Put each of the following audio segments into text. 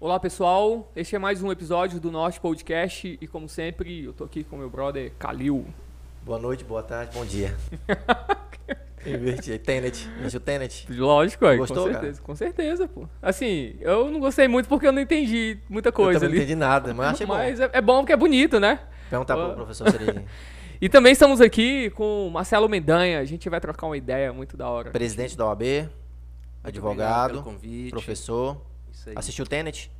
Olá pessoal, este é mais um episódio do Norte Podcast e como sempre eu tô aqui com meu brother Kalil. Boa noite, boa tarde, bom dia. Inverti. Tenet. Assistiu Tenet? Lógico, é, Gostou, com cara? certeza, com certeza, pô. Assim, eu não gostei muito porque eu não entendi muita Eu coisa não ali. entendi nada, mas achei Mas bom. é, é bom porque é bonito, né? Perguntar Ó. pro professor E também estamos aqui com o Marcelo Mendanha, a gente vai trocar uma ideia muito da hora. presidente da OAB, advogado, convite. professor. Isso aí. Assistiu Tenet?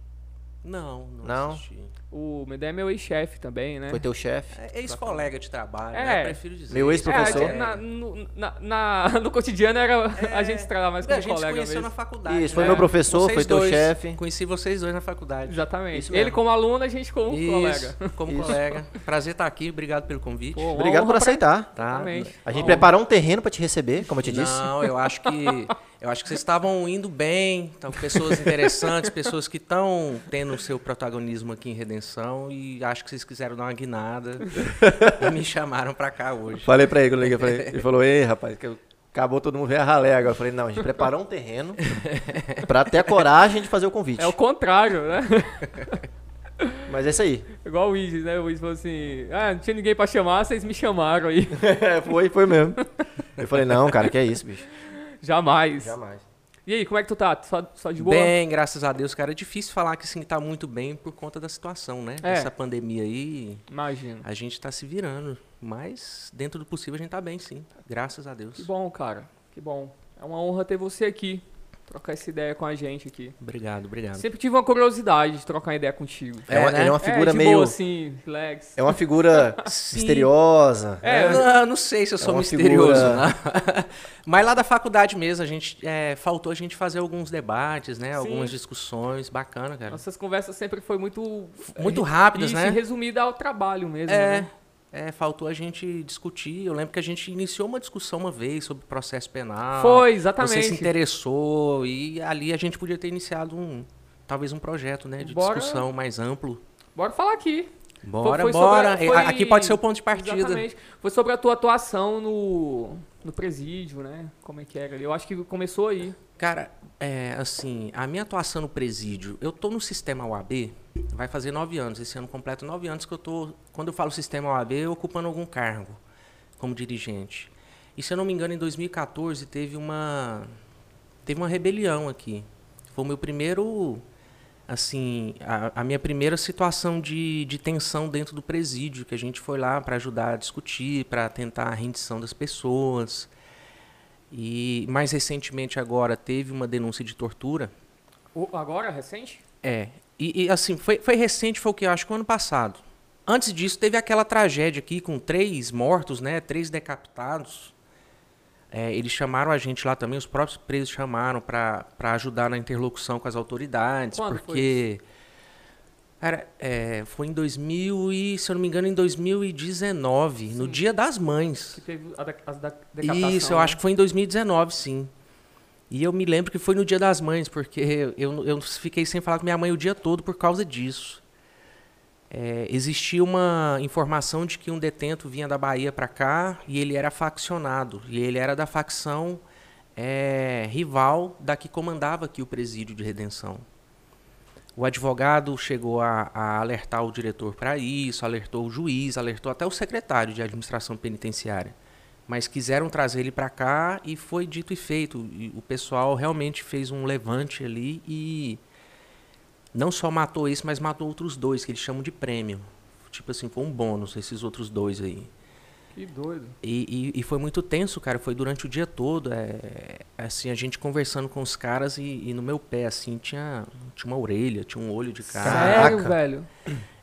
Não, não, Não? assisti. O Mendanha é meu ex-chefe também, né? Foi teu chefe? É ex-colega de trabalho, É. né? Eu prefiro dizer. Meu ex-professor. É, na- no, na- na- no cotidiano era a gente trabalhava mais É, a como gente se colega conheceu mesmo. na faculdade. Isso, foi né? meu professor, Vocês foi teu chefe. Conheci vocês dois na faculdade. Exatamente. Isso Ele mesmo. como aluno, a gente como Isso, colega. como Isso. colega. Prazer estar aqui, obrigado pelo convite. Pô, Obrigado por honra pra- aceitar. Tá? Exatamente. A gente Uma preparou um terreno pra te receber, como eu te disse. Não, eu acho que eu acho que vocês estavam indo bem, então pessoas interessantes, pessoas que estão tendo o seu protagonismo aqui em Redenção e acho que vocês quiseram dar uma guinada e me chamaram pra cá hoje. Falei pra ele, quando eu liguei, falei, ele falou, ei, rapaz, que eu- acabou todo mundo ver a ralé agora. Eu falei, não, a gente preparou um terreno pra ter a coragem de fazer o convite. É o contrário, né? Mas é isso aí. Igual o Wiz, né? O Wiz falou assim: Ah, não tinha ninguém pra chamar, vocês me chamaram aí. foi, foi mesmo. Eu falei, não, cara, que é isso, bicho. Jamais. Jamais. E aí, como é que tu tá? Só, só de boa? Bem, graças a Deus, cara. É difícil falar que assim tá muito bem por conta da situação, né? É. Essa pandemia aí, Imagino. a gente tá se virando. Mas dentro do possível a gente tá bem, sim. Graças a Que Deus. bom, cara. Que bom. É uma honra ter você aqui. Trocar essa ideia com a gente aqui. Obrigado, obrigado. Sempre tive uma curiosidade de trocar ideia contigo. É, uma, É, né? ele é uma figura é, meio. boa, assim, relax. É uma figura Sim. misteriosa. É, né? Não, não sei se eu É sou uma misterioso, figura- né? Mas lá da faculdade mesmo, a gente é, faltou a gente fazer alguns debates, né? Algumas discussões, bacana, cara. Nossas conversas sempre foi muito... Muito é, rápidas, isso, né? resumida ao trabalho mesmo, É, né? É, faltou a gente discutir. Eu lembro que a gente iniciou uma discussão uma vez sobre processo penal. Foi, Você exatamente. se interessou e ali a gente podia ter iniciado um, talvez um projeto, né, de Bora- discussão mais amplo. Bora falar aqui. Bora, foi bora. sobre- É, foi- Aqui pode ser o ponto de partida. Exatamente. Foi sobre a tua atuação no, no presídio, né? Como é que era ali. Eu acho que começou aí. Cara, é, assim, a minha atuação no presídio, eu tô no sistema UAB, vai fazer nove anos, esse ano completo nove anos que eu tô, quando eu falo sistema UAB, ocupando algum cargo como dirigente. E se eu não me engano, em 2014 teve uma, teve uma rebelião aqui. Foi o meu primeiro, assim, a, a minha primeira situação de, de tensão dentro do presídio, que a gente foi lá para ajudar a discutir, para tentar a rendição das pessoas. E mais recentemente agora teve uma denúncia de tortura. O- agora, recente? É. E, e, assim, foi, foi recente, foi o que eu acho que o ano passado. Antes disso, teve aquela tragédia aqui com três mortos, né? Três decapitados. É, eles chamaram a gente lá também, os próprios presos chamaram para ajudar na interlocução com as autoridades. Quando foi porque. Cara, é, foi em 2000 e, se eu não me engano, em 2019, no Sim. Dia das Mães. Que teve a, de- as da decapitação, Isso, eu né? acho que foi em 2019, sim. E eu me lembro que foi no Dia das Mães, porque eu, eu fiquei sem falar com minha mãe o dia todo por causa disso. É, existia uma informação de que um detento vinha da Bahia para cá e ele era faccionado. E ele era da facção é, rival da que comandava aqui o presídio de redenção. O advogado chegou a, a alertar o diretor para isso, alertou o juiz, alertou até o secretário de administração penitenciária. Mas quiseram trazer ele para cá e foi dito e feito. E o pessoal realmente fez um levante ali e não só matou esse, mas matou outros dois, que eles chamam de prêmio. Tipo assim, foi um bônus, esses outros dois aí. Que doido. E, e, e foi muito tenso, cara. Foi durante o dia todo. É, assim, a gente conversando com os caras e, e no meu pé, assim, tinha, tinha uma orelha, tinha um olho de cara. Sério, Caraca. velho?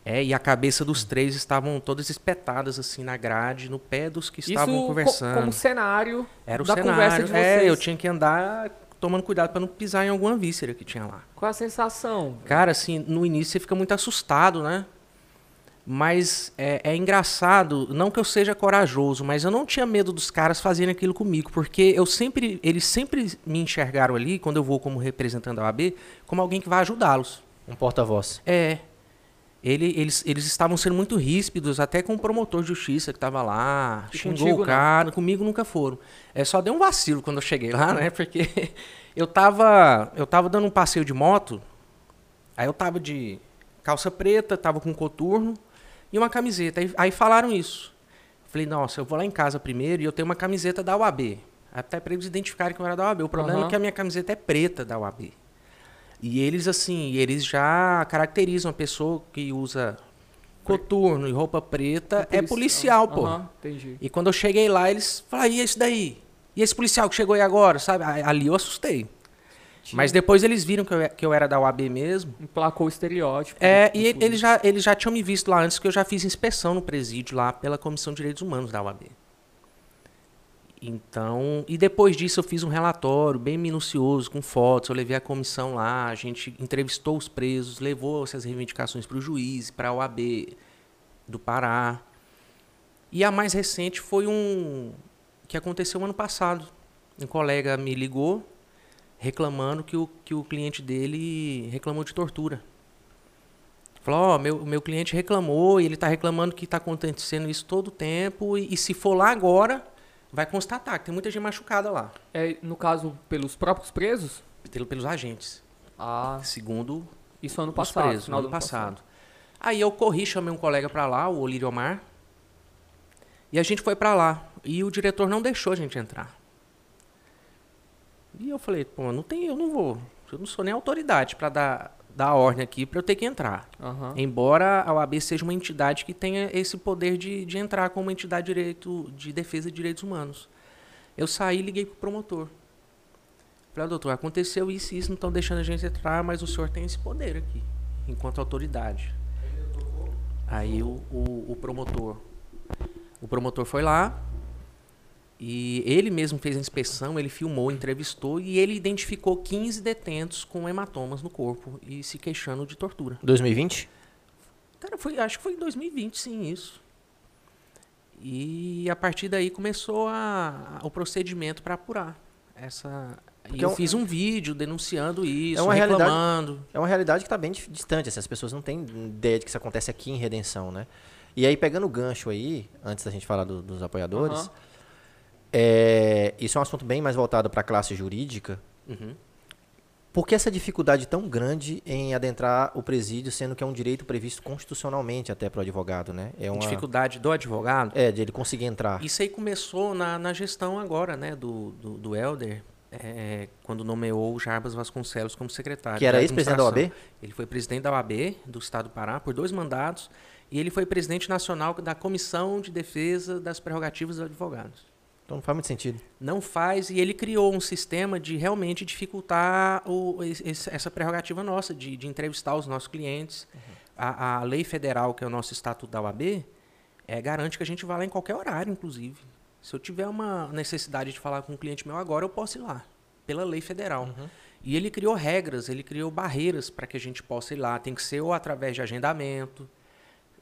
É, e a cabeça dos três estavam todas espetadas, assim, na grade, no pé dos que estavam Isso co- conversando. como cenário Era o da cenário. conversa de vocês. É, eu tinha que andar tomando cuidado para não pisar em alguma víscera que tinha lá. Qual a sensação? Cara, assim, no início você fica muito assustado, né? Mas é, é engraçado, não que eu seja corajoso, mas eu não tinha medo dos caras fazerem aquilo comigo, porque eu sempre, eles sempre me enxergaram ali, quando eu vou como representante da OAB, como alguém que vai ajudá-los. Um porta-voz. É. ele- eles, eles estavam sendo muito ríspidos, até com o promotor de justiça que estava lá, E xingou contigo, o cara, comigo nunca foram. É, só deu um vacilo quando eu cheguei lá, né? Porque eu tava, eu tava dando um passeio de moto, aí eu tava de calça preta, tava com coturno e uma camiseta. Aí, aí falaram isso. Falei, nossa, eu vou lá em casa primeiro e eu tenho uma camiseta da UAB. Até para eles identificarem que eu era da UAB. O problema Aham. é que a minha camiseta é preta da UAB. E eles, assim, eles já caracterizam a pessoa que usa coturno e roupa preta é policial, pô. Aham, entendi. E quando eu cheguei lá, eles falaram, e esse daí? E esse policial que chegou aí agora, sabe? Ali eu assustei. Mas depois eles viram que eu, que eu era da UAB mesmo. Emplacou o estereótipo. É, e eles já, eles já tinham me visto lá antes que eu já fiz inspeção no presídio lá pela Comissão de Direitos Humanos da UAB. Então, e depois disso eu fiz um relatório bem minucioso, com fotos, eu levei a comissão lá, a gente entrevistou os presos, levou essas reivindicações para o juiz, para a OAB do Pará. E a mais recente foi um que aconteceu ano passado. Um colega me ligou reclamando que o, que o cliente dele reclamou de tortura. Falou, ó, meu, meu cliente reclamou e ele está reclamando que está acontecendo isso todo o tempo e, e se for lá agora, vai constatar que tem muita gente machucada lá, É, no caso, pelos próprios presos? pelo- pelos agentes, Ah, segundo isso ano passado. presos, no final do ano passado. Aí eu corri, chamei um colega para lá, o Olírio Omar, e a gente foi para lá. E o diretor não deixou a gente entrar. E eu falei, pô, não tem, eu não vou. Eu não sou nem autoridade para dar, dar a ordem aqui para eu ter que entrar. Aham. Embora a OAB seja uma entidade que tenha esse poder de, de entrar como uma entidade de, direito, de defesa de direitos humanos. Eu saí e liguei pro promotor. Falei, "Ah, doutor, aconteceu isso e isso, não estão deixando a gente entrar, mas o senhor tem esse poder aqui, enquanto autoridade. Aí o, o, o promotor. O promotor foi lá e ele mesmo fez a inspeção, ele filmou, entrevistou e ele identificou 15 detentos com hematomas no corpo e se queixando de tortura. 2020? Cara, foi, acho que foi em 2020, sim, isso. E a partir daí começou a, a- o procedimento para apurar essa. E Porque eu é um- fiz um vídeo denunciando isso, É uma realidade- reclamando. É uma realidade que está bem distante, assim, as pessoas não têm ideia de que isso acontece aqui em Redenção, né? E aí, pegando o gancho aí, antes da gente falar do- dos apoiadores, Aham. É, isso é um assunto bem mais voltado para a classe jurídica. Uhum. Por que essa dificuldade tão grande em adentrar o presídio, sendo que é um direito previsto constitucionalmente até para o advogado, né? É uma Dificuldade do advogado. é de ele conseguir entrar. Isso aí começou na, na gestão agora, né, do, do, do Helder, é, quando nomeou o Jarbas Vasconcelos como secretário. Que era de ex-presidente da. OAB? Ele foi presidente da OAB do Estado do Pará por dois mandatos e ele foi presidente nacional da Comissão de Defesa das Prerrogativas dos Advogados. Então não faz muito sentido. Não faz, e ele criou um sistema de realmente dificultar o- esse- essa prerrogativa nossa, de, de entrevistar os nossos clientes. A, a lei federal, que é o nosso estatuto da OAB, é, garante que a gente vá lá em qualquer horário, inclusive. Se eu tiver uma necessidade de falar com um cliente meu agora, eu posso ir lá, pela lei federal. E ele criou regras, ele criou barreiras para que a gente possa ir lá. Tem que ser ou através de agendamento,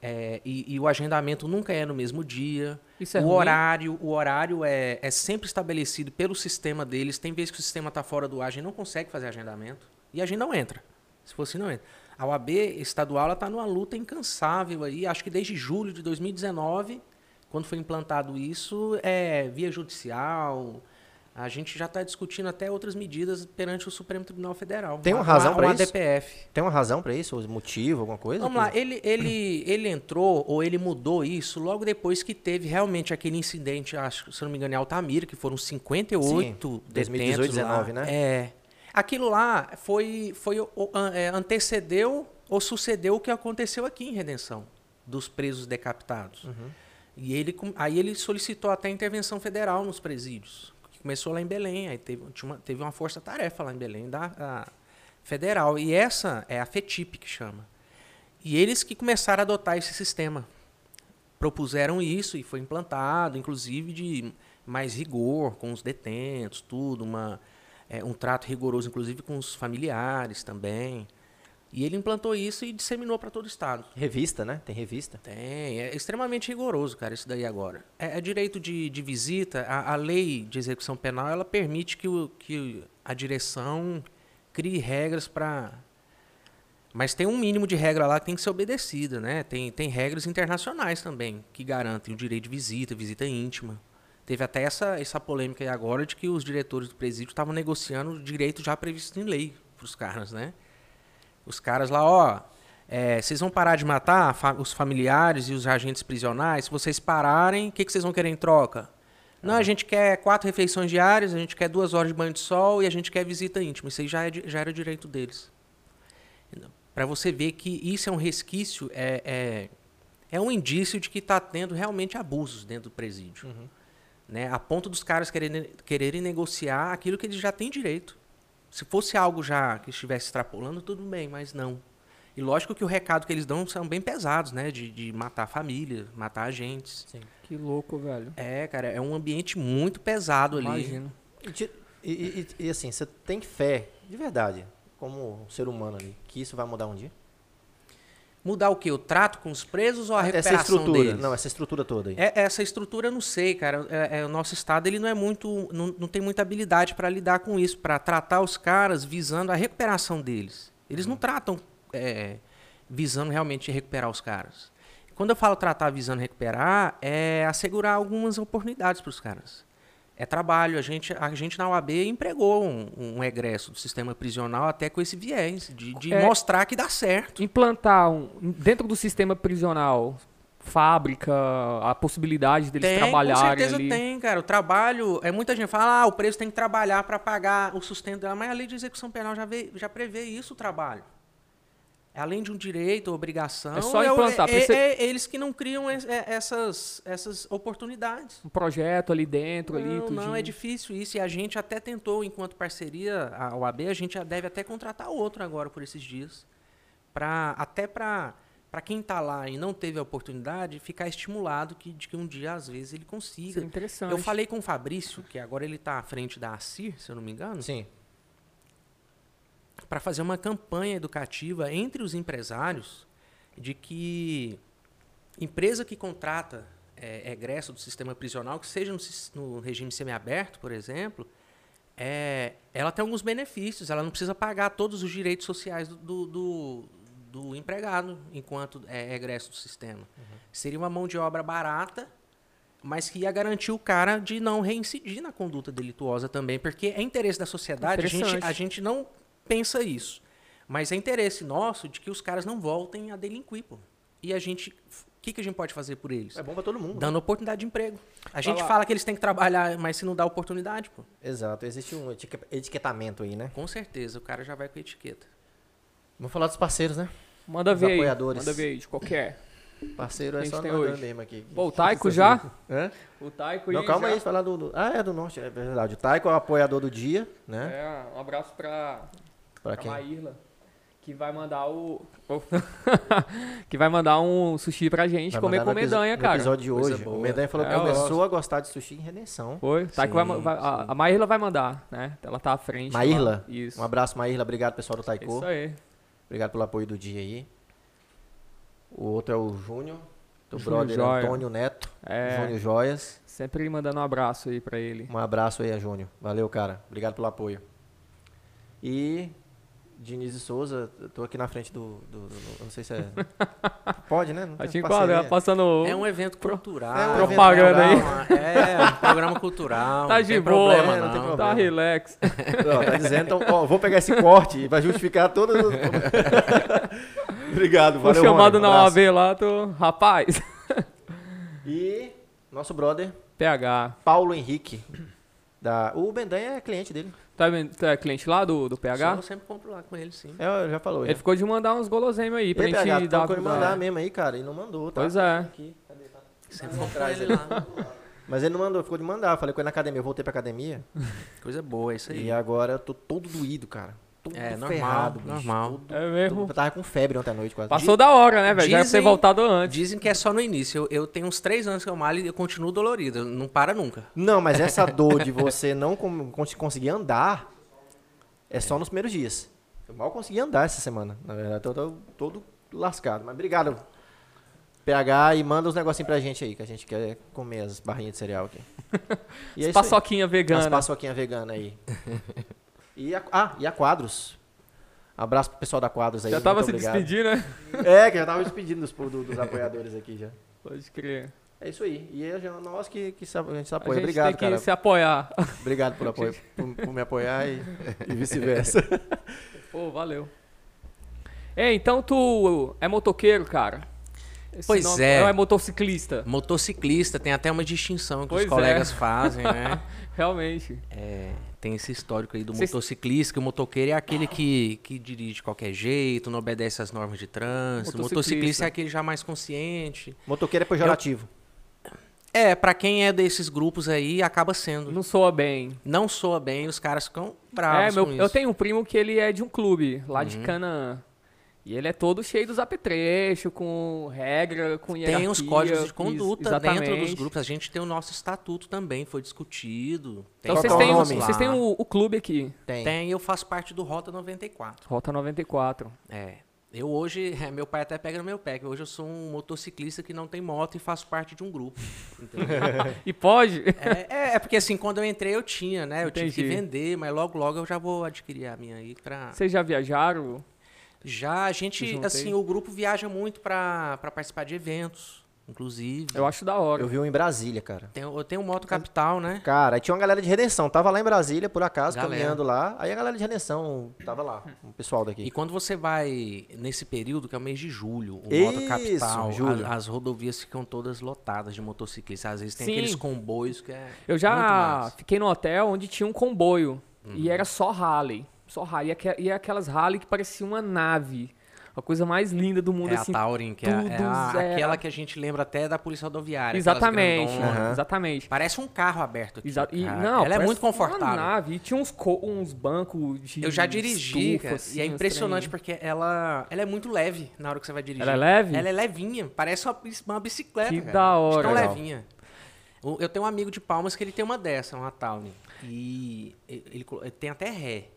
é, e, e o agendamento nunca é no mesmo dia. Isso é o ruim? horário, o horário é, é sempre estabelecido pelo sistema deles. Tem vezes que o sistema está fora do ar, a gente não consegue fazer agendamento. E a gente não entra. Se fosse, não entra. A UAB estadual está numa luta incansável aí, acho que desde julho de 2019, quando foi implantado isso, é via judicial. A gente já está discutindo até outras medidas perante o Supremo Tribunal Federal. Tem uma Um- razão pra isso? ADPF. Tem uma razão para isso? Ou motivo, alguma coisa? Vamos lá, ele, ele, ele entrou ou ele mudou isso logo depois que teve realmente aquele incidente, acho, se não me engano, em Altamira, que foram 58 Sim, detentos 2018, lá. 19, né? É. Aquilo lá foi, foi é, antecedeu ou sucedeu o que aconteceu aqui em Redenção, dos presos decapitados. Uhum. E ele, aí ele solicitou até intervenção federal nos presídios. Que Começou lá em Belém, aí teve, uma, teve uma força-tarefa lá em Belém, da federal. E essa é a FETIP que chama. E eles que começaram a adotar esse sistema. Propuseram isso e foi implantado, inclusive de mais rigor com os detentos, tudo, uma, é, um trato rigoroso, inclusive com os familiares também. E ele implantou isso e disseminou para todo o estado. Revista, né? Tem revista. Tem, é extremamente rigoroso, cara, isso daí agora. É, é direito de, de visita, a, a lei de execução penal, ela permite que, o, que a direção crie regras para Mas tem um mínimo de regra lá que tem que ser obedecida, né? Tem, tem regras internacionais também que garantem o direito de visita, visita íntima. Teve até essa, essa polêmica aí agora de que os diretores do presídio estavam negociando o direito já previsto em lei para os caras, né? Os caras lá, ó, é, vocês vão parar de matar fa os familiares e os agentes prisionais? Se vocês pararem, o que, que vocês vão querer em troca? Não, a gente quer quatro refeições diárias, a gente quer duas horas de banho de sol e a gente quer visita íntima. Isso aí já, é, já era direito deles. Para você ver que isso é um resquício, é, é, é um indício de que está tendo realmente abusos dentro do presídio. Uhum. Né? A ponto dos caras quererem, quererem negociar aquilo que eles já têm direito. Se fosse algo já que estivesse extrapolando, tudo bem, mas não. E lógico que o recado que eles dão são bem pesados, né? De, de matar a família, matar agentes. Sim. Que louco, velho. É, cara, é um ambiente muito pesado Imagino. ali. E, e, e, assim, você tem fé, de verdade, como um ser humano ali, que isso vai mudar um dia? Mudar o quê? O trato com os presos ou a recuperação essa estrutura, deles? Não, essa estrutura toda aí. É, essa estrutura eu não sei, cara. É, é, o nosso estado ele não é muito, não, não tem muita habilidade para lidar com isso, para tratar os caras visando a recuperação deles. Eles não tratam é, visando realmente recuperar os caras. Quando eu falo tratar visando recuperar, é assegurar algumas oportunidades para os caras é trabalho. A gente, a gente na UAB empregou um, um egresso do sistema prisional até com esse viés, de, de é, mostrar que dá certo. Implantar um, dentro do sistema prisional fábrica, a possibilidade deles tem, trabalharem com certeza ali. tem, cara. O trabalho, é muita gente fala, ah, o preso tem que trabalhar para pagar o sustento dela, mas a lei de execução penal já, vê, já prevê isso, o trabalho além de um direito, obrigação, é só implantar. É, é, é eles que não criam é, essas, essas oportunidades. Um projeto ali dentro, não, ali, tudinho. Não, é difícil isso. E a gente até tentou, enquanto parceria, a OAB, a gente já deve até contratar outro agora por esses dias. Pra, até para para quem está lá e não teve a oportunidade, ficar estimulado que, de que um dia, às vezes, ele consiga. Isso é interessante. Eu falei com o Fabrício, que agora ele está à frente da ACIR, se eu não me engano. Sim para fazer uma campanha educativa entre os empresários de que empresa que contrata é, egresso do sistema prisional, que seja no, no regime semiaberto, por exemplo, é, ela tem alguns benefícios. Ela não precisa pagar todos os direitos sociais do, do, do empregado enquanto é egresso do sistema. Uhum. Seria uma mão de obra barata, mas que ia garantir o cara de não reincidir na conduta delituosa também, porque é interesse da sociedade a gente, a gente não pensa isso. Mas é interesse nosso de que os caras não voltem a delinquir, pô. E a gente. O que, que a gente pode fazer por eles? É bom pra todo mundo. Dando oportunidade de emprego. A gente fala que eles têm que trabalhar, mas se não dá oportunidade, pô. Exato. Existe um etiquetamento aí, né? Com certeza. O cara já vai com etiqueta. Vamos falar dos parceiros, né? Manda Os ver apoiadores. aí. Manda ver aí, de qualquer. Parceiro é só tem hoje. mesmo aqui. Pô, o Taiko já? Hã? O Taiko Não, calma já. aí, falar do, do- Ah, é do norte, é verdade. O Taiko é o apoiador do dia, né? É, um abraço pra, Pra pra quem? Maírla, que vai mandar o... que vai mandar um sushi pra gente Vai comer com Medanha, no cara. episódio de hoje. O Medanha falou que É, eu começou a gostar de sushi em redenção. Foi? Vai, Sim, vai- a, sim. a Maírla vai mandar, né? Ela tá à frente. lá. Maírla? Isso. Um abraço, Maírla. Obrigado, pessoal do Taiko. Isso aí. Obrigado pelo apoio do dia aí. O outro é o Júnior. Do Júnior brother Joia. Antônio Neto. É. Júnior Joias. Sempre mandando um abraço aí pra ele. Um abraço aí a Júnior. Valeu, cara. Obrigado pelo apoio. E Diniz e Souza, eu tô aqui na frente do. do- do- não sei se é. Pode, né? Não A tem gente parceria. enquadra, passando. É um evento cultural. É um é Propaganda aí. programa- É, um programa cultural. Tá não de boa, problema, né? Não tem não. problema. Tá relax. Ó, tá dizendo, então, ó, vou pegar esse corte e vai justificar todas as. Obrigado, Foi valeu. chamado Rony, um na. OAB lá, tô. Rapaz. E nosso brother, PH. Paulo Henrique. Da... O Bendanha é cliente dele. Tá, é cliente lá do, do PH? Eu sempre compro lá com ele, sim. É, já falou. Ele já. ficou de mandar uns guloseimas aí pra Ei, gente PH, dar. tá ele dar- mandar mesmo aí, cara. E não mandou, tá? Pois é. Aqui. Sempre compro Traz ele ele. lá. Mas ele não mandou, ficou de mandar. Falei com ele na academia. Eu voltei pra academia. Coisa boa, é isso aí. E agora eu tô todo doído, cara. Todo É, normal, ferrado, bicho. normal. Todo- É mesmo. todo- Eu tava com febre ontem à noite quase. Passou da hora, né, velho? Já ia ter Dizem- voltado antes. Dizem que é só no início. Eu, eu tenho uns três anos que eu malho e eu continuo dolorido. Não para nunca. Não, mas essa dor de você não conseguir andar é só nos primeiros dias. Eu mal consegui andar essa semana. Na verdade, tô, tô todo lascado. Mas obrigado, PH, e manda os negocinhos pra gente aí, que a gente quer comer as barrinhas de cereal aqui. E é isso aí. Paçoquinha As vegana. paçoquinhas veganas aí. e a, ah, e a Quadros. Abraço pro pessoal da Quadros aí. Já tava se obrigado. despedindo, né? É, que já tava despedindo dos, do- dos apoiadores aqui já. Pode crer. É isso aí. E é nós que, que se- a gente se A apoia. gente Obrigado, tem que cara. se apoiar. Obrigado por, apoio, por, por me apoiar e, e vice-versa. Pô, valeu. É, então tu é motoqueiro, cara? Esse Pois nome- é. Ou é motociclista? Motociclista, tem até uma distinção que Pois os colegas fazem, né? Realmente. É, tem esse histórico aí do motociclista, que o motoqueiro é aquele que, que dirige de qualquer jeito, não obedece às normas de trânsito. O Motociclista. motociclista é aquele já mais consciente. Motoqueiro é pejorativo. É, pra quem é desses grupos aí, acaba sendo. Não soa bem. Não soa bem, os caras ficam é, bravos meu, com eu tenho um primo que ele é de um clube lá de Uhum. Canaã. E ele é todo cheio dos apetrechos, com regra, com hierarquia. Tem os códigos de conduta dentro dos exatamente. grupos. A gente tem o nosso estatuto também, foi discutido. Tem Então vocês é têm, o- vocês têm o, o clube aqui, Tem. Tem, eu faço parte do Rota 94. Rota 94. É. Eu hoje, é, meu pai até pega no meu pé, que hoje eu sou um motociclista que não tem moto e faço parte de um grupo. entendeu? E pode? é, é, é porque assim, quando eu entrei eu tinha, né? Eu tive que Entendi. vender, mas logo logo eu já vou adquirir a minha aí pra. Vocês já viajaram? Já a gente, assim, o grupo viaja muito pra, pra participar de eventos, inclusive. Eu acho da hora. Eu vi um em Brasília, cara. Tem, eu tenho Moto Capital, né? Cara, aí tinha uma galera de Redenção. Tava lá em Brasília, por acaso, Galera. caminhando lá. Aí a galera de Redenção tava lá, o pessoal E daqui. quando você vai nesse período, que é o mês de julho, o Isso, Moto Capital, julho. a- as, rodovias ficam todas lotadas de motociclistas. Às vezes tem Sim. aqueles comboios que é. Eu já fiquei no hotel onde tinha um comboio. Uhum. E era só Harley. Só Harley. E, e aquelas Harley que parecia uma nave. A coisa mais linda do mundo, É assim. a Taurin, que é, é a- aquela que a gente lembra até da polícia rodoviária. Exatamente. Aham. Exatamente. Parece um carro aberto aqui. Exa- e, não, Ela é muito Uma confortável. nave. E tinha uns, uns bancos de. Eu já dirigi, estufa, cara, assim, e é uns impressionante trem. porque ela, ela é muito leve na hora que você vai dirigir. Ela é leve? Ela é levinha, parece uma, uma bicicleta. Que cara. da De hora. Tão Legal. levinha. Eu tenho um amigo de Palmas que ele tem uma dessa, uma Towne. E ele, ele tem até ré.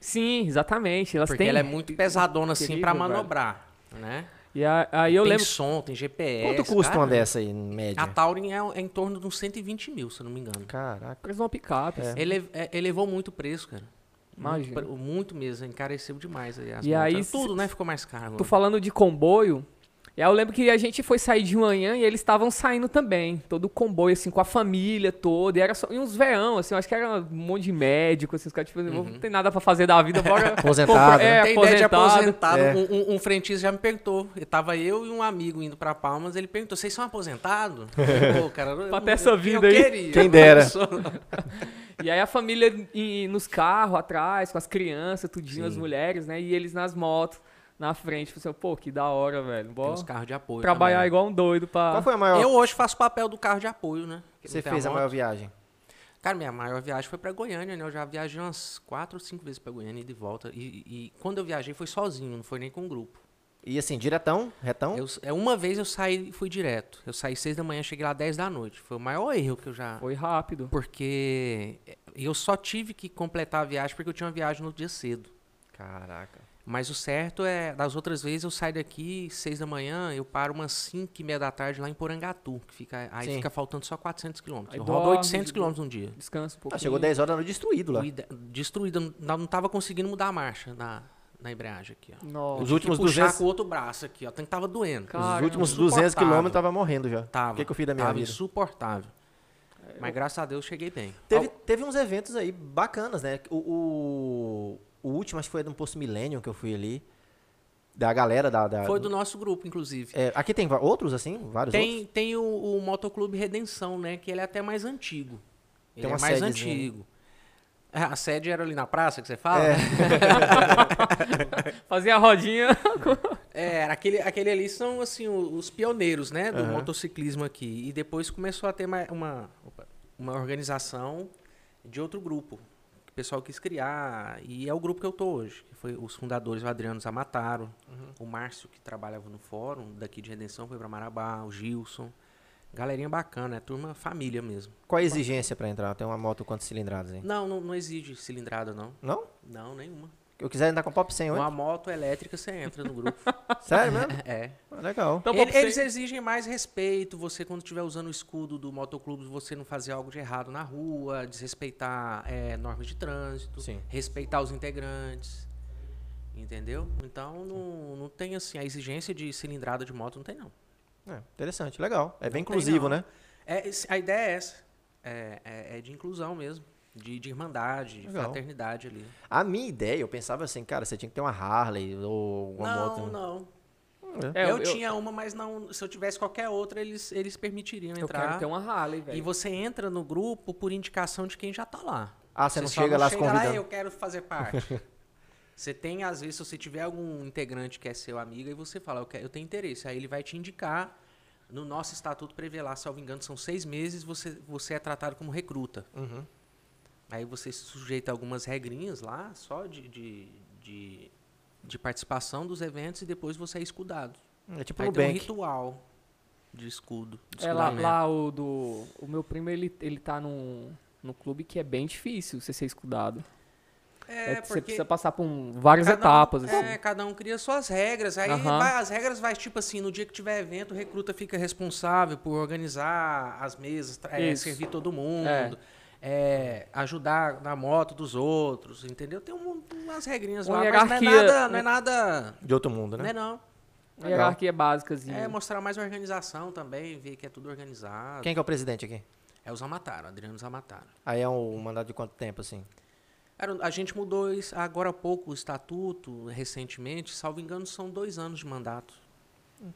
Sim, exatamente. Elas Porque têm. ela é muito pesadona assim Incrível, pra velho. manobrar, né? E a- aí eu tem lembro. som, tem GPS. Quanto custa cara. uma dessa aí, em média? A Taurin é, é em torno de uns 120 mil, se eu não me engano. Caraca. Parece uma picape. É. Ele é- elevou muito o preço, cara. Imagina. Muito, muito mesmo, encareceu demais aí as E motos. aí, Tudo, né? Ficou mais caro. Tô falando de comboio. E aí eu lembro que a gente foi sair de manhã e eles estavam saindo também. Todo o comboio, assim, com a família toda. E era só. E uns veão, assim, eu acho que era um monte de médico, assim, os caras, tipo, não tem nada pra fazer da vida, bora. Aposentado, né? É, Tem ideia de aposentado. aposentado. É. Um, um, um frentista já me perguntou. Eu tava eu e um amigo indo pra Palmas. Ele perguntou: vocês são aposentados? Pô, cara, eu- Pra ter eu- essa eu vida aí. queria. Quem dera. Eu sou- E aí a família em- nos carros atrás, com as crianças, tudinho, as Sim. mulheres, né? E eles nas motos, na frente. Falei assim, pô, que da hora, velho. Tem Bora uns carros de apoio. trabalhar também. igual um doido pra. Qual foi a maior Eu hoje faço papel do carro de apoio, né? Que você não tem fez a moto. maior viagem? Cara, minha maior viagem foi pra Goiânia, né? Eu já viajei umas quatro ou cinco vezes pra Goiânia e de volta. E, e quando eu viajei foi sozinho, não foi nem com um grupo. E assim, diretão, retão? Eu, é, uma vez eu saí e fui direto. Eu saí seis da manhã, cheguei lá dez da noite. Foi o maior erro que eu já. Foi rápido. Porque eu só tive que completar a viagem porque eu tinha uma viagem no dia cedo. Caraca. Mas o certo é, das outras vezes eu saio daqui seis da manhã, eu paro umas cinco e meia da tarde lá em Porangatu, que fica, aí Sim. fica faltando só 400 quilômetros. Aí Eu rodo dorme, 800 de- quilômetros um dia. Descansa um pouquinho. Ah, chegou 10 horas destruído lá. Destruído, não, não tava conseguindo mudar a marcha na, na embreagem aqui, ó. Nossa. Os últimos que puxar 200 com o outro braço aqui, ó. Tanto que tava doendo. Caramba, Os últimos 200 insuportável. quilômetros tava morrendo já. Tava. O que, que eu fiz da minha tava vida? insuportável. Mas graças a Deus cheguei bem. Teve, teve uns eventos aí bacanas, né? O, o, o último, acho que foi no Posto Millennium que eu fui ali. Da galera da. da- Foi do nosso grupo, inclusive. É, aqui tem outros, assim? Vários Tem, outros? tem o, o Motoclube Redenção, né? Que ele é até mais antigo. Ele Tem uma é mais sedezinha, né? antigo. É, A sede era ali na praça que você fala? É. Fazia a rodinha. É, aquele, aquele ali são assim os pioneiros, né, do Aham. motociclismo aqui. E depois começou a ter uma, opa, uma organização de outro grupo pessoal quis criar e é o grupo que eu tô hoje. Que foi os fundadores, o Adriano Zamataro, o Márcio que trabalhava no fórum daqui de Redenção foi para Marabá, o Gilson. Galerinha bacana, é turma família mesmo. Qual a exigência pra entrar? Tem uma moto quantas cilindradas aí? Não, não, não exige cilindrada não. Não? Não, nenhuma. Eu quiser entrar com Pop 100 hoje? Uma moto elétrica você entra no grupo. Sério mesmo? é. Ah, Legal. Então, Ele- eles exigem mais respeito. Você, quando estiver usando o escudo do motoclube, você não fazer algo de errado na rua, desrespeitar é, normas de trânsito, Sim. respeitar os integrantes. Entendeu? Então não, não tem assim, a exigência de cilindrada de moto não tem não. É, interessante, legal. É bem Não tem, inclusivo, não. né? É, a ideia é essa. É, é- é de inclusão mesmo. De, de irmandade, de Legal. fraternidade ali. A minha ideia, eu pensava assim, cara, você tinha que ter uma Harley ou uma não, moto. não. É. É, eu, tinha uma, mas não. Se eu tivesse qualquer outra, eles, eles permitiriam Eu entrar. quero ter uma Harley, E velho. você entra no grupo por indicação de quem já tá lá. Ah, você não só chega lá se chega convidando. eu quero fazer parte. você tem, às vezes, se você tiver algum integrante que é seu amigo, e você fala, eu, quero, eu tenho interesse. Aí ele vai te indicar. No nosso estatuto prevê lá, salvo engano, são seis meses, você, você é tratado como recruta. Uhum. Aí você se sujeita a algumas regrinhas lá, só de, de, de, de participação dos eventos, e depois você é escudado. É tipo Aí tem um ritual de escudo. de É lá, lá o do. O meu primo, ele, ele tá num, num clube que é bem difícil você ser escudado. É, É, que você porque precisa passar por um- várias cada um- etapas, assim. É, cada um cria suas regras. Aí Aham. vai- as regras vai tipo assim, no dia que tiver evento, o recruta fica responsável por organizar as mesas, é, servir todo mundo, é, ajudar na moto dos outros, entendeu? Tem um- umas regrinhas Uma lá, mas não é nada, não é nada, De outro mundo, não né? é não. Uma hierarquia básicazinha. É mostrar mais organização também, ver que é tudo organizado. Quem que é o presidente aqui? É o Zamataro, Adriano Zamataro. Aí é um mandato de quanto tempo, assim? Era- A gente mudou agora há pouco o estatuto, recentemente, salvo engano, são dois anos de mandato.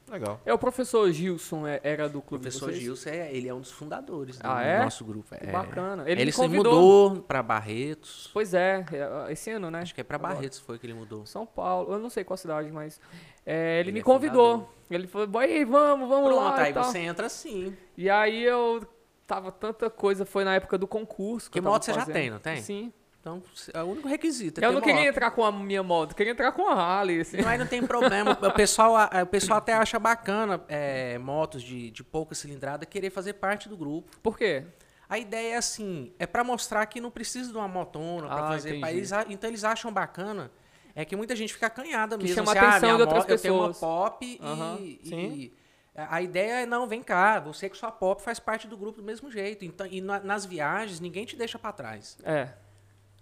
Legal. É o professor Gilson, é- era do O clube de professor vocês? Gilson, é, ele é um dos fundadores do, Ah, é? nosso grupo. Que É. Bacana. Ele, Ele, se mudou para Barretos. Pois é, é, esse ano, né? Acho que é para. Barretos foi que ele mudou. São Paulo, eu não sei qual cidade, mas é, ele, Ele me é convidou. fundador. Ele falou, "Boy, vamos, vamos Pronto, lá. aí e, tal." você entra assim. e aí eu tava tanta coisa, foi na época do concurso. Que tava moto você já fazendo. tem, não tem? Sim. Então, é o único requisito. É eu não queria moto. entrar com a minha moto, eu queria entrar com a Harley. Assim. Não, aí não tem problema. O pessoal, o pessoal até acha bacana é, motos de, de pouca cilindrada querer fazer parte do grupo. Por quê? A ideia é assim, é para mostrar que não precisa de uma motona para Ah, fazer. pra eles a- então eles acham bacana. É que muita gente fica acanhada Que mesmo. chama assim, ah, atenção minha de outras moto- Eu tenho uma pessoas. pop Aham, e, e a a ideia é não, vem cá, você com sua pop faz parte do grupo do mesmo jeito. Então, e na- nas viagens ninguém te deixa para trás. É.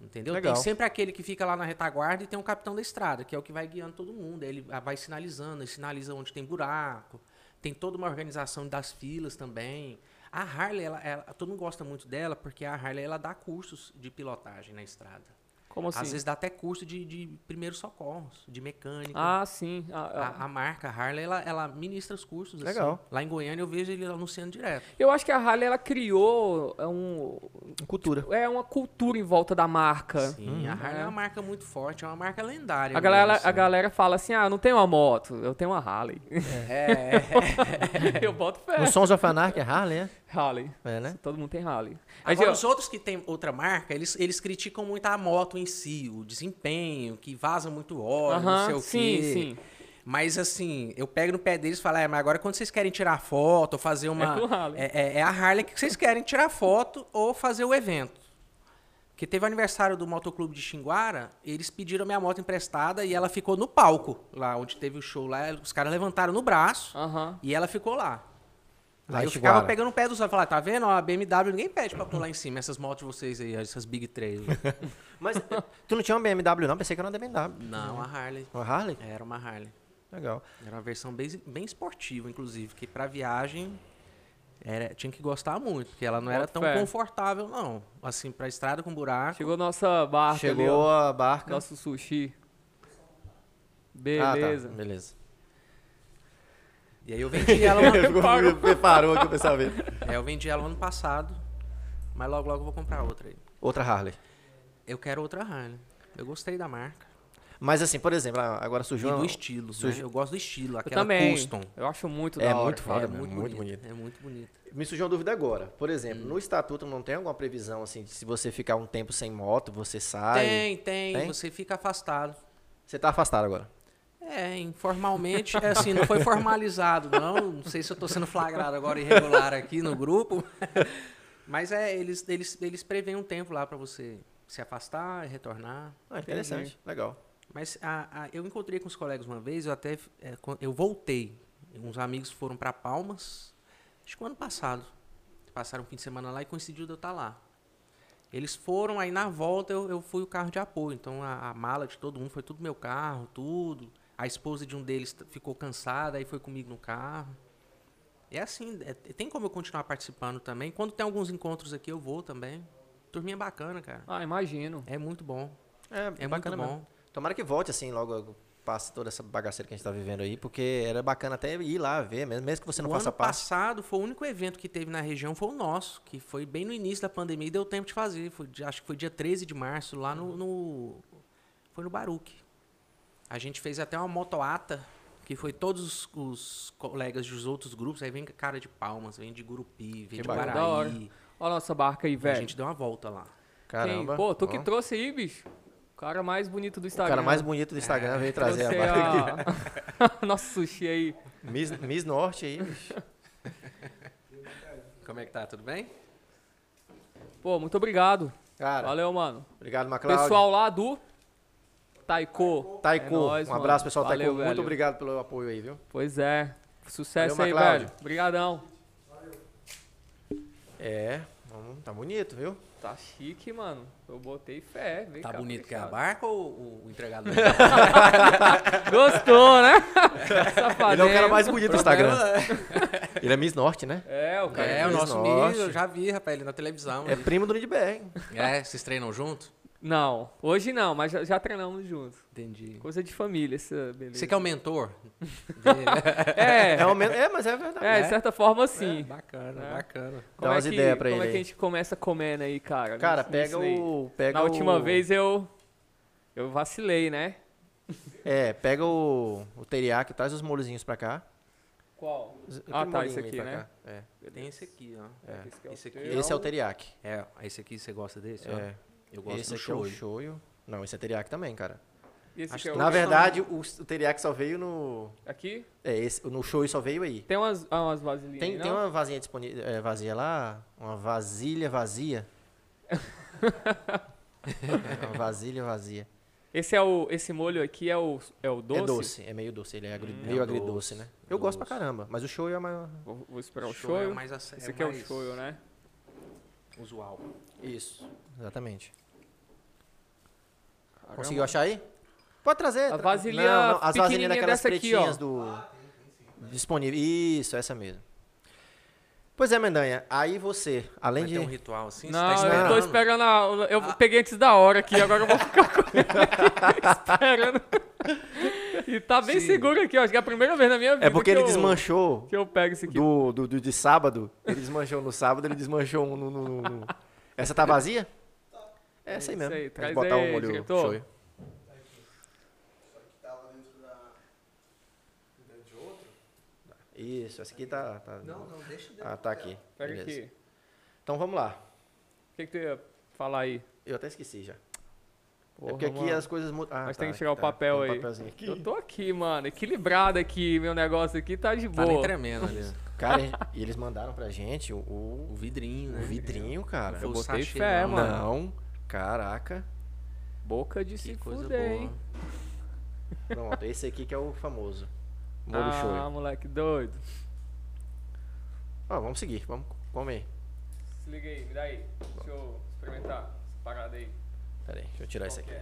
Entendeu? Legal. Tem sempre aquele que fica lá na retaguarda e tem um capitão da estrada, que é o que vai guiando todo mundo. Ele vai sinalizando, ele sinaliza onde tem buraco. Tem toda uma organização das filas também. A Harley, ela, ela- todo mundo gosta muito dela porque a Harley ela dá cursos de pilotagem na estrada. Como assim? Às vezes dá até curso de, de primeiros socorros, de mecânica. Ah, sim. Ah, ah. A, a marca Harley, ela, ela ministra os cursos. assim. Legal. Lá em Goiânia eu vejo ele anunciando direto. Eu acho que a Harley ela criou um, Cultura. é uma cultura em volta da marca. Sim, a Harley é. É. uma marca muito forte, é uma marca lendária. A galera, mesmo, a assim. galera fala assim: ah, eu não tenho uma moto, eu tenho uma Harley. É, eu boto fé. No Sons of Anarchy é Harley, é? Harley. É, né? Todo mundo tem Harley. Agora, eu- os outros que tem outra marca, eles, eles criticam muito a moto em si, o desempenho, que vaza muito óleo, não Aham, sei o sim, quê. sim. Mas assim, eu pego no pé deles e falo, é, mas agora quando vocês querem tirar foto ou fazer uma. É. É, é- é a Harley que vocês querem tirar foto ou fazer o evento. Porque teve o aniversário do Motoclube de Xinguara, eles pediram minha moto emprestada e ela ficou no palco, lá onde teve o show lá. Os caras levantaram no braço Aham. e ela ficou lá. Lá Aí eu ficava pegando o pé dos olhos e falava, tá vendo? A BMW ninguém pede pra pular em cima, essas motos de vocês aí, essas Big Trail. Mas tu não tinha uma BMW, não? Pensei que era uma BMW. Não, a Harley. Uma Harley? Era uma Harley. Legal. Era uma versão bem, bem esportiva, inclusive, que pra viagem era, tinha que gostar muito, porque ela não era tão fé. confortável, não. Assim, pra estrada com buraco. Chegou nossa barca ali, Chegou ó. a barca. Nosso sushi. Ah, Beleza. tá. Beleza. E aí eu vendi ela, no, Parou. Parou aqui o pessoal ver. é, eu vendi ela ano passado, mas logo logo eu vou comprar outra aí. Outra Harley. Eu quero outra Harley. Eu gostei da marca. Mas assim, por exemplo, ah, agora E surgiu uma... do estilo, né? surgiu- Eu gosto do estilo, Eu aquela também. custom. Eu acho muito É da hora. muito foda, é mesmo, muito, muito bonito, bonito. É muito bonito. Me surgiu uma dúvida agora. Por exemplo, Hum. no estatuto não tem alguma previsão assim, de se você ficar um tempo sem moto, você sai? Tem, tem, Tem? Você fica afastado. Você tá afastado agora. É, informalmente, é assim, não foi formalizado, não. Não sei se eu tô sendo flagrado agora irregular aqui no grupo. Mas é, eles, eles, eles preveem um tempo lá pra você se afastar e retornar. Ah, interessante. Legal. Mas a- a- eu encontrei com os colegas uma vez, eu até é, eu voltei. Uns amigos foram pra Palmas, acho que o ano passado. Passaram um fim de semana lá e coincidiu de eu estar lá. Eles foram, aí na volta eu, eu fui o carro de apoio. Então a, a mala de todo mundo foi tudo meu carro, tudo. A esposa de um deles ficou cansada, aí foi comigo no carro. É assim, é- tem como eu continuar participando também. Quando tem alguns encontros aqui, eu vou também. Turminha bacana, cara. Ah, imagino. É muito bom. É, É bacana muito mesmo. bom. Tomara que volte assim, logo passe toda essa bagaceira que a gente tá vivendo aí, porque era bacana até ir lá ver, mesmo, mesmo que você não o faça ano parte. passado foi o único evento que teve na região, foi o nosso, que foi bem no início da pandemia e deu tempo de fazer. Foi, acho que foi dia 13 de março, lá no. no- foi no Baruque. A gente fez até uma motoata, que foi todos os, os colegas dos outros grupos. Aí vem cara de Palmas, vem de Gurupi, vem Que de bacana. Da hora. Guaraí. Olha a nossa barca aí, A velho. gente deu uma volta lá. Caramba. Quem? Pô, tu que trouxe aí, bicho. O cara mais bonito do O Instagram. cara mais bonito do Instagram veio trazer a barca aqui. a... Nosso sushi aí. Miss, Miss Norte aí, bicho. Como é que tá? Tudo bem? Pô, muito obrigado. Cara, Valeu, mano. obrigado, McLeod. Pessoal lá do Taiko. Taiko, É nóis, um mano. abraço, pessoal Valeu, Taiko. Muito velho. obrigado pelo apoio aí, viu? Pois é. Sucesso Valeu, aí, McLeod. velho. Obrigadão. É, tá bonito, viu? Tá chique, mano. Eu botei fé. Vem Tá cá, bonito que é a barca ou o, o entregador? Gostou, né? Safadinho. Ele é o cara mais bonito do Instagram. Problema- Ele é Miss Norte, né? É, o cara. É, o Miss nosso Norte. amigo, eu já vi, rapaz, ele na televisão. É ele- primo do Nidberg. É, vocês treinam junto? Não, hoje não, mas já, já treinamos juntos. Entendi. Coisa de família, essa beleza. Você que é o mentor? dele? É, É, um men- é, mas é verdade. é, de né? certa forma sim. bacana, É. bacana. Como Dá é umas que, ideias pra Como ele é que a gente começa comendo aí, cara? Cara, pega o. Pega Na última o- vez eu. Eu vacilei, né? É, pega o, o teriyaki, traz os molhozinhos pra cá. Qual? Ah, tá, esse aqui, né? cá. É, Tem esse aqui, ó. é. Esse, que é o Esse aqui é o teriyaki. É, esse aqui você gosta desse? ó? É. Eu gosto Esse do aqui é o shoyu. shoyu. Não, esse é teriyaki também, cara. E esse Acho que é o Na verdade, o, o teriyaki só veio no. Aqui? É, esse, no shoyu só veio aí. Tem umas, ah, umas vasilhinhas Tem, aí, tem uma vasilha disponível, é, vazia lá? Uma vasilha vazia? É, uma vasilha vazia. Esse, é o, esse molho aqui é o, é o doce? É doce, é meio doce, ele é agri- Hum. meio É agridoce, doce, né? é Eu gosto pra doce. caramba, mas o shoyu é maior. Vou, vou esperar o Shoyu é shoyu. mais ace- Esse é aqui é o mais shoyu, né? Usual. Isso, exatamente. Caramba. Conseguiu achar aí? Pode trazer. A vasilhinha Não, não, as vasilhinhas pequenininha daquelas dessa aqui, pretinhas ó. do... Disponível. Isso, essa mesmo. Pois é, Mendanha, aí você, além Vai de... ter um ritual assim? Não, você tá eu tô esperando? a, Eu peguei antes da hora aqui, agora eu vou ficar com ele esperando. E tá bem Sim. seguro aqui, ó. Acho que é a primeira vez na minha vida É porque que ele eu, desmanchou que eu pego isso aqui. do, do, do- de sábado. Ele desmanchou no sábado, ele desmanchou um no... no- no- Essa tá vazia? É essa aí mesmo. aí, traz botar aí, o molho diretor. shoyu. Isso, essa aqui tá... tá Não, não, deixa Ah, tá aqui. Pega Beleza. aqui. Então vamos lá. O que, que tu ia falar aí? Eu até esqueci já. Porra, é porque aqui mano. as coisas mudam. Ah, Mas tá, tem que tirar o tá. papel Tem um aí. papelzinho aqui. Eu tô aqui, mano. Equilibrado aqui. Meu negócio aqui tá de Tá nem boa. tremendo ali. Cara, e eles mandaram pra gente o, O o, vidrinho, o né? vidrinho, cara. Eu O botei sachê, fé, não. mano. Não, caraca. Boca de Que se coisa fuder, boa. hein? Pronto, esse aqui que é o famoso. Molho Ah, shoyu. moleque doido. Ó, vamos seguir, vamos comer. Se liga aí, me dá aí. Deixa eu experimentar essa parada aí. Pera aí, deixa eu tirar esse aqui.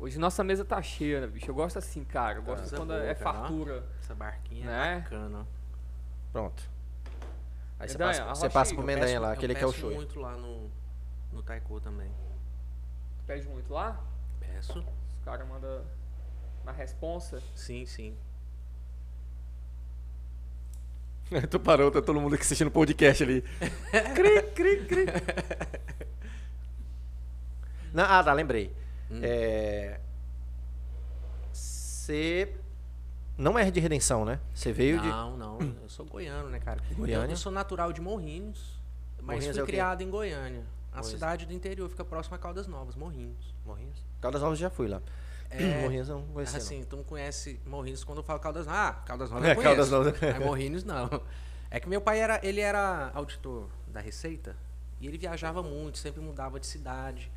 Hoje nossa mesa tá cheia, né, bicho? Eu gosto assim, cara. Eu gosto quando boa, é cara. fartura. Essa barquinha Né? é bacana. ó. Pronto. Aí você Mendanha, passa, você arrocha passa aí. pro Eu Mendanha Peço- lá, eu aquele que é o peço shoyu. muito lá no, no Taiko também. Pede muito lá? Peço. Os caras mandam na responsa. Sim, sim. tu parou, tá todo mundo aqui assistindo o podcast ali. cri, cri, cri. Não, ah, tá, lembrei. Hum. É. Você não é de redenção, né? Você veio de. Não, não. Eu sou goiano, né, cara? Goiânia? eu sou natural de Morrinhos, mas Morrinhos fui é criado em Goiânia. A Morrinhos. cidade do interior fica próxima a Caldas Novas, Morrinhos. Morrinhos? Caldas Novas já fui lá. É, Morrinhos eu não conhecia. Assim, tu não conhece Morrinhos quando eu falo Caldas Novas. Ah, Caldas Novas É, eu conheço. Caldas Novas. Mas Morrinhos não. É que meu pai era, ele era auditor da Receita e ele viajava muito, sempre mudava de cidade.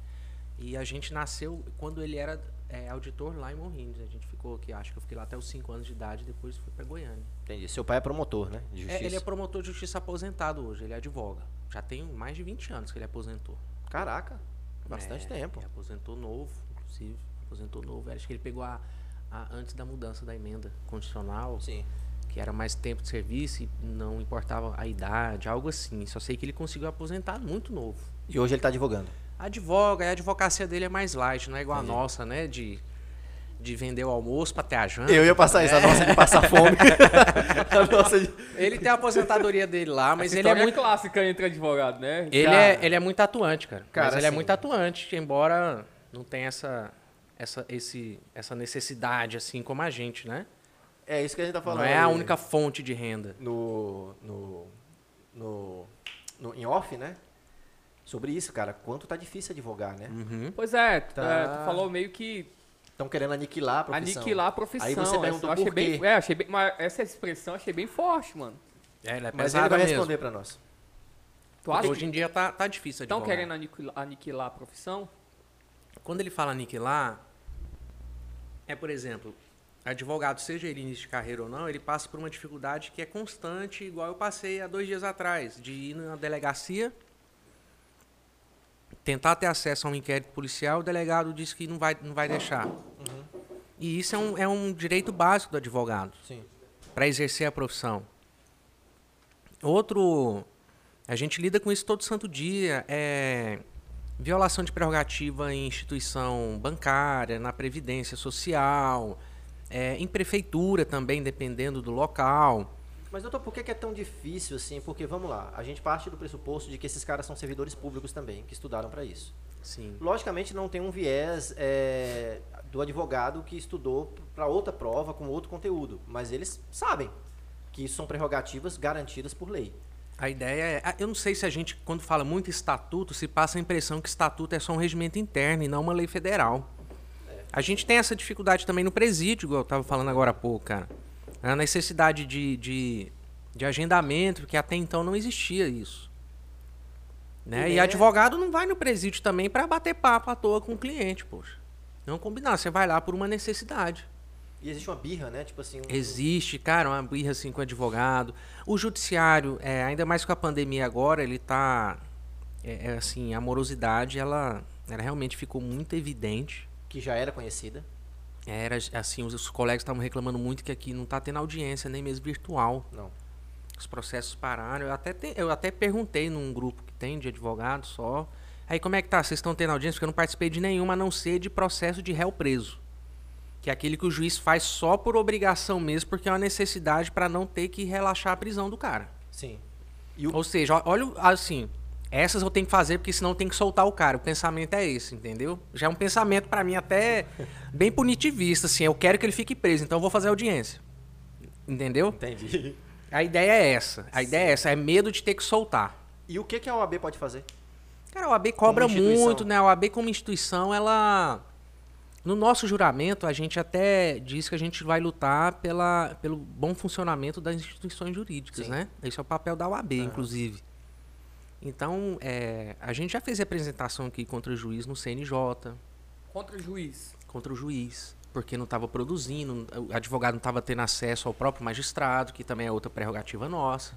E a gente nasceu quando ele era é, auditor lá em Morrinhos. A gente ficou aqui, acho que eu fiquei lá até os 5 anos de idade, depois fui para Goiânia. Entendi. Seu pai é promotor, né? De justiça. É, ele é promotor de justiça aposentado hoje, ele advoga. Já tem mais de 20 anos que ele aposentou. Caraca, bastante É, tempo. ele aposentou novo, inclusive. Aposentou novo. Acho que ele pegou a, a- antes da mudança da emenda constitucional, Sim. que era mais tempo de serviço e não importava a idade, algo assim. Só sei que ele conseguiu aposentar muito novo. E hoje ele tá advogando. Advoga, e a advocacia dele é mais light, não é igual Entendi. a nossa, né? De, de vender o almoço pra ter a janta. Eu ia passar isso, a nossa de passar fome. a nossa de... Ele tem a aposentadoria dele lá, mas Essa ele é história muito. clássica entre advogado, né? Ele Cara. é, ele é muito atuante, cara. Cara, Mas ele é assim- muito atuante, embora não tenha essa, essa, esse, essa necessidade, assim como a gente, né? É isso que a gente tá falando. Não é a única fonte de renda. No, no, no, no- Em off, né? Sobre isso, cara. Quanto tá difícil advogar, né? Uhum. Pois é, tu, Tá. é, tu falou meio que Estão querendo aniquilar a profissão. aniquilar a profissão. Aí você essa- perguntou eu achei por bem, quê? é, achei bem, mas essa expressão eu achei bem forte, mano. É, ele é Mas ele vai mesmo. responder pra nós. Tu acha Hoje que em dia tá, tá difícil estão advogar. querendo aniquilar, aniquilar a profissão? Quando ele fala aniquilar, é, por exemplo, advogado, seja ele início de carreira ou não, ele passa por uma dificuldade que é constante, igual eu passei há dois dias atrás, de ir na delegacia, tentar ter acesso a um inquérito policial, o delegado diz que não vai, não vai deixar. E isso é um, é um direito básico do advogado para exercer a profissão. Outro, a gente lida com isso todo santo dia, é violação de prerrogativa em instituição bancária, na previdência social, é, em prefeitura também, dependendo do local. Mas, doutor, por que que é tão difícil assim? Porque, vamos lá, a gente parte do pressuposto de que esses caras são servidores públicos também, que estudaram para isso. Sim. Logicamente, não tem um viés é, do advogado que estudou para outra prova com outro conteúdo, mas eles sabem que isso são prerrogativas garantidas por lei. A ideia é. Eu não sei se a gente, quando fala muito estatuto, se passa a impressão que estatuto é só um regimento interno e não uma lei federal. A gente tem essa dificuldade também no presídio, igual eu estava falando agora há pouco, cara. A necessidade de, de, de agendamento, porque até então não existia isso. Né? E E é- advogado não vai no presídio também para bater papo à toa com o cliente, poxa. Não combinar, você vai lá por uma necessidade. E existe uma birra, né? Tipo assim, um- Existe, cara, uma birra assim com o advogado. O judiciário, é, ainda mais com a pandemia agora, ele tá. É, é, assim, a morosidade, ela, ela realmente ficou muito evidente. que já era conhecida. Era assim, os, os colegas estavam reclamando muito que aqui não tá tendo audiência, nem mesmo virtual. Não. Os processos pararam. Eu até, te- eu até perguntei num grupo que tem de advogados só. Aí como é que tá? Vocês estão tendo audiência? Porque eu não participei de nenhuma, a não ser de processo de réu preso. Que é aquele que o juiz faz só por obrigação mesmo, porque é uma necessidade para não ter que relaxar a prisão do cara. Sim. O, Ou seja, olha, assim, essas eu tenho que fazer porque senão tem que soltar o cara. O pensamento é esse, entendeu? Já é um pensamento para mim até bem punitivista, assim. Eu quero que ele fique preso, então eu vou fazer audiência. Entendeu? entendi. A ideia é essa. A ideia é essa, é medo de ter que soltar. E o que, que a OAB pode fazer? Cara, a OAB cobra muito, né? A OAB como instituição, ela. No nosso juramento, a gente até diz que a gente vai lutar pela, pelo bom funcionamento das instituições jurídicas, Sim. né? Esse é o papel da OAB, inclusive. Então, é, a gente já fez representação aqui contra o juiz no CNJ, Contra o juiz. contra o juiz, porque não estava produzindo, o advogado não estava tendo acesso ao próprio magistrado, que também é outra prerrogativa nossa.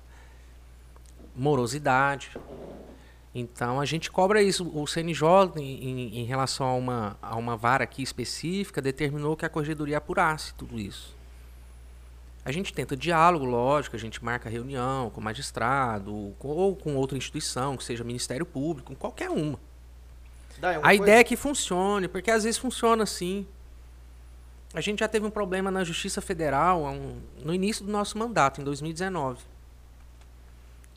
Morosidade. Então a gente cobra isso. O CNJ, em, em- relação a uma, a uma vara aqui específica, determinou que a corregedoria apurasse tudo isso. A gente tenta diálogo, lógico, a gente marca reunião com o magistrado, com- ou com outra instituição, que seja Ministério Público, qualquer uma. Dai, uma A coisa- ideia é que funcione, porque às vezes funciona assim. A gente já teve um problema na Justiça Federal um- no início do nosso mandato, em 2019.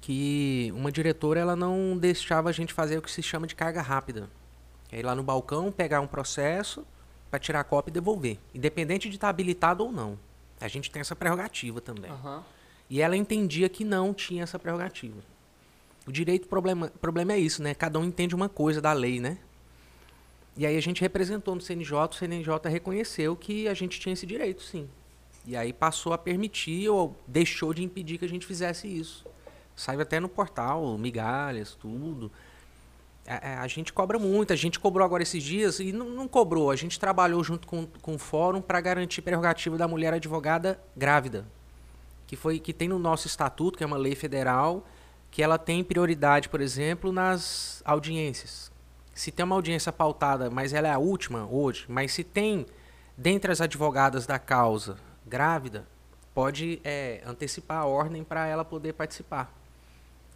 Que uma diretora ela não deixava a gente fazer o que se chama de carga rápida. É ir lá no balcão, pegar um processo para tirar a cópia e devolver. Independente de estar habilitado ou não. A gente tem essa prerrogativa também. Aham. E ela entendia que não tinha essa prerrogativa. O direito, o problema, problema é isso, né? Cada um entende uma coisa da lei, né? E aí a gente representou no CNJ, o CNJ reconheceu que a gente tinha esse direito, sim. E aí passou a permitir ou deixou de impedir que a gente fizesse isso. Saiu até no portal, migalhas, tudo. A, é, a, gente cobra muito. A gente cobrou agora esses dias e não, não cobrou. A gente trabalhou junto com, com o fórum para garantir prerrogativa da mulher advogada grávida, que foi que tem no nosso estatuto, que é uma lei federal, que ela tem prioridade, por exemplo, nas audiências. Se tem uma audiência pautada, mas ela é a última hoje, mas se tem dentre as advogadas da causa grávida, pode é, antecipar a ordem para ela poder participar.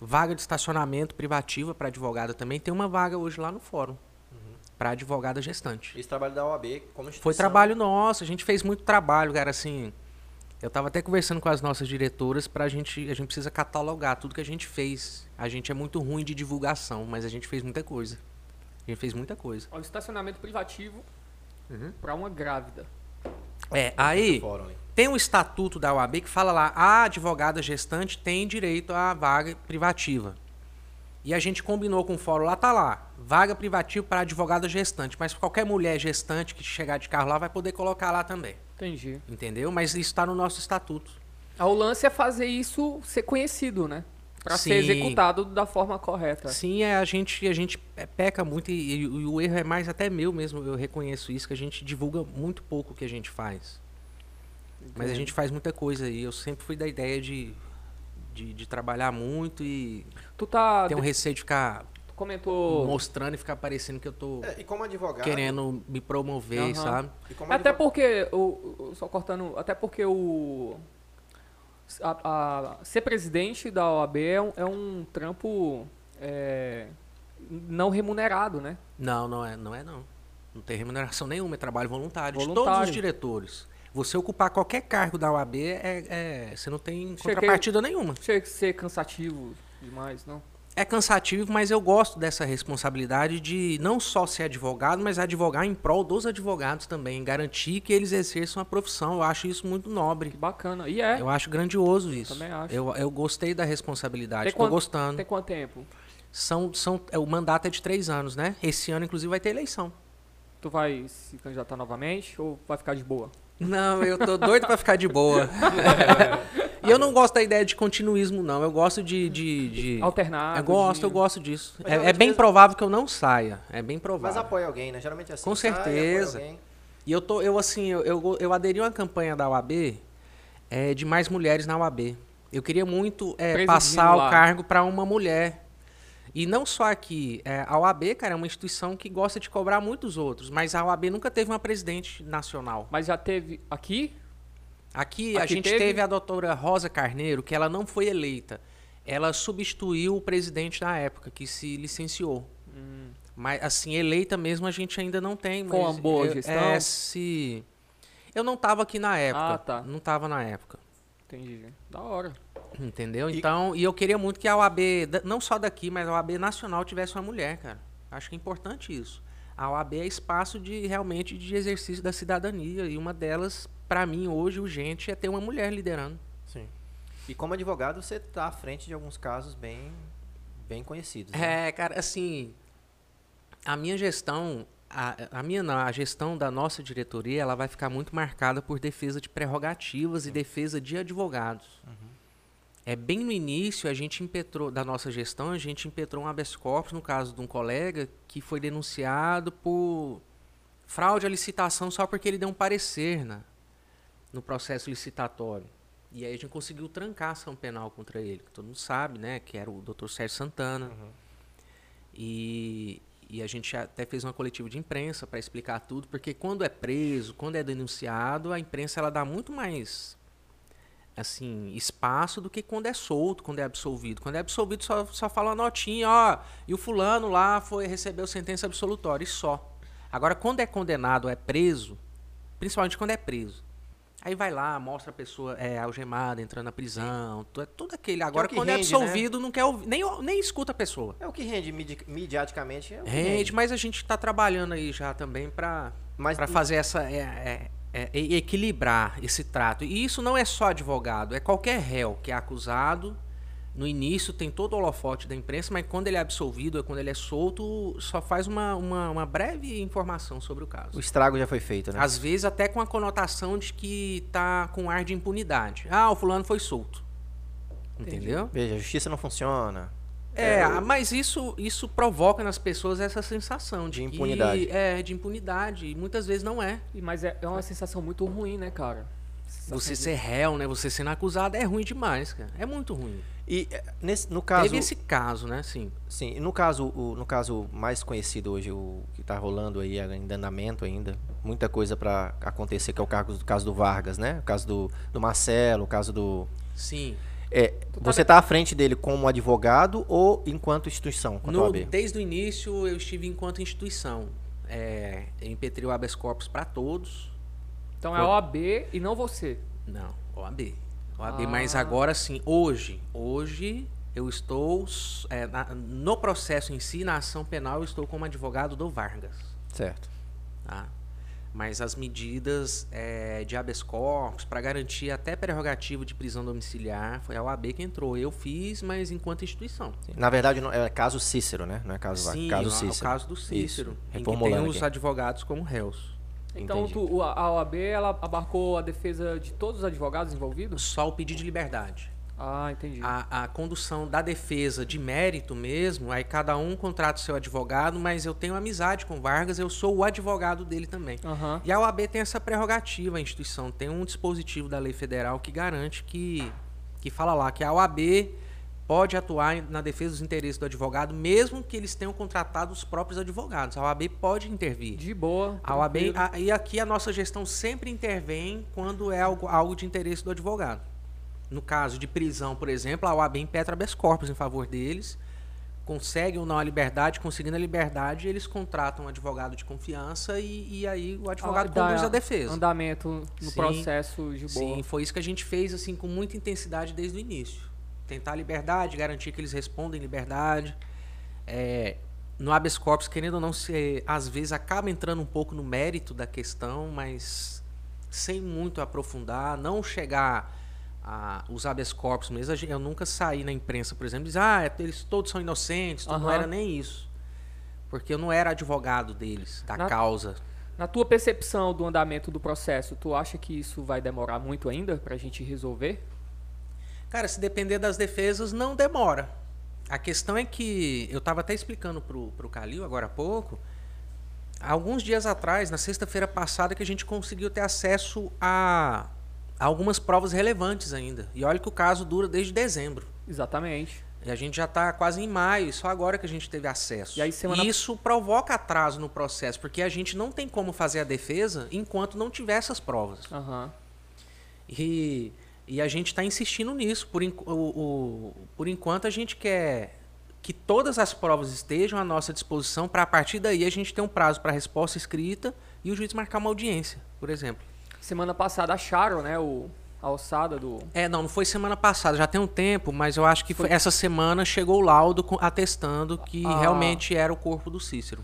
Vaga de estacionamento privativa para advogada também. Tem uma vaga hoje lá no fórum. Uhum. Para advogada gestante. Esse trabalho da OAB como instituição. Foi trabalho nosso. A gente fez muito trabalho, cara. Assim, eu estava até conversando com as nossas diretoras para a gente. A gente precisa catalogar tudo que a gente fez. A gente é muito ruim de divulgação, mas a gente fez muita coisa. A gente fez muita coisa. O estacionamento privativo uhum. para uma grávida. É, aí. Fórum, tem um estatuto da OAB que fala lá, a advogada gestante tem direito à vaga privativa. E a gente combinou com o fórum, lá tá lá, vaga privativa para advogada gestante, mas qualquer mulher gestante que chegar de carro lá vai poder colocar lá também. Entendi. Entendeu? Mas isso está no nosso estatuto. Ah, o lance é fazer isso ser conhecido, né? Para ser executado da forma correta. Sim, é, a gente, a gente é, peca muito e, e, e o erro é mais até meu mesmo, eu reconheço isso, que a gente divulga muito pouco o que a gente faz. Mas a gente faz muita coisa e eu sempre fui da ideia de, de, de trabalhar muito e tu tá ter um receio de ficar tu comentou mostrando e ficar parecendo que eu tô é, e como advogado querendo me promover, uhum. sabe? Até porque o só cortando, até porque o a, a, ser presidente da OAB é um, é um trampo é, não remunerado, né? Não, não é, não é não. Não tem remuneração nenhuma, é trabalho voluntário, voluntário. de todos os diretores. Você ocupar qualquer cargo da OAB, é, é você não tem contrapartida Cheguei, nenhuma. Chega a ser cansativo demais, não? É cansativo, mas eu gosto dessa responsabilidade de não só ser advogado, mas advogar em prol dos advogados também, garantir que eles exerçam a profissão. Eu acho isso muito nobre. Que bacana. E é. Eu acho grandioso isso. Eu também acho. Eu, eu gostei da responsabilidade. Estou gostando. Tem quanto tempo? São, são, é, o mandato é de três anos, né? Esse ano, inclusive, vai ter eleição. Tu vai se candidatar novamente ou vai ficar de boa? Não, eu tô doido para ficar de boa. e eu não gosto da ideia de continuismo, não. Eu gosto de. de, de... Alternar. Eu gosto, de... eu gosto disso. É, é, bem mesmo... provável que eu não saia. É bem provável. Mas apoia alguém, né? Geralmente é assim. Com certeza. e eu tô, eu assim, eu, eu, eu aderi a uma campanha da UAB é, de mais mulheres na UAB. Eu queria muito é, passar lá. o cargo para uma mulher. E não só aqui, é, a OAB, cara, é uma instituição que gosta de cobrar muitos outros, mas a OAB nunca teve uma presidente nacional. Mas já teve aqui? Aqui, aqui a gente teve... teve a doutora Rosa Carneiro, que ela não foi eleita. Ela substituiu o presidente na época, que se licenciou. Hum. Mas, assim, eleita mesmo a gente ainda não tem. Com uma boa gestão? É, se... Eu não estava aqui na época. Ah, tá. Não estava na época. Entendi. Da hora. Entendeu? E... Então, e eu queria muito que a OAB, não só daqui, mas a OAB nacional tivesse uma mulher, cara. Acho que é importante isso. A OAB é espaço de realmente de exercício da cidadania e uma delas, para mim hoje urgente é ter uma mulher liderando. Sim. E como advogado, você está à frente de alguns casos bem bem conhecidos. Né? É, cara, assim, a minha gestão, a, a minha não, a gestão da nossa diretoria, ela vai ficar muito marcada por defesa de prerrogativas Sim. e defesa de advogados. Uhum. É bem no início a gente impetrou da nossa gestão, a gente impetrou um habeas corpus no caso de um colega que foi denunciado por fraude à licitação só porque ele deu um parecer né, no processo licitatório. E aí a gente conseguiu trancar a ação penal contra ele, que todo mundo sabe, né, que era o Dr. Sérgio Santana. Uhum. E, e a gente até fez uma coletiva de imprensa para explicar tudo, porque quando é preso, quando é denunciado, a imprensa ela dá muito mais assim, espaço do que quando é solto, quando é absolvido. Quando é absolvido só, só fala uma notinha, ó, e o fulano lá foi recebeu sentença absolutória e só. Agora quando é condenado, é preso, principalmente quando é preso. Aí vai lá, mostra a pessoa é, algemada, entrando na prisão, tudo, tudo aquele. Agora, é quando é rende, é absolvido, né? não quer ouvir, nem, nem escuta a pessoa. É o que rende midi mediaticamente. É rende, rende, mas a gente está trabalhando aí já também para fazer essa. É, é, equilibrar esse trato. E isso não é só advogado, é qualquer réu que é acusado. No início tem todo o holofote da imprensa, mas quando ele é absolvido, é quando ele é solto, só faz uma, uma, uma, breve informação sobre o caso. O estrago já foi feito, né? Às vezes até com a conotação de que tá com ar de impunidade. Ah, o fulano foi solto. Entendi. Entendeu? Veja, a justiça não funciona. É, é mas isso, isso provoca nas pessoas essa sensação de, de impunidade. Que, é, de impunidade. E muitas vezes não é. Mas é, é uma sensação muito ruim, né, cara? Você ser réu, né? Você sendo acusado é ruim demais, cara. É muito ruim. E é, nesse, no caso. Teve esse caso, né? Sim. Sim. No caso, o, no caso mais conhecido hoje, o que está rolando aí, em andamento ainda, muita coisa para acontecer, que é o caso, caso do Vargas, né? O caso do, do Marcelo, o caso do. Sim. É, tá você está à frente dele como advogado ou enquanto instituição? No, desde o início eu estive enquanto instituição. É, eu impetrei o habeas corpus para todos. Então é OAB e não você? Não, OAB. OAB, ah. mas agora sim, hoje, hoje eu estou é, na, no processo em si, na ação penal, eu estou como advogado do Vargas. Certo. Mas as medidas é, de habeas corpus para garantir até prerrogativo de prisão domiciliar foi a OAB que entrou. Eu fiz, mas enquanto instituição. Sim. Na verdade, não, é caso Cícero, né? Não é caso Sim, caso é Cícero. o caso do Cícero, Isso. em que tem os aqui. advogados como réus. Então tu, a OAB ela abarcou a defesa de todos os advogados envolvidos? Só o pedido de liberdade. Ah, entendi. A, a, condução da defesa de mérito mesmo, aí cada um contrata o seu advogado, mas eu tenho amizade com Vargas, eu sou o advogado dele também. Uhum. E a OAB tem essa prerrogativa, a instituição tem um dispositivo da lei federal que garante que, que fala lá que a OAB pode atuar na defesa dos interesses do advogado, mesmo que eles tenham contratado os próprios advogados. A OAB pode intervir. De boa. A OAB, a, e aqui a nossa gestão sempre intervém quando é algo, algo de interesse do advogado. No caso de prisão, por exemplo, a OAB impetra habeas corpus em favor deles, consegue ou não a liberdade, conseguindo a liberdade, eles contratam um advogado de confiança e, e aí o advogado ah, conduz a defesa. Andamento no sim, processo de boa. Sim, foi isso que a gente fez assim com muita intensidade desde o início. Tentar a liberdade, garantir que eles respondem liberdade. É, no habeas corpus, querendo ou não, se, às vezes acaba entrando um pouco no mérito da questão, mas sem muito aprofundar, não chegar a, os habeas corpus mesmo, eu nunca saí na imprensa, por exemplo, e dizer, ah, eles todos são inocentes, uhum. não era nem isso. Porque eu não era advogado deles, da na, causa. Na tua percepção do andamento do processo, tu acha que isso vai demorar muito ainda para a gente resolver? Cara, se depender das defesas, não demora. A questão é que, eu estava até explicando pro, pro Calil agora há pouco, alguns dias atrás, na sexta-feira passada, que a gente conseguiu ter acesso a algumas provas relevantes ainda. E olha que o caso dura desde dezembro. Exatamente. E a gente já está quase em maio, só agora que a gente teve acesso. E aí, semana... isso provoca atraso no processo, porque a gente não tem como fazer a defesa enquanto não tiver essas provas. Uhum. E, e a gente está insistindo nisso. Por, o, o, por enquanto, a gente quer que todas as provas estejam à nossa disposição para, a partir daí, a gente ter um prazo para resposta escrita e o juiz marcar uma audiência, por exemplo. Semana passada acharam, né, o, a alçada do... É, não, não foi semana passada, já tem um tempo, mas eu acho que foi... essa semana chegou o laudo atestando que ah. realmente era o corpo do Cícero.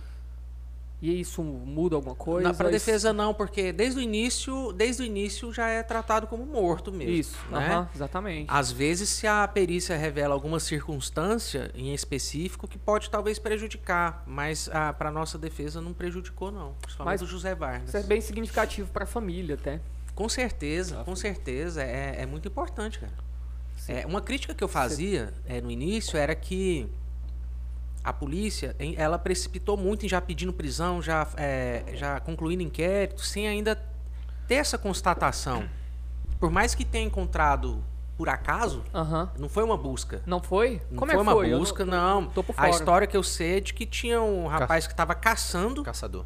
E isso muda alguma coisa? Para defesa não, porque desde o início, desde o início já é tratado como morto mesmo. Isso, né? exatamente. Às vezes, se a perícia revela alguma circunstância em específico que pode talvez prejudicar, mas ah, para nossa defesa não prejudicou não, principalmente mas o José Vargas. Isso é bem significativo para a família, até. Com certeza, com certeza é, é muito importante, cara. É, uma crítica que eu fazia é, no início era que a polícia ela precipitou muito em já pedindo prisão, já, é, já concluindo inquérito, sem ainda ter essa constatação. Por mais que tenha encontrado por acaso, uhum. não foi uma busca. Não foi? Não Como foi é uma foi? busca, não. Tô, tô a história que eu sei é de que tinha um rapaz que estava caçando. Caçador.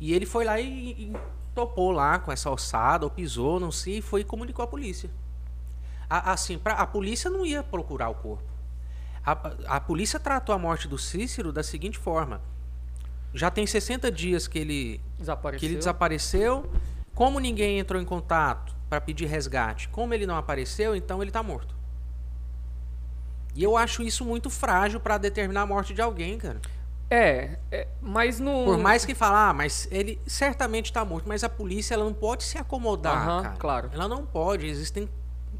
E ele foi lá e, e, topou lá com essa alçada, ou pisou, não sei, e foi e comunicou à polícia. A, assim, pra, a polícia não ia procurar o corpo. A, a polícia tratou a morte do Cícero da seguinte forma: já tem 60 dias que ele, que ele desapareceu. Como ninguém entrou em contato para pedir resgate, como ele não apareceu, então ele está morto. E eu acho isso muito frágil para determinar a morte de alguém, cara. É, é, mas no. Por mais que falar, ah, mas ele certamente está morto, mas a polícia ela não pode se acomodar, uhum, cara. Claro. Ela não pode. Existem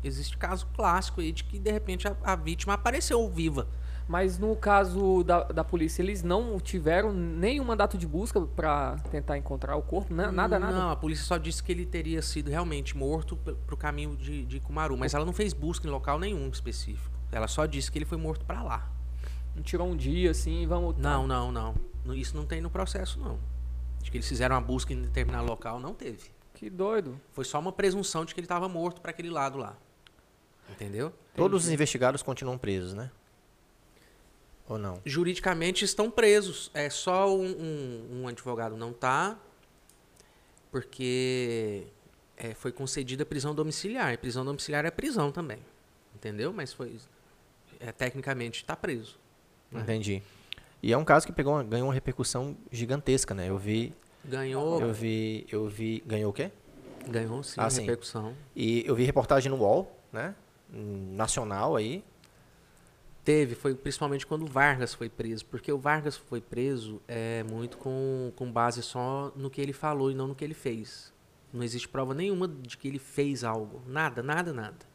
existe caso clássico aí de que de repente a, a vítima apareceu viva. Mas no caso da, da polícia, eles não tiveram nenhum mandato de busca para tentar encontrar o corpo? Nada, nada? Não, a polícia só disse que ele teria sido realmente morto para o caminho de, de Kumaru, mas ela não fez busca em local nenhum específico. Ela só disse que ele foi morto para lá. Não tirou um dia assim, vamos. Não, não, não. No- Isso não tem no processo, não. De que eles fizeram uma busca em determinado local, não teve. Que doido. Foi só uma presunção de que ele estava morto para aquele lado lá. Entendeu? Todos os investigados continuam presos, né? Ou não? Juridicamente estão presos. É só um, um- um advogado não tá, porque é, foi concedida prisão domiciliar. E prisão domiciliar é prisão também. Entendeu? Mas foi. é, tecnicamente está preso. É. Entendi. E é um caso que pegou uma- ganhou uma repercussão gigantesca, né? Eu vi, Ganhou. eu vi, eu vi, ganhou o quê? Ganhou sim, Ah, sim. repercussão. E eu vi reportagem no UOL, né? Nacional aí. Teve, foi principalmente quando o Vargas foi preso, porque o Vargas foi preso é muito com, com base só no que ele falou e não no que ele fez. Não existe prova nenhuma de que ele fez algo. Nada, nada, nada.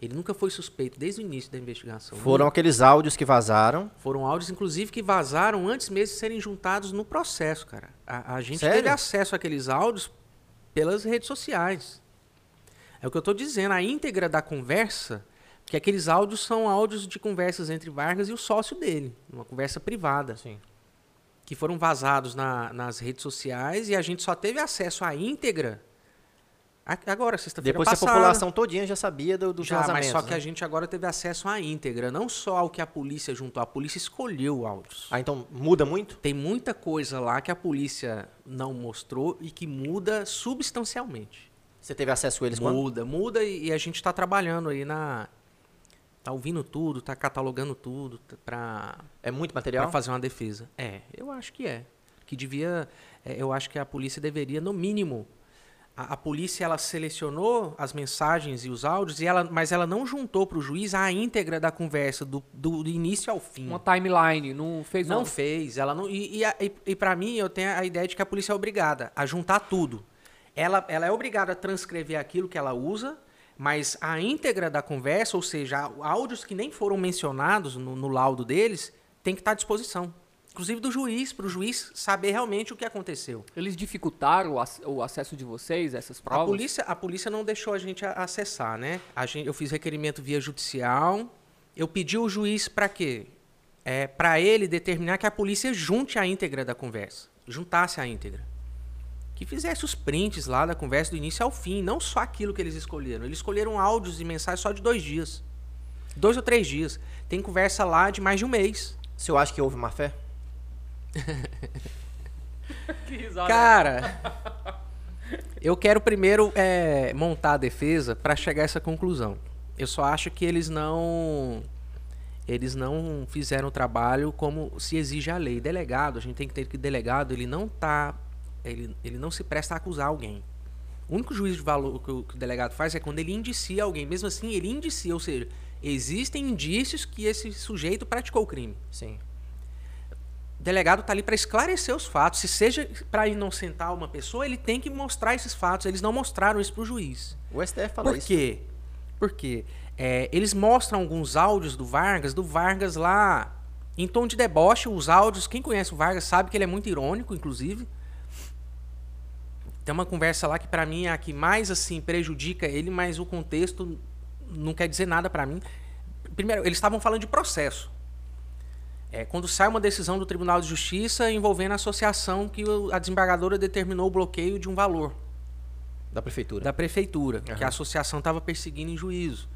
Ele nunca foi suspeito desde o início da investigação. Foram aqueles áudios que vazaram. Foram áudios, inclusive, que vazaram antes mesmo de serem juntados no processo, cara. A, a gente Sério? teve acesso àqueles áudios pelas redes sociais. É o que eu estou dizendo, a íntegra da conversa, que aqueles áudios são áudios de conversas entre Vargas e o sócio dele, uma conversa privada, Sim. que foram vazados na- nas redes sociais e a gente só teve acesso à íntegra agora, sexta-feira Depois que a passada. população todinha já sabia do, dos Já, mas vazamentos. só que né? a gente agora teve acesso à íntegra, não só ao que a polícia juntou, a polícia escolheu áudios. Ah, então muda muito? Tem muita coisa lá que a polícia não mostrou e que muda substancialmente. Você teve acesso a eles quando? Muda, muda e, e a gente está trabalhando aí na. Tá ouvindo tudo, tá catalogando tudo pra, É muito pra material? fazer uma defesa. É, eu acho que é. Que devia. é, eu acho que a polícia deveria, no mínimo. A, a polícia ela selecionou as mensagens e os áudios, e ela, mas ela não juntou para o juiz a íntegra da conversa, do, do, do início ao fim. Uma timeline, não fez Não uma- fez, ela não. E, e, e, e para mim, eu tenho a ideia de que a polícia é obrigada a juntar tudo. Ela, ela é obrigada a transcrever aquilo que ela usa, mas a íntegra da conversa, ou seja, áudios que nem foram mencionados no, no laudo deles, tem que estar à disposição. Inclusive do juiz, para o juiz saber realmente o que aconteceu. Eles dificultaram o, o acesso de vocês a essas A provas? polícia, a polícia não deixou a gente a- acessar, né? A gente, eu fiz requerimento via judicial. Eu pedi o juiz para quê? É, para ele determinar que a polícia junte a íntegra da conversa. Juntasse a íntegra. Que fizesse os prints lá da conversa do início ao fim, não só aquilo que eles escolheram. Eles escolheram áudios e mensagens só de dois dias. Dois ou três dias. Tem conversa lá de mais de um mês. Se eu acho que houve má fé? Que risada. Cara, eu quero primeiro é, montar a defesa para chegar a essa conclusão. Eu só acho que eles não eles não fizeram o trabalho como se exige a lei. Delegado, a gente tem que ter que delegado, ele não tá ele, ele não se presta a acusar alguém. O único juízo de valor que o, que o delegado faz é quando ele indicia alguém. Mesmo assim, ele indicia, ou seja, existem indícios que esse sujeito praticou o crime. Sim. O delegado está ali para esclarecer os fatos. Se seja para inocentar uma pessoa, ele tem que mostrar esses fatos. Eles não mostraram isso para o juiz. O STF fala Por isso. quê? Porque é, eles mostram alguns áudios do Vargas, do Vargas lá em tom de deboche. Os áudios, quem conhece o Vargas sabe que ele é muito irônico, inclusive. Tem uma conversa lá que para mim é a que mais assim prejudica ele, mas o contexto não quer dizer nada para mim. Primeiro, eles estavam falando de processo. É, quando sai uma decisão do Tribunal de Justiça envolvendo a associação que a desembargadora determinou o bloqueio de um valor Da prefeitura. da prefeitura, que a associação estava perseguindo em juízo.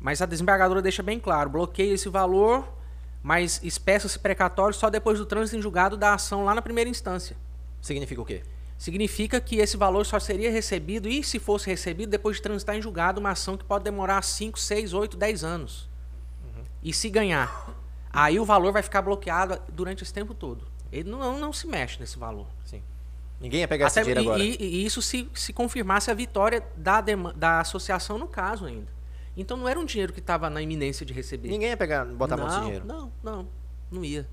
Mas a desembargadora deixa bem claro, bloqueia esse valor, mas espeça-se precatório só depois do trânsito em julgado da ação lá na primeira instância. Significa o quê? Significa que esse valor só seria recebido, e se fosse recebido, depois de transitar em julgado uma ação que pode demorar 5, 6, 8, 10 anos. E se ganhar, aí o valor vai ficar bloqueado durante esse tempo todo. Ele não, não, não se mexe nesse valor. Sim. Ninguém ia pegar esse Até- dinheiro e, agora. e- e isso se, se confirmasse a vitória da, da associação no caso ainda. Então não era um dinheiro que estava na iminência de receber. Ninguém ia pegar, botar a mão nesse não, dinheiro. Não, não, não ia.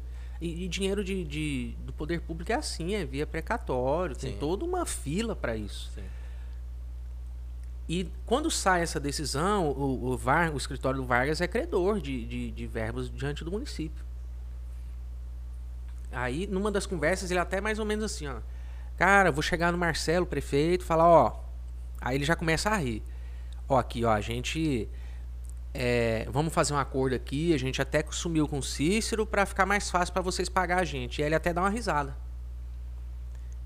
E, e dinheiro de, de- do poder público é assim, é via precatório, tem Sim. toda uma fila para isso. Sim. E quando sai essa decisão, o, o, Var- o escritório do Vargas é credor de, de, de verbas diante do município. Aí, numa das conversas, ele até mais ou menos assim, ó. Cara, vou chegar no Marcelo, prefeito, falar, ó. Aí ele já começa a rir. Ó, aqui, ó, a gente. É, vamos fazer um acordo aqui, a gente até sumiu com o Cícero para ficar mais fácil para vocês pagar a gente. E ele até dá uma risada.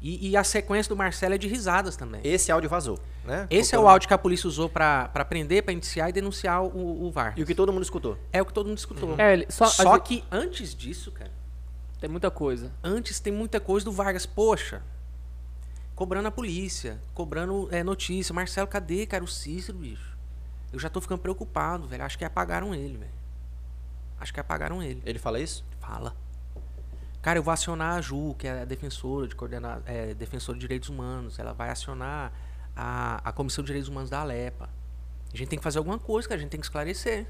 E, e, a sequência do Marcelo é de risadas também. Esse áudio vazou, né? Esse é o áudio que a polícia usou para prender, para indiciar e denunciar o, o VAR. E o que todo mundo escutou. É o que todo mundo escutou. Uhum. É, só, só que antes disso, cara. Tem muita coisa. Antes tem muita coisa do Vargas. Poxa, cobrando a polícia, cobrando é, notícia. Marcelo, cadê, cara, o Cícero, bicho? Eu já tô ficando preocupado, velho. Acho que apagaram ele, velho. Acho que apagaram ele. Ele fala isso? Fala. Cara, eu vou acionar a Ju, que é a defensora de, coordenar, é, defensora de direitos humanos. Ela vai acionar a, a Comissão de Direitos Humanos da Alepa. A gente tem que fazer alguma coisa, cara. A gente tem que esclarecer.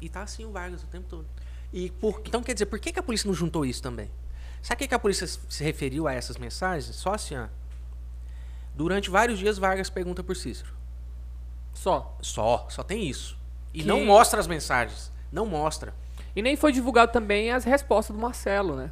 E tá assim o Vargas o tempo todo. E por, então, quer dizer, por que, que a polícia não juntou isso também? Sabe o que, que a polícia se referiu a essas mensagens? Só assim, ó. Durante vários dias, Vargas pergunta por Cícero. Só? Só, só tem isso. E que... não mostra as mensagens. Não mostra. E nem foi divulgado também as respostas do Marcelo, né?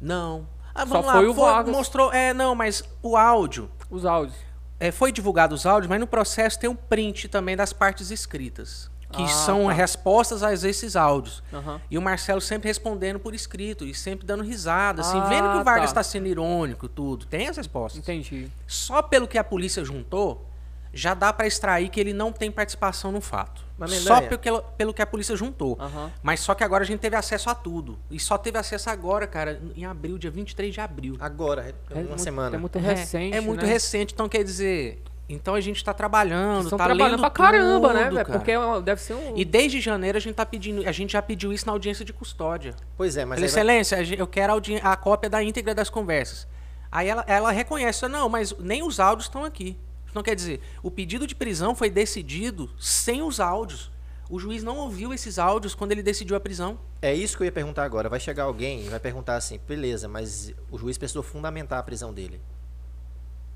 Não. Ah, Só lá, foi o Vargas. Mostrou, é, não, mas o áudio. Os áudios. É, foi divulgado os áudios, mas no processo tem um print também das partes escritas. Que ah, são tá. respostas a esses áudios. Uhum. E o Marcelo sempre respondendo por escrito e sempre dando risada, assim, ah, vendo que o Vargas está tá sendo irônico, tudo. Tem as respostas. Entendi. Só pelo que a polícia juntou, já dá para extrair que ele não tem participação no fato. Só pelo que, pelo que a polícia juntou. Uhum. Mas só que agora a gente teve acesso a tudo. E só teve acesso agora, cara, em abril, dia 23 de abril. Agora, é uma muito, semana. É muito recente. É, é muito né? recente, então quer dizer. Então a gente está trabalhando, Estão tá trabalhando lendo pra caramba, tudo, né, velho? Porque é deve ser um. E desde janeiro a gente tá pedindo, a gente já pediu isso na audiência de custódia. Pois é, mas. Falei, Excelência, vai... eu quero a, a, cópia da íntegra das conversas. Aí ela, ela reconhece, não, mas nem os áudios estão aqui. Então quer dizer, o pedido de prisão foi decidido sem os áudios. O juiz não ouviu esses áudios quando ele decidiu a prisão. É isso que eu ia perguntar agora. Vai chegar alguém e vai perguntar assim: beleza, mas o juiz precisou fundamentar a prisão dele.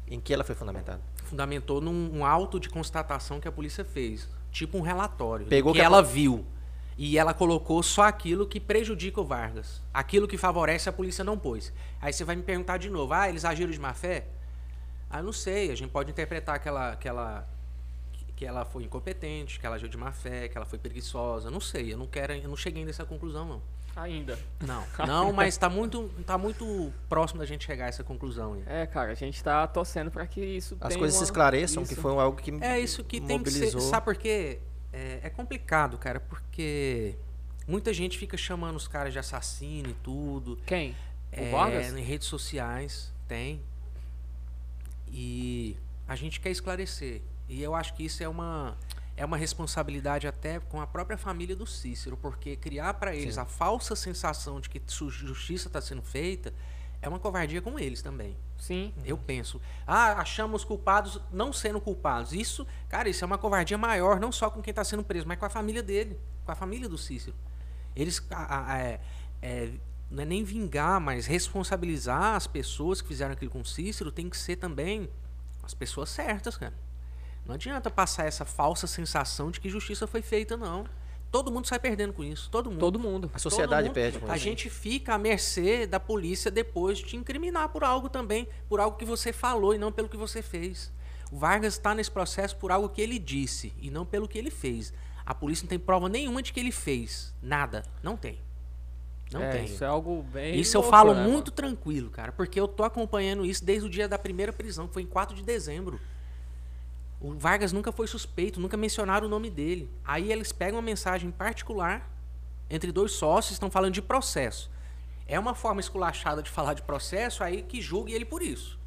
Em que ela foi fundamentada? Fundamentou num um auto de constatação que a polícia fez. Tipo um relatório. Pegou que, que ela viu. E ela colocou só aquilo que prejudica o Vargas. Aquilo que favorece a polícia não pôs. Aí você vai me perguntar de novo: ah, eles agiram de má fé? Ah, não sei, a gente pode interpretar que ela, que ela, que ela foi incompetente, que ela agiu de má fé, que ela foi preguiçosa, não sei, eu não quero, eu não cheguei nessa conclusão não. Ainda. Não, não, mas está muito, tá muito próximo da gente chegar a essa conclusão. Aí. É, cara, a gente está torcendo para que isso As coisas uma... se esclareçam, isso. que foi algo que É isso que mobilizou. tem que ser, sabe por quê? É, é complicado, cara, porque muita gente fica chamando os caras de assassino e tudo. Quem? O é, Vargas? Em redes sociais, tem. E a gente quer esclarecer. E eu acho que isso é uma, é uma responsabilidade até com a própria família do Cícero, porque criar para eles Sim. a falsa sensação de que justiça está sendo feita é uma covardia com eles também. Sim. Eu penso. Ah, achamos culpados não sendo culpados. Isso, cara, isso é uma covardia maior, não só com quem está sendo preso, mas com a família dele, com a família do Cícero. Eles a, a, é, é, não é nem vingar, mas responsabilizar as pessoas que fizeram aquilo com Cícero tem que ser também as pessoas certas, cara. Não adianta passar essa falsa sensação de que justiça foi feita, não. Todo mundo sai perdendo com isso. Todo mundo. Todo mundo. A sociedade mundo. perde. a gente fica à mercê da polícia depois de te incriminar por algo também, por algo que você falou e não pelo que você fez. O Vargas está nesse processo por algo que ele disse e não pelo que ele fez. A polícia não tem prova nenhuma de que ele fez. Nada. Não tem. Não é, tem. Isso é algo bem. Isso louco, eu falo né, muito mano? tranquilo, cara, porque eu tô acompanhando isso desde o dia da primeira prisão, que foi em 4 de dezembro. O Vargas nunca foi suspeito, nunca mencionaram o nome dele. Aí eles pegam uma mensagem particular entre dois sócios, estão falando de processo. É uma forma esculachada de falar de processo, aí que julgue ele por isso.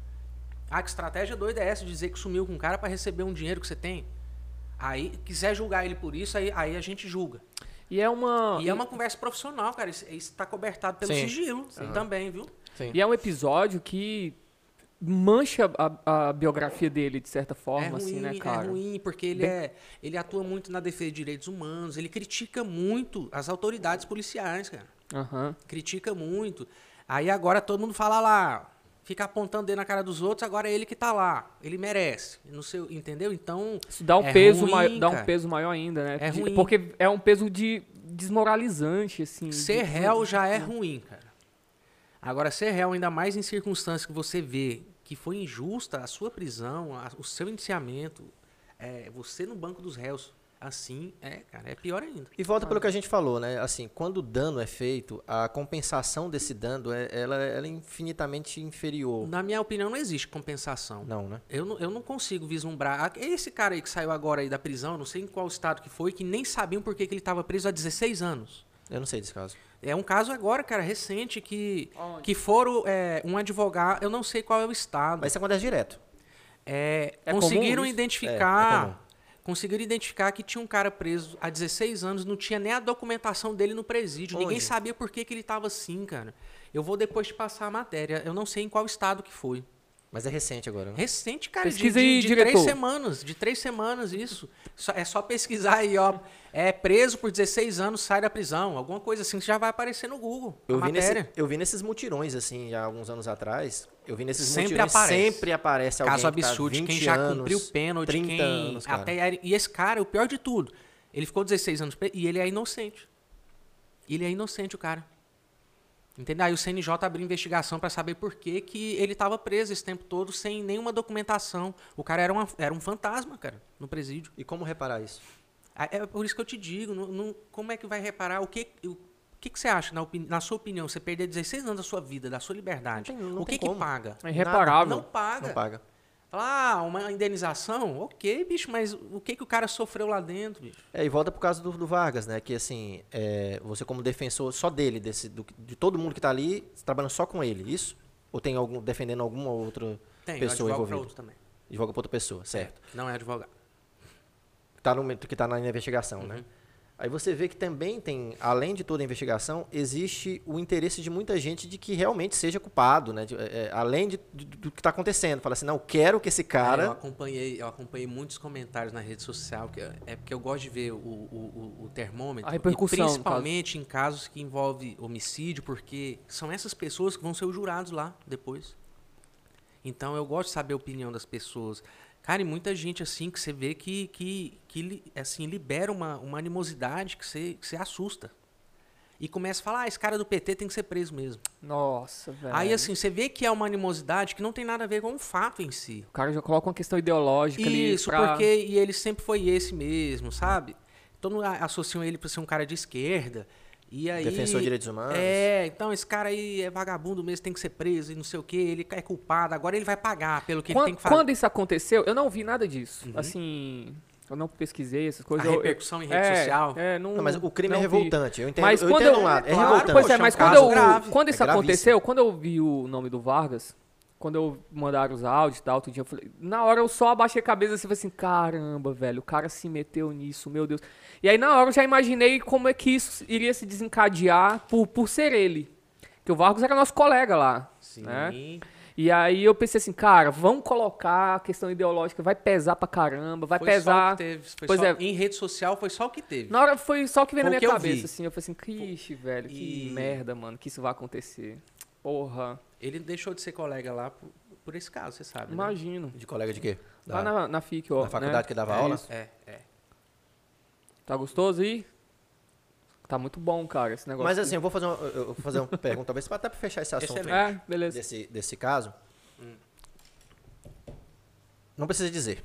Ah, que estratégia doida é essa de dizer que sumiu com um cara para receber um dinheiro que você tem? Aí, quiser julgar ele por isso, aí, aí a gente julga. E é uma. E é uma conversa profissional, cara. Isso está cobertado pelo Sim. sigilo Sim. também, viu? Sim. E é um episódio que mancha a, a, biografia dele de certa forma, é ruim, assim, né, cara? É ruim, porque ele, Bem... é, ele atua muito na defesa de direitos humanos, ele critica muito as autoridades policiais, cara. Uhum. Critica muito. Aí agora todo mundo fala lá, fica apontando dele na cara dos outros, agora é ele que tá lá. Ele merece. Não sei, entendeu? Então. Isso dá um, é peso, ruim, maior, dá um peso maior ainda, né? É ruim. Porque é um peso de desmoralizante, assim. Ser de... réu já é ruim, cara. Agora, ser réu, ainda mais em circunstâncias que você vê que foi injusta a sua prisão, a, o seu indiciamento, é, você no banco dos réus, assim, é, cara, é pior ainda. E volta pelo que a gente falou, né? Assim, quando o dano é feito, a compensação desse dano é, ela, ela é infinitamente inferior. Na minha opinião, não existe compensação. Não, né? Eu não, eu não consigo vislumbrar. Ah, Esse cara aí que saiu agora aí da prisão, não sei em qual estado que foi, que nem sabiam por que, que ele estava preso há 16 anos. Eu não sei desse caso. É um caso agora, cara, recente, que, Onde? que foram é, um advogado, eu não sei qual é o estado. Mas isso acontece direto. É, É conseguiram comum isso? identificar. Conseguiram identificar que tinha um cara preso há 16 anos, não tinha nem a documentação dele no presídio. Ninguém sabia por que, que ele estava assim, cara. Eu vou depois te passar a matéria. Eu não sei em qual estado que foi. Mas é recente agora, né? Recente, cara, de, Pesquisa de, aí, de diretor. três semanas. De três semanas, isso. Só- é só pesquisar aí, ó. É preso por 16 anos, sai da prisão. Alguma coisa assim que já vai aparecer no Google. a Eu vi, nesse, matéria. eu vi nesses mutirões, assim, há alguns anos atrás. Eu vi nesses Sempre mutirões, aparece. sempre aparece alguém Caso que tá absurdo, de 20 quem já anos, cumpriu pênalti, 30 quem anos, cara. até e esse cara, o pior de tudo, ele ficou 16 anos preso e ele é inocente. Ele é inocente o cara. Entendeu? Aí o CNJ abriu investigação para saber por que, que ele estava preso esse tempo todo sem nenhuma documentação. O cara era, uma, era um fantasma, cara, no presídio. E como reparar isso? Ah, É por isso que eu te digo, não- não- como é que vai reparar? O que, o, que, que você acha, na, opini- na sua opinião, você perder 16 anos da sua vida, da sua liberdade? Não tem- não o que, tem que como. paga? É irreparável. Não paga. Não paga. Ah, uma indenização? Ok, bicho, mas o que, que o cara sofreu lá dentro, bicho? É, e volta por causa do, do Vargas, né? Que assim, é, você como defensor só dele, desse, do- de todo mundo que tá ali, você trabalhando só com ele, isso? Ou tem algum defendendo alguma outra Tem, pessoa envolvida? outro também. Advoga pra outra pessoa, certo? Não é advogado. Que tá, no, que tá na investigação, Uhum. né? Aí você vê que também tem, além de toda a investigação, existe o interesse de muita gente de que realmente seja culpado, né? De- é, é, além de, de- do que está acontecendo. Fala assim, não, eu quero que esse eu cara... acompanhei, eu acompanhei muitos comentários na rede social, que é é porque eu gosto de ver o, o, o- o termômetro. A repercussão, e principalmente em casos que envolvem homicídio, porque são essas pessoas que vão ser os jurados lá depois. Então eu gosto de saber a opinião das pessoas. Cara, e muita gente assim que você vê que, que, que assim, libera uma, uma animosidade que você, que você assusta. E começa a falar, ah, esse cara do PT tem que ser preso mesmo. Nossa, velho. Aí assim, você vê que é uma animosidade que não tem nada a ver com o fato em si. O cara já coloca uma questão ideológica ali. Isso, pra- porque e ele sempre foi esse mesmo, sabe? Todo mundo a- associam ele pra ser um cara de esquerda. E aí, Defensor de direitos humanos. É, então esse cara aí é vagabundo mesmo, tem que ser preso e não sei o quê, ele é culpado, agora ele vai pagar pelo que Quando, ele tem que fazer. Uhum. quando isso aconteceu, eu não vi nada disso. Assim, eu não pesquisei essas coisas. A eu- eu- repercussão em rede é, social. É, não, Não, mas o crime é não vi. revoltante. Eu entendo, Mas eu quando entendo eu- um lado. É Claro, revoltante. Pois é, Poxa, mas é um quando, caso eu, quando É isso gravíssimo. aconteceu, quando eu vi o nome do Vargas, quando eu mandaram os áudios e tal, outro dia, eu falei, na hora eu só abaixei a cabeça assim, falei assim, caramba, velho, o cara se meteu nisso, meu Deus. E aí na hora eu já imaginei como é que isso iria se desencadear por, por ser ele. Porque o Vargas era nosso colega lá. Sim. né? E aí eu pensei assim, cara, vamos colocar a questão ideológica, vai pesar pra caramba, vai Foi só o pesar. que teve. Foi Pois só- é. Em rede social foi só o que teve. Na hora foi só o que veio na Foi minha que eu cabeça, vi. assim. Eu falei assim, ixi, velho, que E- merda, mano, que isso vai acontecer. Porra, Ele deixou de ser colega lá por, por esse caso, você sabe. né? imagino. De colega de quê? Lá Da- na, na FIC, ó. na faculdade né? que dava É aula? isso. É, é. Tá gostoso aí? Tá muito bom, cara, esse negócio. Mas assim, eu vou fazer uma, eu vou fazer uma pergunta, talvez até para fechar esse assunto Excelente. É, beleza. desse, desse caso. Não precisa dizer.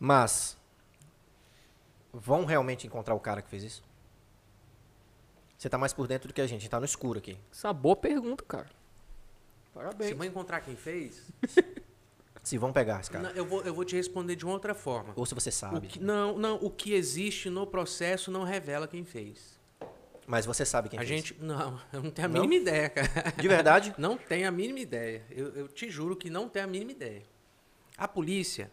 Mas vão realmente encontrar o cara que fez isso? Você tá mais por dentro do que a gente, a gente tá no escuro aqui. Essa é uma boa pergunta, cara. Se Parabéns. vou encontrar quem fez, Se vão pegar esse cara. não, eu, vou, eu vou te responder de uma outra forma. Ou se você O sabe. que- não, não, o que existe no processo não revela quem fez. Mas você sabe quem a fez. gente. Não, eu não tenho a Não? mínima ideia, cara. De verdade? Não tenho a mínima ideia. Eu, eu te juro que não tenho a mínima ideia. A polícia,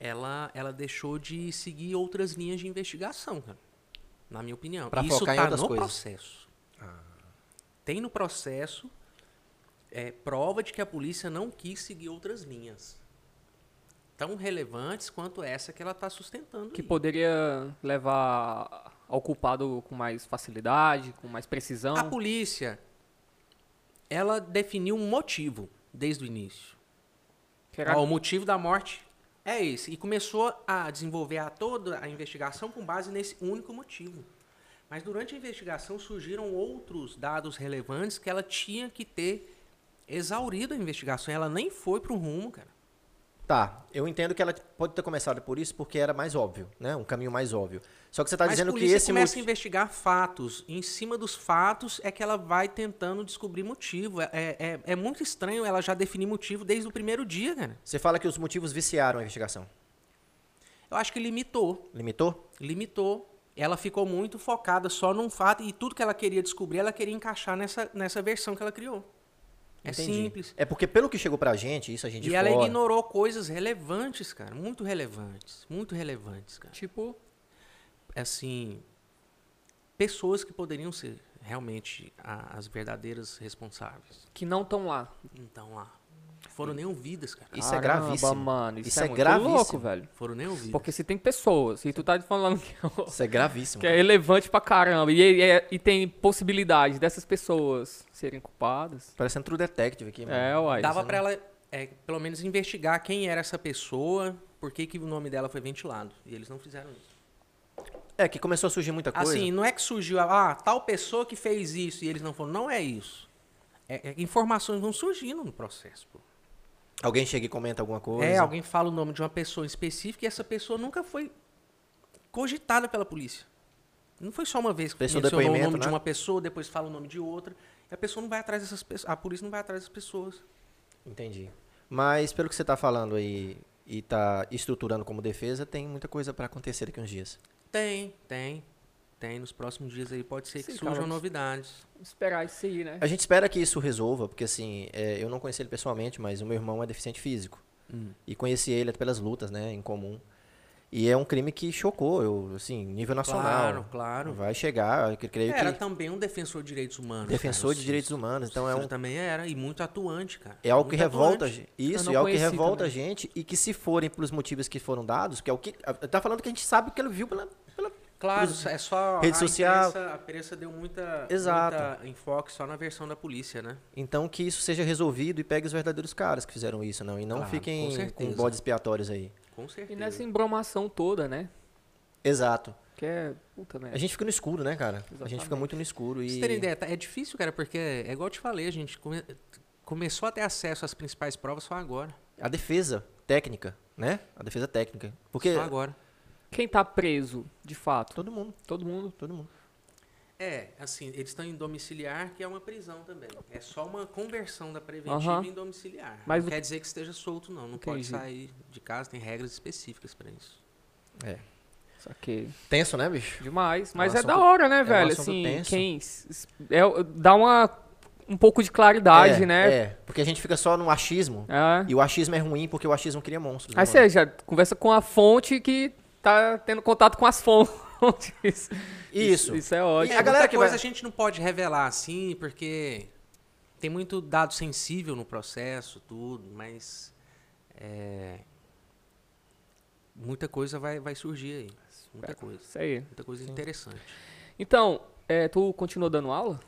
ela, ela deixou de seguir outras linhas de investigação, cara. Na minha opinião. Pra Isso focar em tá outras no coisas. processo. Tem no processo é, prova de que a polícia não quis seguir outras linhas. Tão relevantes quanto essa que ela está sustentando. Que aí. poderia levar ao culpado com mais facilidade, com mais precisão. A polícia, ela definiu um motivo desde o início. Era- Ó, o motivo da morte é esse. E começou a desenvolver a toda a investigação com base nesse único motivo. Mas durante a investigação surgiram outros dados relevantes que ela tinha que ter exaurido a investigação. Ela nem foi para o rumo, cara. Tá, eu entendo que ela pode ter começado por isso porque era mais óbvio, né? Um caminho mais óbvio. Só que você está dizendo que esse começa motivo- a investigar fatos. E em cima dos fatos é que ela vai tentando descobrir motivo. É, é, é muito estranho ela já definir motivo desde o primeiro dia, cara. Você fala que os motivos viciaram a investigação. Eu acho que limitou. Limitou? Limitou. Ela ficou muito focada só num fato e tudo que ela queria descobrir, ela queria encaixar nessa, nessa versão que ela criou. É Entendi. simples. É porque pelo que chegou pra gente, isso a gente E ela fora, ignorou coisas relevantes, cara. Muito relevantes. Muito relevantes, cara. Tipo, Assim, pessoas que poderiam ser realmente a- as verdadeiras responsáveis. que não estão lá. Então lá. Foram nem ouvidas, cara. Isso é gravíssimo. mano. Isso, Isso é, é gravíssimo. louco, velho. Foram nem ouvidas. Porque se tem pessoas, e tu tá falando que, Isso é gravíssimo. que é relevante pra caramba, e, e- e tem possibilidade dessas pessoas serem culpadas. Parecendo True Detective aqui, mano. É, uai. Dava pra ela, é, pelo menos, investigar quem era essa pessoa, por que, que o nome dela foi ventilado. E eles não fizeram isso. É, que começou a surgir muita coisa. Assim, não é que surgiu, ah, tal pessoa que fez isso e eles não foram. Não é isso. É- é- informações vão surgindo no processo, pô. Alguém chega e comenta alguma coisa. É, alguém fala o nome de uma pessoa específica e essa pessoa nunca foi cogitada pela polícia. Não foi só uma vez que Prestou mencionou o nome de né? uma pessoa, depois fala o nome de outra. E a pessoa não vai atrás dessas pessoas. A polícia não vai atrás dessas pessoas. Entendi. Mas pelo que você tá falando aí e tá estruturando como defesa, tem muita coisa pra acontecer daqui uns dias. Tem, tem. Tem. Nos próximos dias aí pode ser que Sim, surjam novidades. Esperar isso aí, né? A gente espera que isso resolva, porque assim, é, eu não conheci ele pessoalmente, mas o meu irmão é deficiente físico. Hum. E conheci ele pelas lutas, né, em comum. E é um crime que chocou, eu, assim, nível nacional. Claro, claro. Vai chegar, eu creio Era que também um defensor de direitos humanos. defensor cara. de direitos humanos, então é um também era, e muito atuante, cara. É algo que Muito revolta a atuante. gente. Isso, é algo que revolta a também. gente e que se forem pelos motivos que foram dados, que é o que. Tá falando que a gente sabe que ele viu pela. Claro, pros- é só. rede a social. Imprensa, a imprensa deu muita, Exato. muita enfoque só na versão da polícia, né? então que isso seja resolvido e pegue os verdadeiros caras que fizeram isso, não. E não Claro, fiquem com com, bodes expiatórios aí. Com certeza. E nessa embromação toda, né? Exato. Que é. Puta merda. A gente fica no escuro, né, cara? A gente fica Exatamente. muito no escuro Pra e. vocês terem ideia, tá- é difícil, cara, porque é igual eu te falei, a gente come- começou a ter acesso às principais provas só agora. A defesa técnica, né? A defesa técnica. Porque. Só agora. Quem tá preso, de fato? Todo mundo, Todo mundo. todo mundo. É, assim, eles estão em domiciliar, que é uma prisão também. É só uma conversão da preventiva em domiciliar. Mas não o- quer dizer que esteja solto, não. Não pode Entendi. sair de casa, tem regras específicas pra isso. É. Saquei. Tenso, né, bicho? Demais. Mas é, assunto- da hora, né, um velho? assunto assim, tenso. quem. É, dá uma. Um pouco de claridade, é, né? É, porque a gente fica só no achismo. É. E o achismo é ruim porque o achismo cria monstros. né, Aí você já conversa com a fonte que tá tendo contato com as fontes. Isso. Isso é ótimo. a galera que coisa vai- a gente não pode revelar assim, porque tem muito dado sensível no processo, tudo, mas é, muita coisa vai, vai surgir aí. Muita coisa. Isso aí. Muita coisa interessante. Então, é, tu continuou dando aula?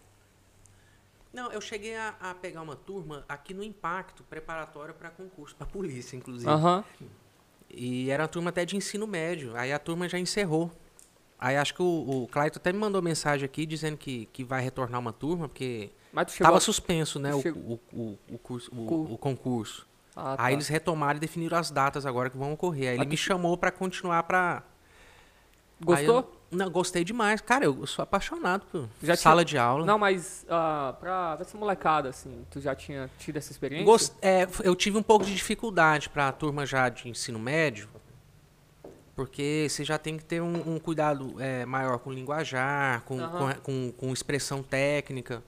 Não, eu cheguei a, a pegar uma turma aqui no Impacto, preparatória para concurso, para polícia, inclusive. Aham. E era uma turma até de ensino médio. Aí a turma já encerrou. Aí acho que o, o Claito até me mandou mensagem aqui dizendo que, que vai retornar uma turma, porque Mas tu chegou. Tava a- suspenso, né, o, Chegou- o, o, o curso, o, o concurso. Ah, tá. Aí eles retomaram e definiram as datas agora que vão ocorrer. Aí ele me chamou pra continuar pra... Gostou? Não, gostei demais. Cara, eu sou apaixonado por Já sala de aula. Não, mas ah, pra essa molecada, assim, tu já tinha tido essa experiência? Gos- é, eu tive um pouco de dificuldade para a turma já de ensino médio, porque você já tem que ter um, um cuidado é, maior com linguajar, com, Aham. com, com- com expressão técnica.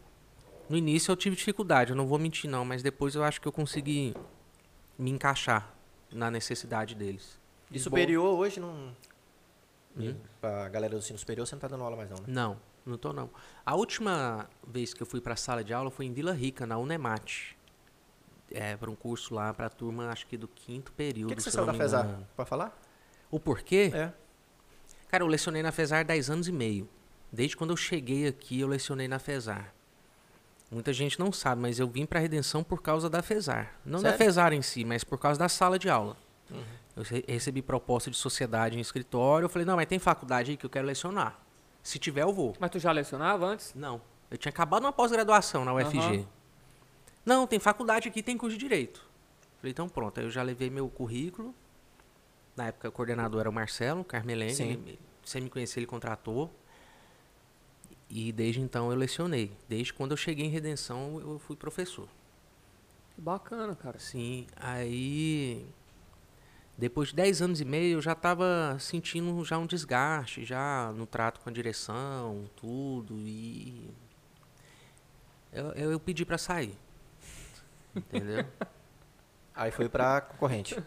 No início eu tive dificuldade, eu não vou mentir não, mas depois eu acho que eu consegui me encaixar na necessidade deles. De superior hoje não. Hum? Pra galera do ensino superior você não tá dando aula mais, não, né? Não, não tô não. A última vez que eu fui para a sala de aula foi em Vila Rica, na Unemat. É, para um curso lá para a turma, acho que do quinto período. que, que você saiu da FESAR? Pode falar? O porquê? É. Cara, eu lecionei na FESAR 10 anos e meio. Desde quando eu cheguei aqui, eu lecionei na FESAR. Muita gente não sabe, mas eu vim para Redenção por causa da FESAR. Não da Sério? FESAR em si, mas por causa da sala de aula. Uhum. Eu re- recebi proposta de sociedade em escritório. Eu falei, não, mas tem faculdade aí que eu quero lecionar. Se tiver, eu vou. Mas tu já lecionava antes? Não. Eu tinha acabado uma pós-graduação na UFG. Aham. Não, tem faculdade aqui, tem curso de direito. Falei, então pronto. Aí eu já levei meu currículo. Na época o coordenador era o Marcelo. Ele, sem me conhecer, ele contratou. E desde então eu lecionei. Desde quando eu cheguei em Redenção, eu fui professor. Que bacana, cara. Sim, aí depois de 10 anos e meio eu já estava sentindo já um desgaste, já no trato com a direção, tudo, e eu, eu, eu pedi para sair. Entendeu? Aí foi pra concorrente.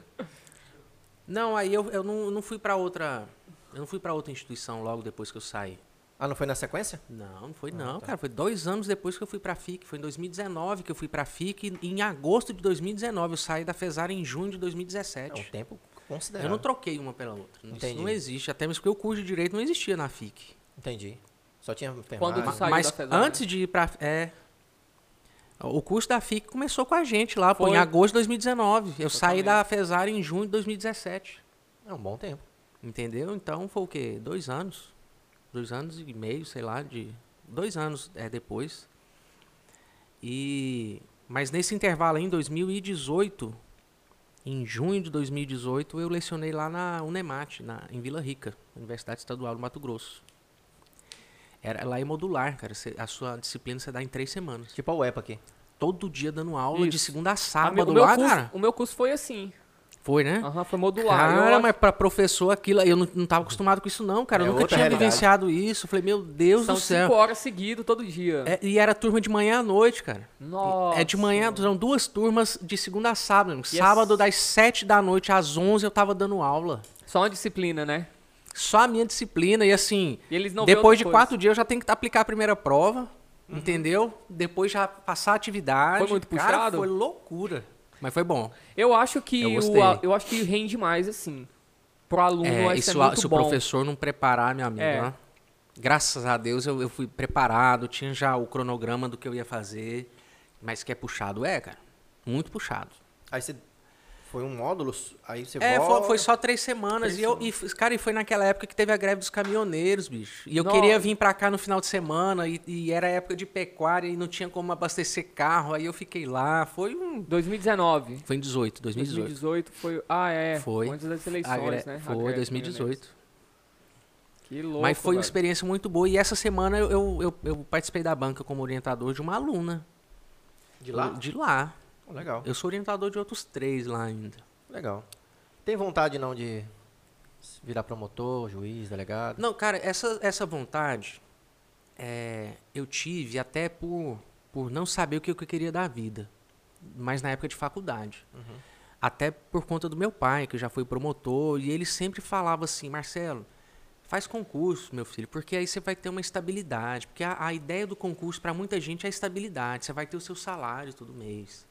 não, aí eu, eu não, não fui para outra, eu não fui para outra instituição logo depois que eu saí. Ah, não foi na sequência? Não, não foi Ah, não, tá. cara. Foi dois anos depois que eu fui pra FIC. Foi em 2019 que eu fui pra FIC. E em agosto de 2019 eu saí da FESAR em junho de É 2017. um tempo Eu considerável. não troquei uma pela outra. Isso Entendi. não existe. Até mesmo porque o curso de direito não existia na FIC. Entendi. Só tinha Quando enfermagem. tu saiu Mas da FESAR, né? antes de ir pra. É. O curso da FIC começou com a gente lá, pô, Foi. em agosto de 2019. Eu saí da FESAR em junho de 2017. É um bom tempo. Entendeu? Então foi o quê? Dois anos. Dois anos e meio, sei lá, de. Dois anos é, depois. E. Mas nesse intervalo aí, em 2018, em junho de 2018, eu lecionei lá na Unemat, na, em Vila Rica, Universidade Estadual do Mato Grosso. Era, lá é modular, cara. Cê- a sua disciplina você dá em três semanas. Tipo a UEPA aqui. Todo dia dando aula, de Isso. segunda a sábado lá, curso, cara. o meu curso foi assim. Foi, né? Aham, foi modular. Cara, mas pra professor aquilo, eu não, não tava acostumado com isso não, cara. É eu nunca tinha realidade. vivenciado isso. Falei, meu Deus São do céu. cinco horas seguidas todo dia. É, e era turma de manhã à noite, cara. Nossa. É de manhã, são duas turmas de segunda a sábado. Sábado s- das sete da noite às onze eu tava dando aula. Só uma disciplina, né? Só a minha disciplina e assim, E eles não vê depois de coisa. quatro dias eu já tenho que aplicar a primeira prova, entendeu? Depois já passar a atividade. Foi muito Cara, puxado? foi loucura. Mas foi bom. Eu acho que Eu o, eu acho que rende mais assim. Pro aluno É, vai e ser se, o- muito se o bom. professor não preparar, meu amigo, É. ó, graças a Deus eu, eu fui preparado, tinha já o cronograma do que eu ia fazer, mas que é puxado, é, cara, muito puxado. Aí você. Foi um módulo, aí você É, foi, volta. foi só três semanas. Três e, eu, e, cara, e foi naquela época que teve a greve dos caminhoneiros, bicho. E eu Nossa. queria vir pra cá no final de semana, e, e era época de pecuária e não tinha como abastecer carro. Aí eu fiquei lá. Foi um. 2019. Foi em 18, 2018. 2018 foi. Ah, é. Foi. Antes das eleições, gre- né? Foi, greve 2018. Que louco. Mas foi uma velho. experiência muito boa. E essa semana eu, eu, eu, eu participei da banca como orientador de uma aluna. De lá? De lá. Legal. Eu sou orientador de outros três lá ainda. Legal. Tem vontade não de virar promotor, juiz, delegado? Não, cara, essa, essa vontade é, eu tive até por, por não saber o que eu queria da vida. Mas na época de faculdade. Até por conta do meu pai, que já foi promotor, e ele sempre falava assim, Marcelo, faz concurso, meu filho, porque aí você vai ter uma estabilidade. Porque a, a ideia do concurso para muita gente é a estabilidade. Você vai ter o seu salário todo mês.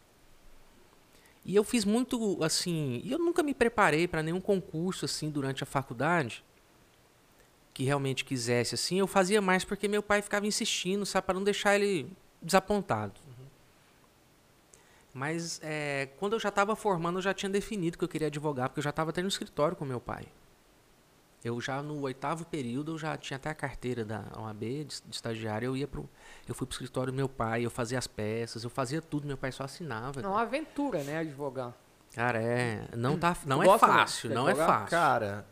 E eu fiz muito assim, e eu nunca me preparei para nenhum concurso assim durante a faculdade que realmente quisesse assim, eu fazia mais porque meu pai ficava insistindo, sabe, para não deixar ele desapontado. Mas é, quando eu já estava formando, eu já tinha definido que eu queria advogar, porque eu já estava até no escritório com meu pai. Eu já no oitavo período, eu já tinha até a carteira da OAB de, de estagiário, eu ia pro, eu fui pro escritório do meu pai, eu fazia as peças, eu fazia tudo, meu pai só assinava. É uma aventura, né, advogar. Cara, é, não tá, não é fácil, não é fácil. Cara,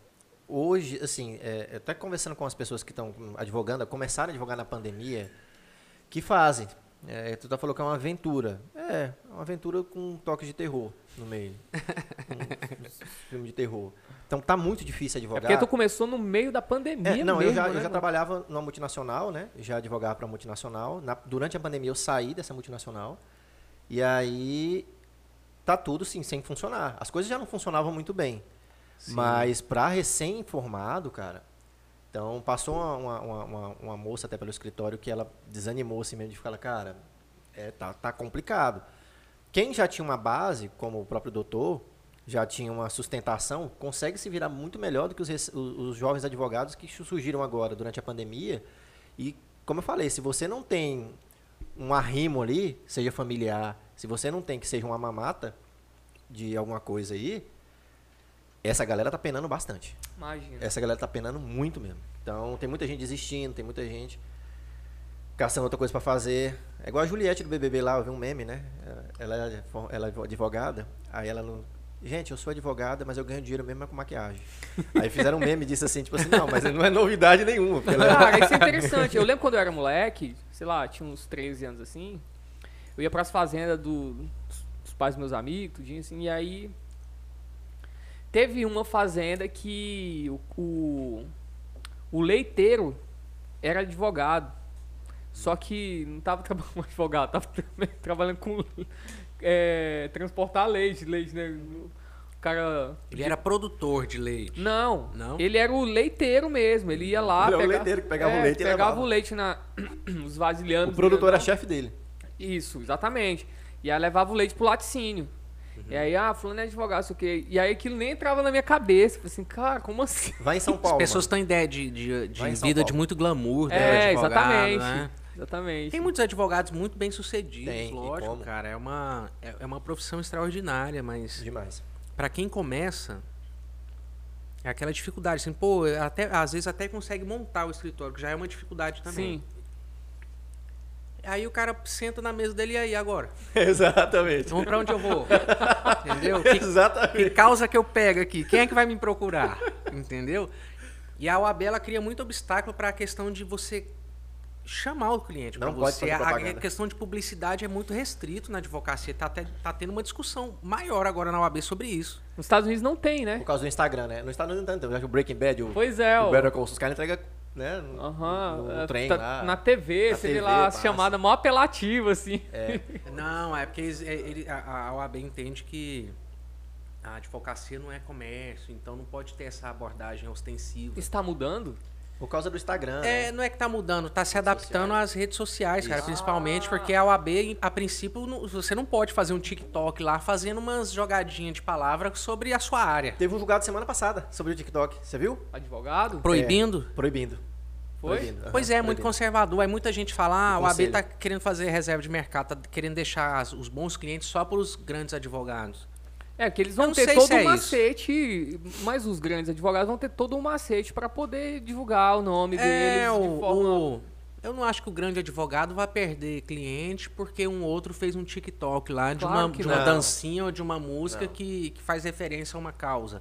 hoje, assim, é, até conversando com as pessoas que estão advogando, começaram a advogar na pandemia, que fazem. É, tu tá falou que é uma aventura. É, é uma aventura com um toque de terror no meio. um filme de terror. Então tá muito difícil É advogar. porque tu começou no meio da pandemia É, não, mesmo, eu já, né, eu já trabalhava numa multinacional, né? Já advogava para multinacional. Na- durante a pandemia eu saí dessa multinacional. E aí tá tudo sim, sem funcionar. As coisas já não funcionavam muito bem. Sim. Mas para recém-formado, cara. Então passou uma, uma, uma, uma- moça até pelo escritório que ela desanimou assim mesmo de falar, cara, é, tá, tá complicado. Quem já tinha uma base, como o próprio doutor, já tinha uma sustentação, consegue se virar muito melhor do que os, os, os jovens advogados que surgiram agora durante a pandemia. E, como eu falei, se você não tem um arrimo ali, seja familiar, se você não tem que seja uma mamata de alguma coisa aí, essa galera tá penando bastante. Imagina. Essa galera tá penando muito mesmo. Então, tem muita gente desistindo, tem muita gente caçando outra coisa pra fazer. É igual a Juliette do BBB lá, eu vi um meme, né? Ela é, ela é advogada, aí ela não... Gente, eu sou advogada, mas eu ganho dinheiro mesmo com maquiagem. Aí fizeram um meme disso assim, tipo assim, não, mas não é novidade nenhuma. Ela... Cara, isso é interessante. Eu lembro quando eu era moleque, sei lá, tinha uns 13 anos assim, eu ia pras fazendas do, dos pais dos meus amigos, tudinho assim, e aí teve uma fazenda que o, o, o leiteiro era advogado. Só que não estava trabalhando como advogado, estava trabalhando com é, transportar leite, leite, né? O cara. Ele era produtor de leite. Não, não. Ele era o leiteiro mesmo. Ele ia lá. Ele pega... o leiteiro que pegava é, o leite pegava e Pegava o leite na. os vasilhanos. O produtor era chefe dele. Isso, exatamente. E aí levava o leite pro laticínio. Uhum. E aí, ah, fulano é advogado, sei o quê. E aí aquilo nem entrava na minha cabeça. Falei assim, cara, como assim? Vai em São Paulo. As pessoas têm ideia de, de, de vida de muito glamour, né? É, exatamente. Né? Exatamente. Tem muitos advogados muito bem sucedidos, Tem, lógico, cara. É uma, é, é uma profissão extraordinária, mas. Demais. Para quem começa, é aquela dificuldade, assim, pô, até, às vezes até consegue montar o escritório, que já é uma dificuldade também. Sim. Aí o cara senta na mesa dele e aí agora? Exatamente. Vamos pra onde eu vou? Entendeu? Que, Exatamente. Que causa que eu pego aqui? Quem é que vai me procurar? Entendeu? E a OAB ela cria muito obstáculo para a questão de você chamar o cliente para você. A questão de publicidade é muito restrito na advocacia. Tá, até, tá tendo uma discussão maior agora na OAB sobre isso. Nos Estados Unidos não tem, né? Por causa do Instagram, né? No Estados Unidos não tem. O Breaking Bad, o, pois é, o Better Call os caras entregam né? Uhum. No, no trem tá, lá. Na TV, na você TV, vê lá passa. a chamada mó apelativa, assim. É. Não, é porque eles, ele, a, a OAB entende que a advocacia não é comércio, então não pode ter essa abordagem ostensiva. Está mudando? Por causa do Instagram. É, né? não é que tá mudando, tá se adaptando às redes sociais, Isso. cara, principalmente ah. porque a OAB, a princípio, você não pode fazer um TikTok lá fazendo umas jogadinhas de palavra sobre a sua área. Teve um julgado semana passada sobre o TikTok, você viu? Advogado? Proibindo? É, proibindo. Foi? Proibindo. Uhum, pois é, é muito conservador. Aí muita gente fala, ah, o AB tá querendo fazer reserva de mercado, tá querendo deixar os bons clientes só para os grandes advogados. É, que eles vão ter todo um é macete, isso. mas os grandes advogados vão ter todo um macete para poder divulgar o nome é, deles o, de forma... O, eu não acho que o grande advogado vai perder cliente porque um outro fez um TikTok lá de uma, de uma dancinha ou de uma música que, que faz referência a uma causa.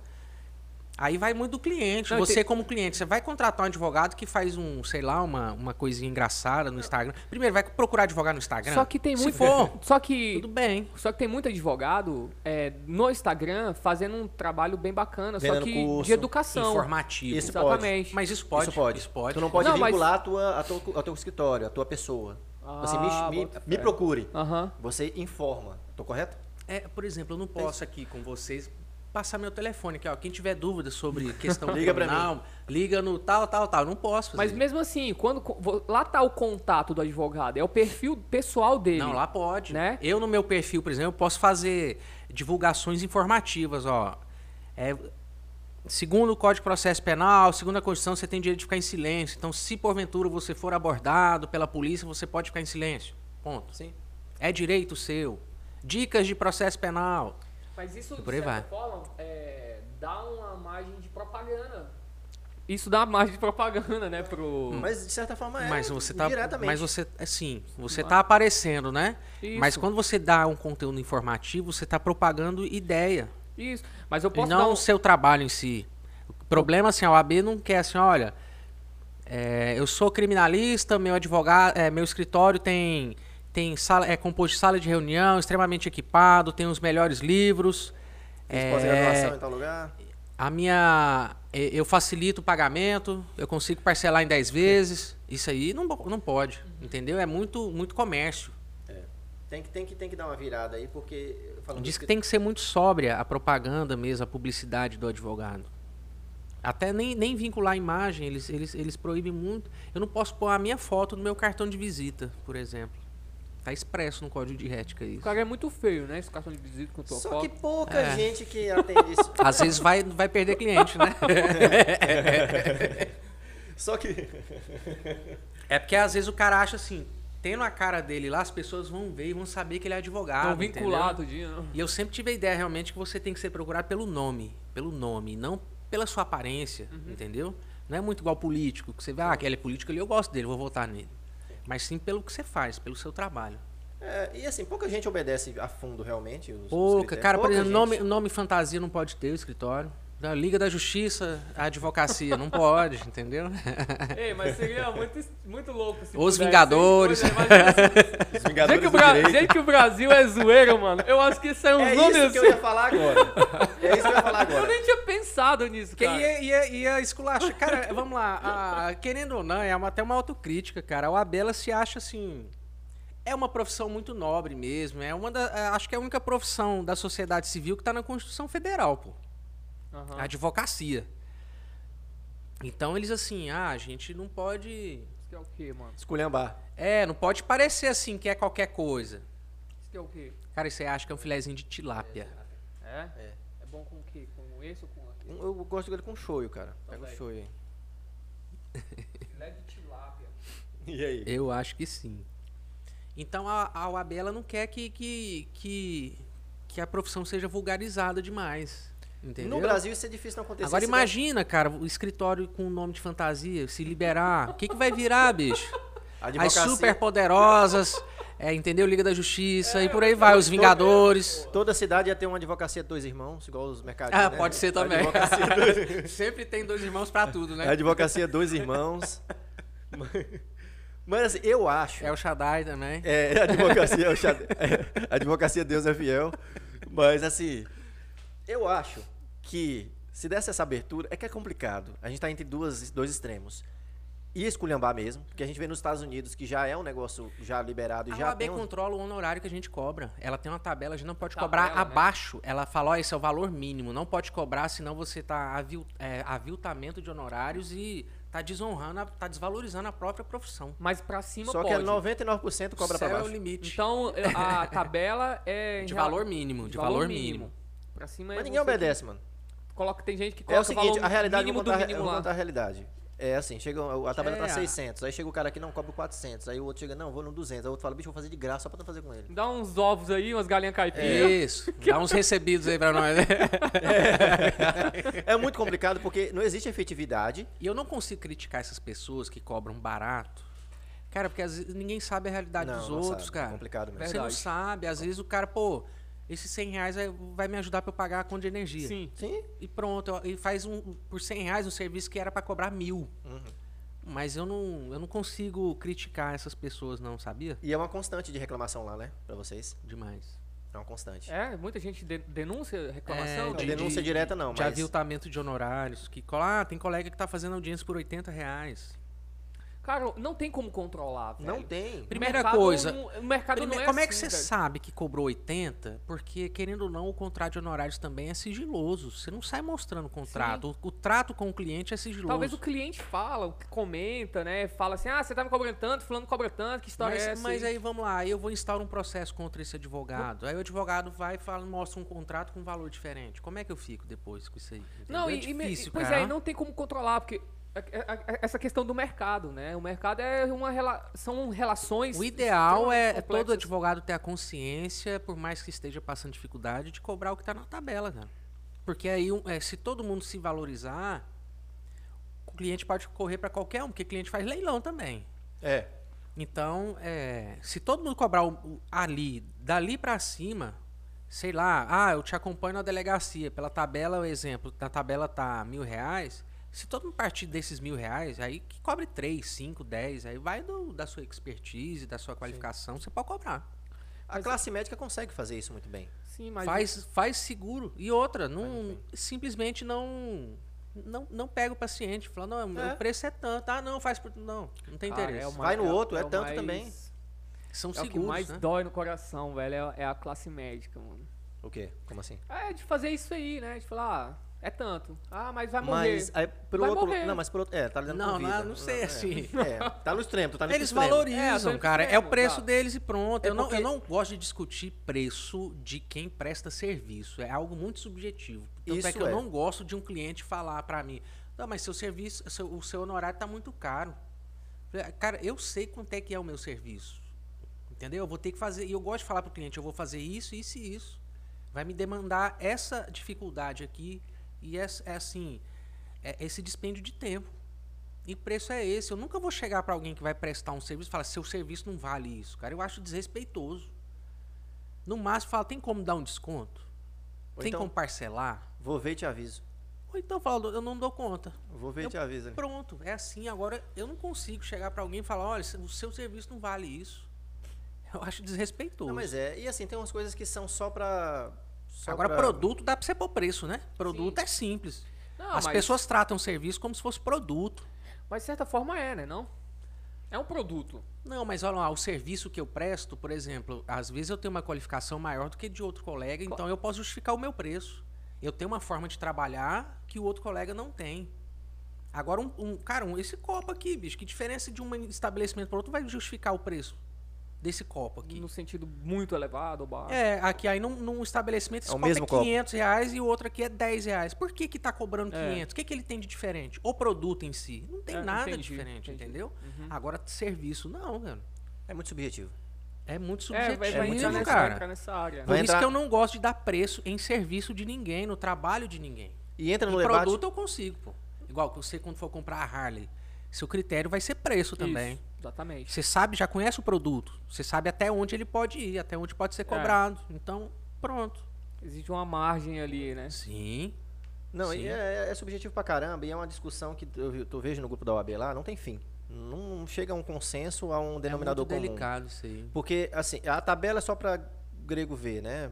Aí vai muito do cliente. Não, você, tem... como cliente, você vai contratar um advogado que faz um, sei lá, uma, uma coisinha engraçada no Instagram. Primeiro, vai procurar advogado no Instagram. Só que tem muito. Se for, só que. Tudo bem. Só que tem muito advogado é, no Instagram fazendo um trabalho bem bacana, Vendendo só que curso, de educação. Informativo. Isso Exatamente. Pode. Mas isso pode. Isso pode. Isso pode. Tu não pode não, vincular mas... a tua, a tua, ao teu escritório, a tua pessoa. Ah, assim, me, me, me procure. Uhum. Você informa. Tô correto? É, por exemplo, eu não posso aqui com vocês passar meu telefone aqui, ó. Quem tiver dúvida sobre questão liga criminal, mim. liga no tal, tal, tal. Não posso fazer. Mas mesmo assim, quando lá tá o contato do advogado, é o perfil pessoal dele. Não, lá pode. Né? Eu no meu perfil, por exemplo, posso fazer divulgações informativas, ó. É, segundo o Código de Processo Penal, segundo a Constituição, você tem direito de ficar em silêncio. Então, se porventura você for abordado pela polícia, você pode ficar em silêncio. Ponto. Sim. É direito seu. Dicas de processo penal. Mas isso, de certa vai. forma, é, dá uma margem de propaganda. Isso dá uma margem de propaganda, né, pro... Mas, de certa forma, é mas você tá, Mas você, assim, você tá aparecendo, né? Isso. Mas quando você dá um conteúdo informativo, você tá propagando ideia. Isso, mas eu posso E não o seu trabalho em si. O problema, assim, a OAB não quer, assim, olha... É, eu sou criminalista, meu advogado, é, meu escritório tem tem sala, é composto de sala de reunião, extremamente equipado, tem os melhores livros. é, pós-graduação em tal lugar. A minha. Eu facilito o pagamento, eu consigo parcelar em 10 vezes. Isso aí não, não pode, entendeu? É muito, muito comércio. É. Tem, que, tem, que, tem que dar uma virada aí, porque. Diz que, que tem que ser muito sóbria a propaganda mesmo, a publicidade do advogado. Até nem, nem vincular a imagem, eles, eles, eles proíbem muito. Eu não posso pôr a minha foto no meu cartão de visita, por exemplo. Tá expresso no código de ética isso. O cara é muito feio, né? Esse cartão de visita com tua Só foto. que pouca é. gente que atende isso. Às vezes vai, vai perder cliente, né? Só que. É porque às vezes o cara acha assim, tendo a cara dele lá, as pessoas vão ver e vão saber que ele é advogado. Estão vinculados dia, não. E eu sempre tive a ideia realmente que você tem que ser procurado pelo nome. Pelo nome, não pela sua aparência, uhum. entendeu? Não é muito igual político, que você vê, ah, aquele é político ali, eu gosto dele, vou votar nele. Mas sim pelo que você faz, pelo seu trabalho. É, e assim, pouca gente obedece a fundo realmente. Os, os Pouca, critérios. cara, por Pouca exemplo, gente. nome, nome fantasia não pode ter o escritório. Da Liga da Justiça, a advocacia, não pode, entendeu? Ei, mas seria muito, muito louco se Os? Vingadores. Se- Os Vingadores que, Bra... Direito. jeito que o Brasil é zoeira, mano. Eu acho que isso é um É nome isso que eu assim. ia falar agora. É isso que eu ia falar Eu agora. nem tinha pensado nisso, Que cara. ia, ia, ia esculachar. Cara, vamos lá. a- querendo ou não, é uma- até uma autocrítica, cara. O Abela se acha assim. É uma profissão muito nobre mesmo. É uma da, é, acho que é a única profissão da sociedade civil que está na Constituição Federal, pô. Aham. A advocacia. Então eles assim, ah, a gente não pode. Isso que é o quê, mano? Esculhambar. É, não pode parecer assim que é qualquer coisa. Isso que é o quê? Cara, isso aí acha que é um filezinho de tilápia. É? É. É bom com o quê? Com esse ou com aquele? Um- Eu gosto dele com shoyu, cara. Pega o shoyu aí. Filé de tilápia. E aí? Eu acho que sim. Então a, a OAB ela não quer que, que, que, que a profissão seja vulgarizada demais. Entendeu? No Brasil isso é difícil não acontecer. Agora imagina, cara, o escritório com o nome de fantasia, se liberar. O que, que vai virar, bicho? a As advocacia- super poderosas, é, entendeu? Liga da Justiça e por aí vai, os Vingadores. Toda cidade ia ter uma advocacia de dois irmãos, igual os mercadinhos. Ah, né? pode ser também. Dois, Sempre tem dois irmãos pra tudo, né? advocacia dois irmãos. Mas assim, eu acho. É o Shaddai também. É, a advocacia, é o xad- é, a advocacia Deus é fiel. Mas assim, eu acho que se desse essa abertura, é que é complicado. A gente tá entre duas, dois extremos. E esculhambar mesmo, porque a gente vê nos Estados Unidos que já é um negócio já liberado e A já OAB tem um... controla o honorário que a gente cobra. Ela tem uma tabela, a gente não pode Tabela, cobrar né? abaixo. Ela fala, ó, esse é o valor mínimo. Não pode cobrar, senão você tá avil, é, aviltamento de honorários e tá desonrando, a- tá desvalorizando a própria profissão. Mas pra cima Só que pode. é 99% cobra Céu pra é o baixo. limite. Então a tabela é... de valor mínimo, de, valor, mínimo. Pra cima é Mas ninguém você que obedece, mano. Coloca, tem gente que É coloca o seguinte, a realidade, mínimo do contar, eu mínimo vou lá. contar a realidade. É assim, chega a tabela É. tá 600, aí chega o cara aqui, não, cobra 400, aí o outro chega, não, vou no 200, aí o outro fala, bicho, vou fazer de graça só pra não fazer com ele. Dá uns ovos aí, umas galinhas caipiras. Isso. Dá uns recebidos aí pra nós. né? É muito complicado porque não existe efetividade. E eu não consigo criticar essas pessoas que cobram barato. Cara, porque às vezes ninguém sabe a realidade Não, dos não outros, sabe, é cara. complicado mesmo. Você não sabe. Às vezes o cara, pô, esses 100 reais vai- vai me ajudar pra eu pagar a conta de energia. Sim. Sim, E pronto, e faz um, por 100 reais um serviço que era pra cobrar mil. Uhum. Mas eu não, eu não consigo criticar essas pessoas, não, sabia? e é uma constante de reclamação lá, né, pra vocês. Demais. É uma constante. É, muita gente de- denúncia, reclamação. É, Não, de- denúncia direta não, De mas... aviltamento de honorários. Que, ah, tem colega que tá fazendo audiência por 80 reais. Cara, não tem como controlar, velho. Não tem. Primeira mercado coisa, não- o mercado Primeiro, não é como é que assim, você velho. sabe que cobrou 80? Porque, querendo ou não, o contrato de honorários também é sigiloso. Você não sai mostrando o contrato. O, o trato com o cliente é sigiloso. Talvez o cliente fala, comenta, né? Fala assim, ah, você tá me cobrando tanto, fulano cobra tanto, que história mas, é essa? mas aí vamos lá, aí eu vou instaurar um processo contra esse advogado. Aí o advogado vai e fala, mostra um contrato com um valor diferente. Como é que eu fico depois com isso aí? Não, Entendeu? e, e me- é difícil, pois cara. é, e não tem como controlar, porque essa questão do mercado, né? O mercado é uma rela- são relações O ideal é, é todo complexas. advogado ter a consciência, por mais que esteja passando dificuldade, de cobrar o que está na tabela, cara. Porque aí, é, se todo mundo se valorizar, o cliente pode correr para qualquer um, porque o cliente faz leilão também. É. Então, é, se todo mundo cobrar o- o- ali, dali para cima, sei lá, ah, eu te acompanho na delegacia, pela tabela, o exemplo, na tabela tá mil reais, se todo mundo partir desses mil reais, aí que cobre 3, 5, 10, aí vai do- da sua expertise, da sua qualificação, você pode cobrar. A classe médica consegue fazer isso muito bem. Sim, mas Faz, faz seguro. E outra, não, simplesmente não, não não pega o paciente, fala, não, É. o preço é tanto, ah, não, faz por... Não, não tem cara, interesse. é o Vai no mais- outro, é o tanto mais- também. São É o que seguros, mais né? dói no coração, velho, é, é a classe médica, mano. O quê? Como assim? É de fazer isso aí, né? De falar, ah, é tanto. Ah, mas vai morrer. Mas, aí, pelo Vai outro... morrer. Não, mas pelo outro... É, tá lidando Não, com vida. não, não sei, é. assim. É, tá no extremo, tu tá no Eles extremo. É, valorizam, indo cara. pro É o extremo, preço tá. deles e pronto. É eu, não, porque- eu não gosto de discutir preço de quem presta serviço. É algo muito subjetivo. Tanto é Isso que eu é. não gosto de um cliente falar pra mim, não, mas seu serviço, seu- o seu honorário tá muito caro. Cara, eu sei quanto é que é o meu serviço. Entendeu? Eu vou ter que fazer. E eu gosto de falar pro cliente, eu vou fazer isso, isso e isso. Vai me demandar essa dificuldade aqui. E é, é assim, é esse dispêndio de tempo. E o preço é esse. Eu nunca vou chegar para alguém que vai prestar um serviço e falar, seu serviço não vale isso. Cara, eu acho desrespeitoso. No máximo, fala, tem como dar um desconto? Ou tem então- como parcelar? Vou ver e te aviso. Ou então fala, eu não dou conta. Vou ver e te aviso. Pronto, é assim. Agora, eu não consigo chegar para alguém e falar, olha, o seu serviço não vale isso. Eu acho desrespeitoso. Não, mas é. E assim, tem umas coisas que são só pra. Só Agora, pra- produto dá pra você pôr preço, né? Produto Sim. é simples. Não, As mas- pessoas tratam o serviço como se fosse produto. Mas de certa forma é, né? Não? É um produto. Não, mas olha lá, o serviço que eu presto, por exemplo, às vezes eu tenho uma qualificação maior do que de outro colega, então eu posso justificar o meu preço. Eu tenho uma forma de trabalhar que o outro colega não tem. Agora, um, um- cara, um- esse copo aqui, bicho, que diferença de um estabelecimento para outro vai justificar o preço desse copo aqui? No sentido muito elevado ou baixo. É, aqui aí num, num estabelecimento esse É o copo mesmo é copo. 500 reais e o outro aqui é 10 reais. Por que que tá cobrando É. 500? O que que ele tem de diferente? O produto em si. Não tem É, nada entendi, diferente, entendi. entendeu? Uhum. Agora, serviço, não, velho. É muito subjetivo. É muito É, subjetivo, vai, É vai muito entrar, subjetivo, nessa, vai cara. entrar nessa área. Por Vai isso entrar- que eu não gosto de dar preço em serviço de ninguém, no trabalho de ninguém. E entra no Em debate. produto eu consigo, pô. Igual que você quando for comprar a Harley, seu critério vai ser preço também. Isso, exatamente. Você sabe, já conhece o produto. Você sabe até onde ele pode ir, até onde pode ser cobrado. Então, pronto. Existe uma margem ali, né? Sim. Não, Sim. e é, é subjetivo pra caramba, e é uma discussão que eu, eu vejo no grupo da OAB lá, não tem fim. Não chega a um consenso, a um denominador é muito comum. delicado isso aí. Porque, assim, a tabela é só para grego ver, né?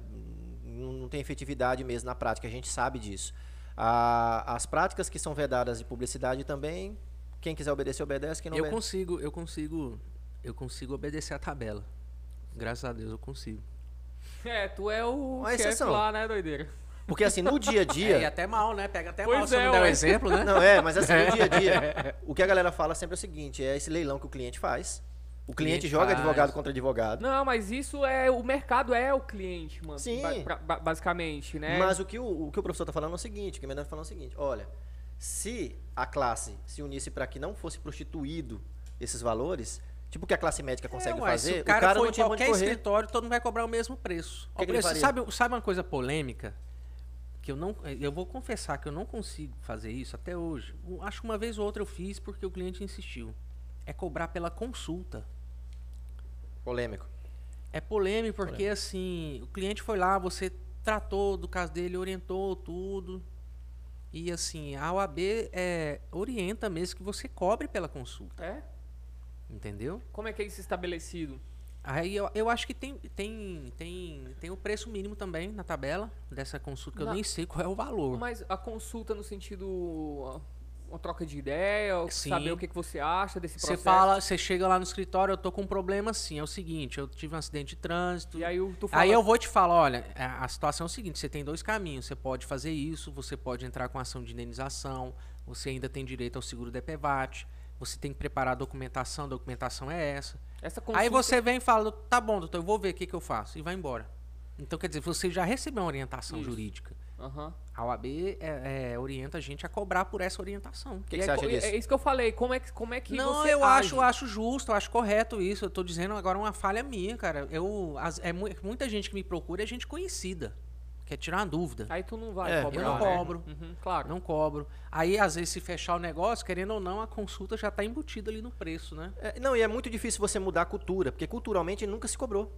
Não, não tem efetividade mesmo na prática, a gente sabe disso. A- as práticas que são vedadas de publicidade também, quem quiser obedecer, obedece, quem não Eu obedece. consigo, eu consigo, eu consigo obedecer a tabela. Graças a Deus eu consigo. É, tu é o Uma chefe exceção. lá, né, doideira? Porque, assim, no dia a É, e dia. até mal, né? Pega até Pois mal se é, não der o ué. exemplo, né? Não, é, mas assim, no dia a dia, o que a galera fala sempre é o seguinte: é esse leilão que o cliente faz. O cliente, cliente joga faz. advogado contra advogado. Não, mas isso é. O mercado é o cliente, mano. Sim. ba- pra- ba- basicamente, né? Mas o que o, o que o professor está falando é o seguinte, o que o Menor está falando é o seguinte, olha, se a classe se unisse para que não fosse prostituído esses valores, tipo o que a classe médica consegue É, uai, fazer, se o cara, for não em tinha onde qualquer escritório, todo mundo vai cobrar o mesmo preço. que Ó, que preço, faria? sabe, sabe uma coisa polêmica? Que eu não. Eu vou confessar que eu não consigo fazer isso até hoje. Acho que uma vez ou outra eu fiz porque o cliente insistiu. É cobrar pela consulta. Polêmico. É polêmico porque assim, o cliente foi lá, você tratou do caso dele, orientou tudo. E assim, a OAB é, orienta mesmo que você cobre pela consulta, É? entendeu? Como é que é isso estabelecido? Aí eu, eu acho que tem, tem, tem, tem o preço mínimo também na tabela dessa consulta, que eu Na- nem sei qual é o valor. Mas a consulta no sentido. Uma troca de ideia, ou Sim. saber o que, que você acha desse Você processo. fala, você chega lá no escritório, eu tô com um problema assim, é o seguinte, eu tive um acidente de trânsito. E aí tu fala. Aí eu vou te falar, olha, a a situação é o seguinte, você tem dois caminhos, você pode fazer isso, você pode entrar com ação de indenização, você ainda tem direito ao seguro DPVAT, você tem que preparar a documentação, a documentação é essa. Essa consulta, Aí você vem e fala, tá bom, doutor, eu vou ver o que, que eu faço, e vai embora. Então, quer dizer, você já recebeu uma orientação Isso. jurídica. Aham. A OAB é, é, orienta a gente a cobrar por essa orientação. O que, que você acha co- disso? É isso que eu falei. Como é que, como é que não, você eu age? acho, acho justo, eu acho correto isso. Eu tô dizendo agora uma falha minha, cara. Eu, as- é mu- muita gente que me procura é gente conhecida. Quer tirar uma dúvida. Aí tu não vai É, cobrar. eu não né? cobro. Uhum, claro. Não cobro. Aí, às vezes, se fechar o negócio, querendo ou não, a consulta já tá embutida ali no preço, né? É, não, e é muito difícil você mudar a cultura, porque culturalmente nunca se cobrou.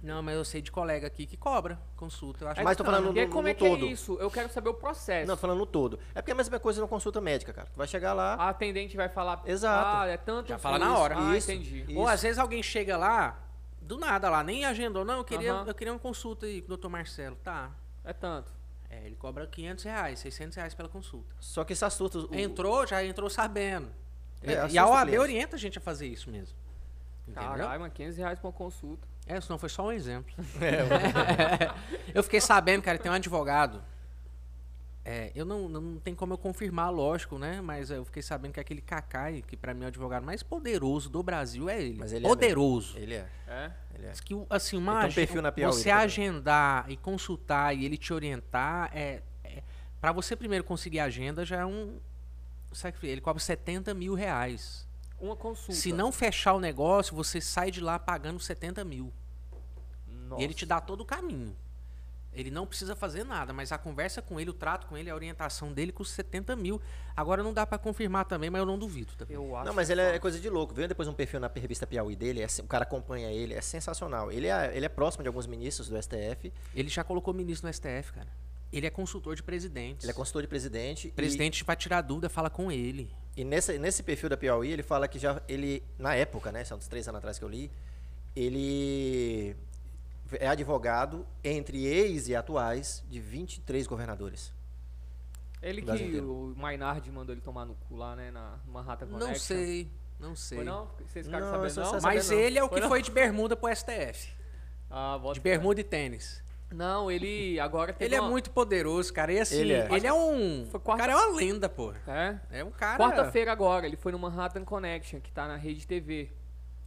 Não, mas eu sei de colega aqui que cobra consulta. Eu acho Mas tô falando E aí, no- como no é que todo. é isso? Eu quero saber o processo. Não, tô falando no todo. É porque é a mesma coisa na consulta médica, cara. Tu vai chegar lá, A atendente vai falar. Exato. Ah, é tanto. Já fala isso. na hora. Ah, Isso. entendi. Isso. Ou às vezes alguém chega lá, do nada lá, nem agendou. Não, eu queria, eu queria uma consulta aí com o doutor Marcelo. Tá. É tanto. É, ele cobra 500 reais, 600 reais pela consulta. só que isso assusta. o- Entrou, já entrou sabendo. É, e a OAB orienta a gente a fazer isso mesmo. Entendeu? Caralho, mas 500 reais pra uma consulta. É, senão foi só um exemplo. É, eu fiquei sabendo, cara, tem um advogado. É, eu não, não tem como eu confirmar, lógico, né? Mas eu fiquei sabendo que aquele Kakai, que pra mim é o advogado mais poderoso do Brasil, é ele. Mas ele é poderoso. Ele é. É? Ele é. Diz que, assim, uma, um perfil na Piauí você também. agendar e consultar e ele te orientar, é, é para você primeiro conseguir a agenda já é um. Sabe que ele cobra 70 mil reais. Uma consulta. Se não fechar o negócio, você sai de lá pagando 70 mil. Nossa. E ele te dá todo o caminho. Ele não precisa fazer nada, mas a conversa com ele, o trato com ele, a orientação dele custa 70 mil. Agora não dá pra confirmar também, mas eu não duvido também. Eu acho Não, mas ele é fácil. coisa de louco. Veio depois um perfil na revista Piauí dele, é o cara acompanha ele, é sensacional. Ele é, ele é próximo de alguns ministros do STF, Ele já colocou ministro no STF, cara. Ele é consultor de presidentes. ele é consultor de presidente. e- Presidente vai tirar dúvida, fala com ele. E, nesse, nesse perfil da Piauí, ele fala que já, ele, na época, né, são uns três anos atrás que eu li, ele é advogado entre ex e atuais de 23 governadores. Ele que inteiro. o Maynard mandou ele tomar no cu lá, né? Na Manhattan Connection. Não sei, não sei. Foi não? Vocês Não, Mas saber não. ele é o Foi que não? foi de bermuda pro STF. Ah, De bermuda e tênis. Não, ele agora Ele é uma- muito poderoso, cara. E assim, Ele ele é. é, um. Quarta- cara é uma lenda, pô. É? É um cara. Quarta-feira agora, ele foi no Manhattan Connection, que tá na rede TV.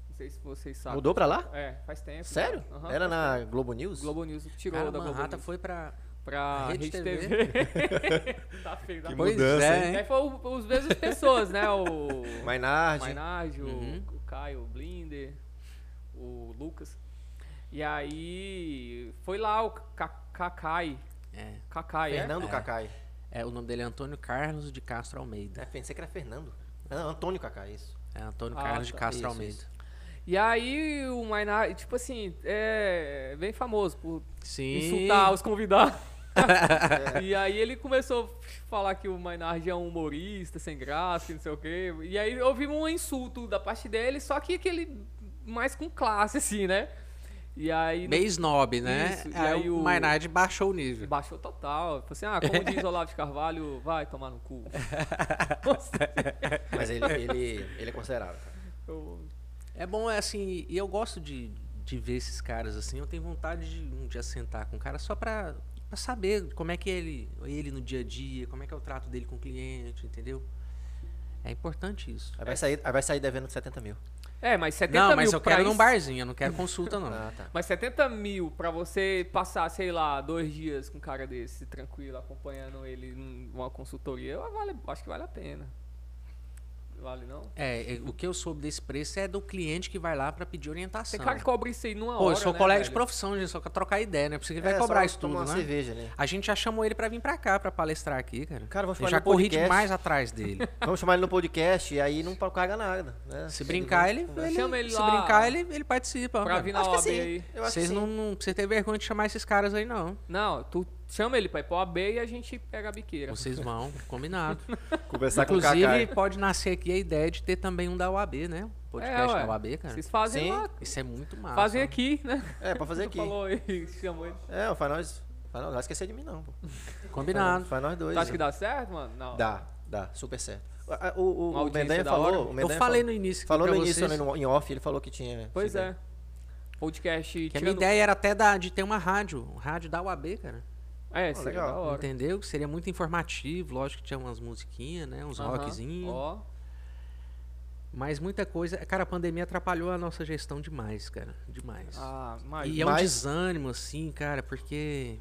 Não sei se vocês sabem. Mudou pra lá? É, faz tempo. Sério? Aham, Era na tempo. Globo News? Globo News tirou Cara, da Globo Manhattan News foi pra. pra Rede Rede, TV. TV. tá feio, tá Que. Pois mudança, é? Aí foi o- os mesmas pessoas, né? O Maynard. Maynard, o- Uhum. o Caio, o Blinder, o Lucas. E aí foi lá o Ka- Kakai. É. Kakai, é? Fernando Cacai. É, o nome dele é Antônio Carlos de Castro Almeida. É, pensei que era Fernando. Não, Antônio Cacai, isso. É Antônio Ah, Carlos de tá. Castro Isso, Almeida. isso. E aí o Maynard, tipo assim, é bem famoso por Sim. insultar os convidados. e aí ele começou a falar que o Maynard é um humorista sem graça, que não sei o quê. E aí houve um insulto da parte dele, só que aquele mais com classe, assim, né? E aí Meio snob, né? Isso, e aí, aí o Maynard baixou o nível. baixou total. Falou assim, ah, como diz Olavo de Carvalho, vai tomar no cu. Mas ele, ele, ele é considerado. cara. Eu- É bom, é assim, e eu gosto de, de ver esses caras assim. Eu tenho vontade de um dia sentar com o cara só pra, pra saber como é que é ele, ele no dia a dia, como é que é o trato dele com o cliente, entendeu? É importante isso. Aí vai sair, aí vai sair devendo 70 mil. É, mas 70 Não, mil mas eu quero num isso- barzinho, eu não quero consulta, não. Ah, tá. Mas 70 mil pra você passar, sei lá, dois dias com um cara desse, tranquilo, acompanhando ele numa consultoria, vale, acho que vale a pena. Vale não? É, é, o que eu soube desse preço é do cliente que vai lá pra pedir orientação. Tem cara que cobra isso aí numa Pô, hora, eu sou né, colega de velho? profissão, gente, só quer trocar ideia, né? Porque ele vai É, cobrar só isso tomar tudo, uma né? cerveja ali. A gente já chamou ele pra vir pra cá, pra palestrar aqui, cara. Cara, vamos eu chamar já ele no corri podcast. demais atrás dele. Vamos chamar ele no podcast e aí não paga nada. Né? Se brincar, ele, ele, Chama ele se lá brincar, ele, ele participa. Pra cara. vir na Acho que OAB aí. Eu acho Vocês que não, sim. não precisa ter vergonha de chamar esses caras aí, não. Não, tu chama ele pra ir pra OAB e a gente pega a biqueira. Vocês vão, combinado. Conversar com o Inclusive, pode nascer aqui a ideia de ter também um da UAB, né? Um podcast É, da UAB, cara. Vocês fazem Sim. lá, Isso é muito massa. fazem aqui, né? É, pra fazer Tu aqui. falou aí, chamou ele. É, o Faz Nós. Faz Nós, não vai esquecer de mim, não. Pô. Combinado. Faz Nós dois. Tu acha que dá certo, mano? Não. Dá, dá, super certo. O, o, o Mendanha da falou. O Eu Mendanha falei falou, no início falou no início, vocês né, no- em off, ele falou que tinha. Pois é. Podcast que a minha ideia era até da, de ter uma rádio, um rádio da UAB, cara. É, seria legal. da hora. Entendeu? Que seria muito informativo, lógico que tinha umas musiquinhas, né? Uns Aham. rockzinhos. Ó, Mas muita coisa. Cara, a pandemia atrapalhou a nossa gestão demais, cara. Demais. ah, mas... e é um mas- desânimo, assim, cara, porque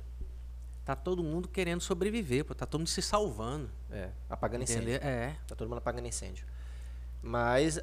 tá todo mundo querendo sobreviver, pô. Tá todo mundo se salvando. É, apagando incêndio. Entendeu? É. Tá todo mundo apagando incêndio. Mas,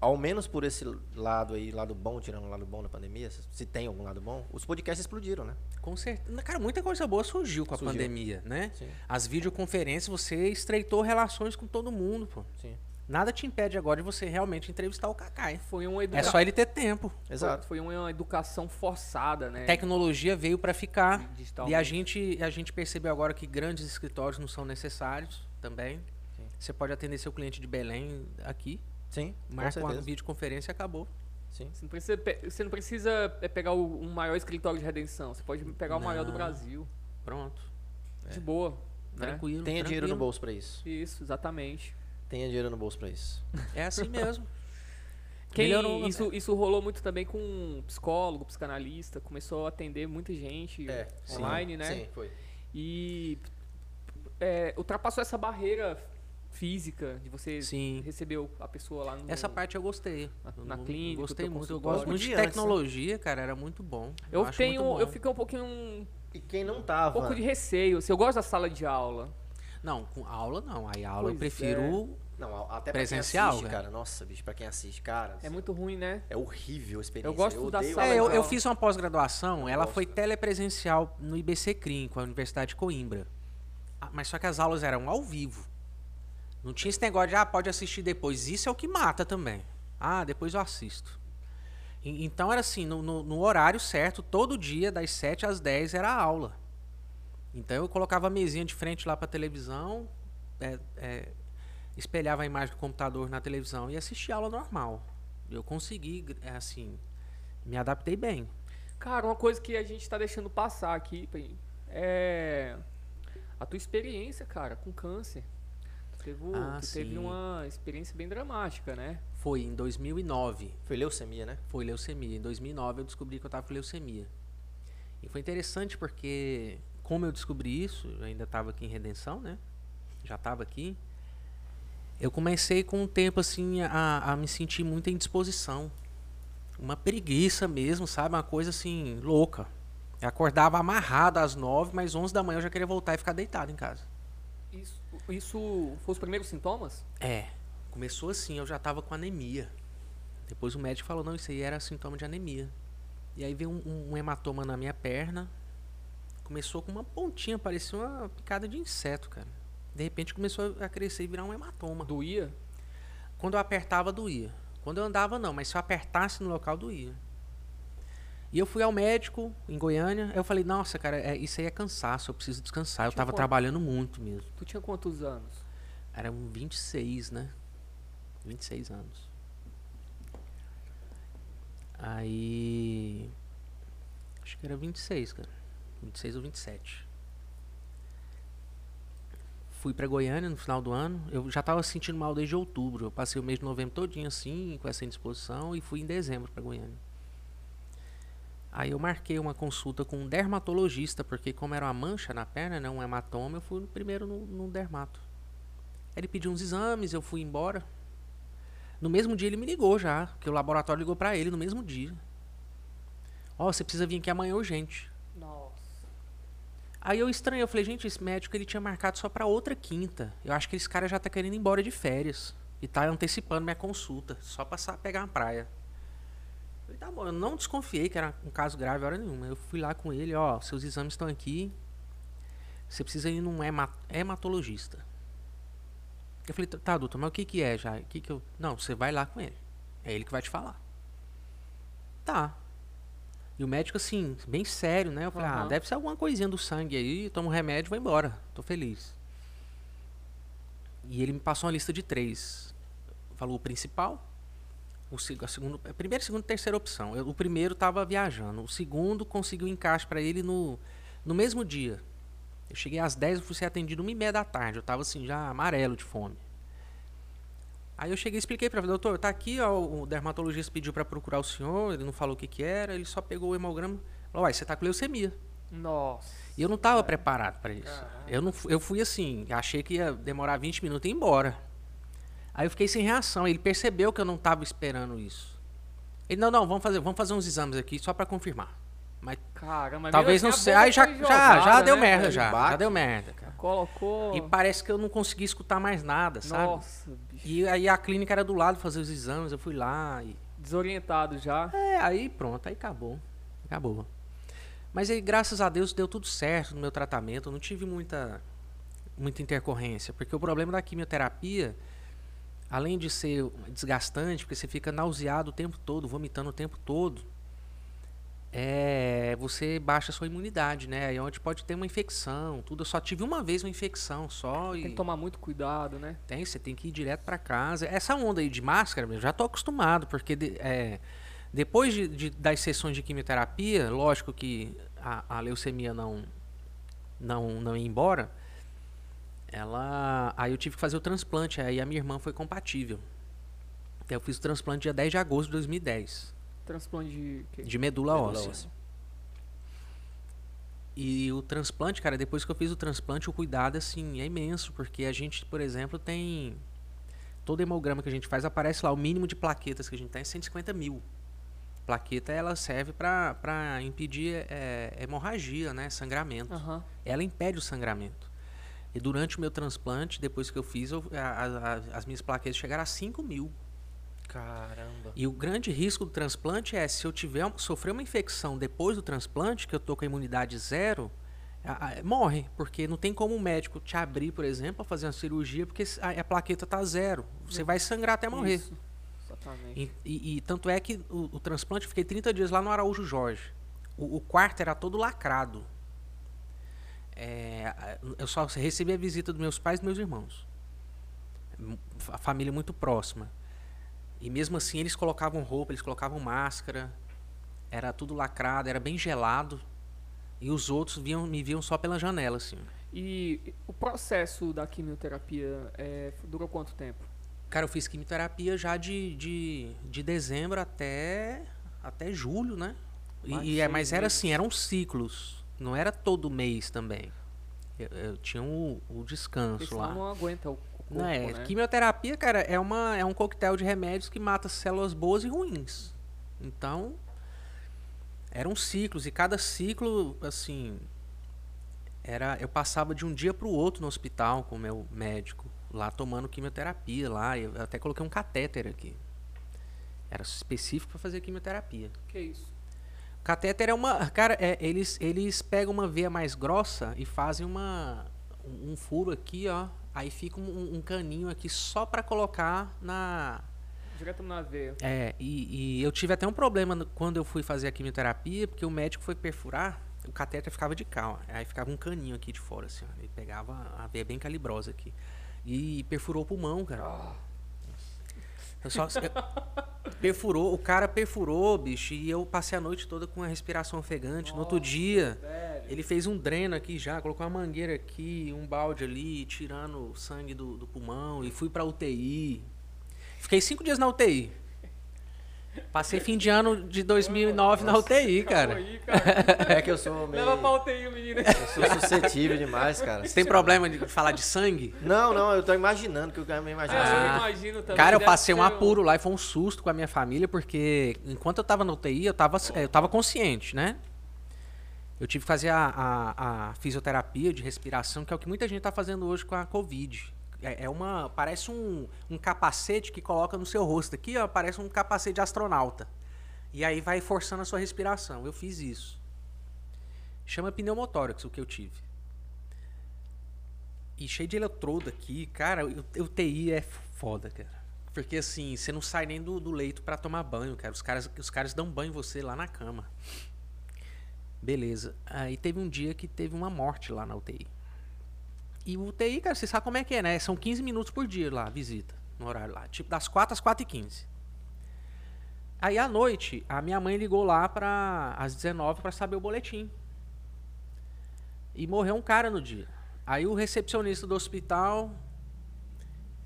ao menos por esse lado aí, lado bom, tirando o lado bom da pandemia, se- tem algum lado bom, os podcasts explodiram, né? Com certeza. Cara, muita coisa boa surgiu com a Surgiu. pandemia, né? Sim. As videoconferências, você estreitou relações com todo mundo, pô. Sim. Nada te impede agora de você realmente entrevistar o Kakai. Foi uma É educação... só ele ter tempo. Exato. Foi uma educação forçada, né? Tecnologia veio para ficar. E a gente, a gente percebeu agora que grandes escritórios não são necessários também. Sim. Você pode atender seu cliente de Belém aqui, Sim, marca uma videoconferência e acabou. Sim. Você não precisa, você não precisa é, pegar o, um maior escritório de redenção. Você pode pegar o maior do Não. Brasil. Pronto. De boa. Né? Tranquilo. Tenha dinheiro no tranquilo. bolso pra isso. Isso, exatamente. Tenha dinheiro no bolso pra isso. É assim mesmo. Quem, Melhorou, isso, isso rolou muito também com psicólogo, psicanalista. Começou a atender muita gente online, sim, né? Sim, foi. E é, ultrapassou essa barreira física de você Sim. receber o- a pessoa lá no... Essa parte eu gostei. Na- Eu na não- clínica, Gostei muito. Eu gosto muito de tecnologia, cara. Era muito bom. Eu acho tenho, eu fiquei um pouquinho um E quem não tava. pouco de receio. Assim, eu gosto da sala de aula. Não, com aula não. Aí aula eu Pois prefiro é. Não, até Presencial, pra quem assiste, cara. cara. Nossa, bicho, pra quem assiste, cara. É muito ruim, né? É horrível a experiência. Eu gosto da odeio sala É, eu, eu fiz uma pós-graduação, ela gosto. foi telepresencial no IBC CRIM, com a Universidade de Coimbra. Ah, Mas só que as aulas eram ao vivo. Não tinha esse negócio de, ah, pode assistir depois. Isso é o que mata também. Ah, depois eu assisto. E- Então era assim, no, no- no horário certo, todo dia, das 7 às 10 era a aula. Então eu colocava a mesinha de frente lá pra televisão, é, é, espelhava a imagem do computador na televisão e assistia a aula normal. Eu consegui, é, assim, me adaptei bem. Cara, uma coisa que a gente tá deixando passar aqui é a tua experiência, cara, com câncer. Ah, tu teve sim. uma experiência bem dramática, né? Foi em 2009. Foi leucemia, né? Foi leucemia. Em 2009 eu descobri que eu estava com leucemia. E foi interessante porque, como eu descobri isso, eu ainda estava aqui em Redenção, né? Já estava aqui. Eu comecei com o tempo assim a, a me sentir muita indisposição. Uma preguiça mesmo, sabe? Uma coisa assim, louca. Eu acordava amarrado às nove, mas 11 da manhã eu já queria voltar e ficar deitado em casa. Isso, isso foi os primeiros sintomas? É, começou assim, eu já tava com anemia. Depois o médico falou, não, isso aí era sintoma de anemia. E aí veio um, um- um hematoma na minha perna. Começou com uma pontinha, parecia uma picada de inseto, cara. De repente começou a crescer e virar um hematoma. Doía? Quando eu apertava, doía. Quando eu andava, não, mas se eu apertasse no local, doía. E eu fui ao médico em Goiânia, eu falei, nossa, cara, é, isso aí é cansaço, eu preciso descansar. Eu Tinha tava trabalhando muito mesmo. Tu tinha quantos anos? Era um 26, né? 26 anos. Aí. Acho que era 26, cara. 26 ou 27. Fui pra Goiânia no final do ano. Eu já tava sentindo mal desde outubro. Eu passei o mês de novembro todinho assim, com essa indisposição, e fui em dezembro pra Goiânia. Aí eu marquei uma consulta com um dermatologista, porque como era uma mancha na perna, né, um hematoma, eu fui primeiro no, no dermato. Ele pediu uns exames, eu fui embora. No mesmo dia ele me ligou já, que o laboratório ligou pra ele no mesmo dia. Ó, você precisa vir aqui amanhã urgente. Nossa. Aí eu estranhei, eu falei, gente, esse médico ele tinha marcado só pra outra quinta. Eu acho que esse cara já tá querendo ir embora de férias. E tá antecipando minha consulta, só pra sa- pegar uma praia. Falei, tá bom, eu não desconfiei que era um caso grave hora nenhuma. Eu fui lá com ele, ó, seus exames estão aqui. Você precisa ir num hema- hematologista. Eu falei, tá, doutor, mas o que que é já? O que que eu... Não, você vai lá com ele. É ele que vai te falar. Tá. E o médico, assim, bem sério, né? Eu falei, ah, Aham. deve ser alguma coisinha do sangue aí, tomo um remédio e vou embora. Tô feliz. E ele me passou uma lista de três. Falou o principal, o a segundo, a primeira, segunda e terceira opção. Eu- o primeiro tava viajando. O segundo conseguiu encaixe para ele no, no mesmo dia. Eu cheguei às 10, eu fui ser atendido uma e meia da tarde. Eu tava assim, já amarelo de fome. Aí eu cheguei e expliquei para ele, doutor, tá aqui, ó, o dermatologista pediu para procurar o senhor, ele não falou o que que era, ele só pegou o hemograma, falou, uai, você tá com leucemia. Nossa. E eu não tava preparado para isso. Eu, não, eu fui assim, achei que ia demorar 20 minutos e ir embora. Aí eu fiquei sem reação, ele percebeu que eu não tava esperando isso. Ele, não, não, vamos fazer, vamos fazer uns exames aqui só para confirmar. Mas Caramba, talvez não assim, sei. a bomba Aí já, já, já jogada, deu né, merda, já. Já deu merda. Colocou. E parece que eu não consegui escutar mais nada, sabe? Nossa, bicho. E aí a clínica era do lado fazer os exames, eu fui lá e. Desorientado já. É, aí pronto, aí acabou. Acabou. Mas aí, graças a Deus, deu tudo certo no meu tratamento. Eu não tive muita, muita intercorrência. Porque o problema da quimioterapia, além de ser desgastante, porque você fica nauseado o tempo todo, vomitando o tempo todo, é, você baixa a sua imunidade, né? Aí onde pode ter uma infecção, tudo. Eu só tive uma vez uma infecção só e Tem que tomar muito cuidado, né? tem, você tem que ir direto para casa. Essa onda aí de máscara, eu já tô acostumado, porque de- é, depois de, de- das sessões de quimioterapia, lógico que a, a leucemia não, não, não ia embora, ela, aí eu tive que fazer o transplante, aí a minha irmã foi compatível. Então eu fiz o transplante dia 10 de agosto de 2010, Transplante de. quê? de medula, Medula óssea. óssea. E o transplante, cara, depois que eu fiz o transplante, o cuidado, assim, é imenso, porque a gente, por exemplo, tem. Todo hemograma que a gente faz aparece lá, o mínimo de plaquetas que a gente tem é 150 mil. Plaqueta, ela serve para impedir é, hemorragia, né? Sangramento. Aham. Ela impede o sangramento. E durante o meu transplante, depois que eu fiz, eu, a, a, as minhas plaquetas chegaram a 5 mil. Caramba. E o grande risco do transplante é se eu tiver sofrer uma infecção depois do transplante, que eu tô com a imunidade zero, a, a, morre, porque não tem como um médico te abrir, por exemplo, para fazer uma cirurgia, porque a, a plaqueta tá zero. Você vai sangrar até morrer. Isso, exatamente. E, e- e tanto é que o, o transplante, eu fiquei 30 dias lá no Araújo Jorge. O, o quarto era todo lacrado. É, eu só recebi a visita dos meus pais e meus irmãos. A família muito próxima. E mesmo assim eles colocavam roupa, eles colocavam máscara. Era tudo lacrado, era bem gelado. E os outros viam, me viam só pela janela, assim. E o processo da quimioterapia é, durou quanto tempo? Cara, eu fiz quimioterapia já de, de, de dezembro até, até julho, né? E- E, é, mas era assim, eram ciclos. Não era todo mês também. Eu, eu tinha o, Porque descanso senão lá. não aguenta o, o corpo, Não é, né? Quimioterapia, cara, é, uma, é um coquetel de remédios que mata células boas e ruins. Então, eram ciclos. E cada ciclo, assim, era eu passava de um dia para o outro no hospital com o meu médico, lá tomando quimioterapia lá. Eu até coloquei um catéter aqui. Era específico para fazer quimioterapia. Que isso? Catéter é uma. Cara, é, eles, eles pegam uma veia mais grossa e fazem uma, um, um furo aqui, ó. Aí fica um, um caninho aqui só para colocar na. Direto na veia. É, e, e eu tive até um problema no- quando eu fui fazer a quimioterapia, porque o médico foi perfurar, o catéter ficava de cá, ó. Aí ficava um caninho aqui de fora, assim, ó. Ele pegava a veia bem calibrosa aqui. E perfurou o pulmão, cara. Eu só, eu- perfurou, o cara perfurou, bicho, e eu passei a noite toda com a respiração ofegante. no outro dia, ele fez um dreno aqui já, colocou uma mangueira aqui, um balde ali, tirando o sangue do, do pulmão, e fui pra UTI. Fiquei cinco dias na UTI. Passei fim de ano de 2009 na UTI, cara. aí, cara. É que eu sou meio. Leva pra UTI o menino. Eu sou suscetível demais, cara. Você tem problema de falar de sangue? Não, não, eu tô imaginando que o cara me imagina. Ah, eu imagino também. Cara, eu passei um apuro lá e foi um susto com a minha família, porque enquanto eu tava na UTI, eu tava, eu tava consciente, né? Eu tive que fazer a, a, a fisioterapia de respiração, que é o que muita gente tá fazendo hoje com a Covid. É, é uma. Parece um, um capacete que coloca no seu rosto aqui, ó. Parece um capacete de astronauta. E aí vai forçando a sua respiração. Eu fiz isso. Chama pneumotórax, o que eu tive. E cheio de eletrodo aqui, cara, o TI é foda, cara. Porque assim, você não sai nem do, do leito pra tomar banho, cara. Os caras, os caras dão banho em você lá na cama. Beleza. Aí teve um dia que teve uma morte lá na UTI. E o UTI, cara, você sabe como é que é, né? São 15 minutos por dia lá, visita, no horário lá. Tipo, das 4 às 4 e 15. Aí à noite, a minha mãe ligou lá para às 19 para saber o boletim. E morreu um cara no dia. Aí o recepcionista do hospital.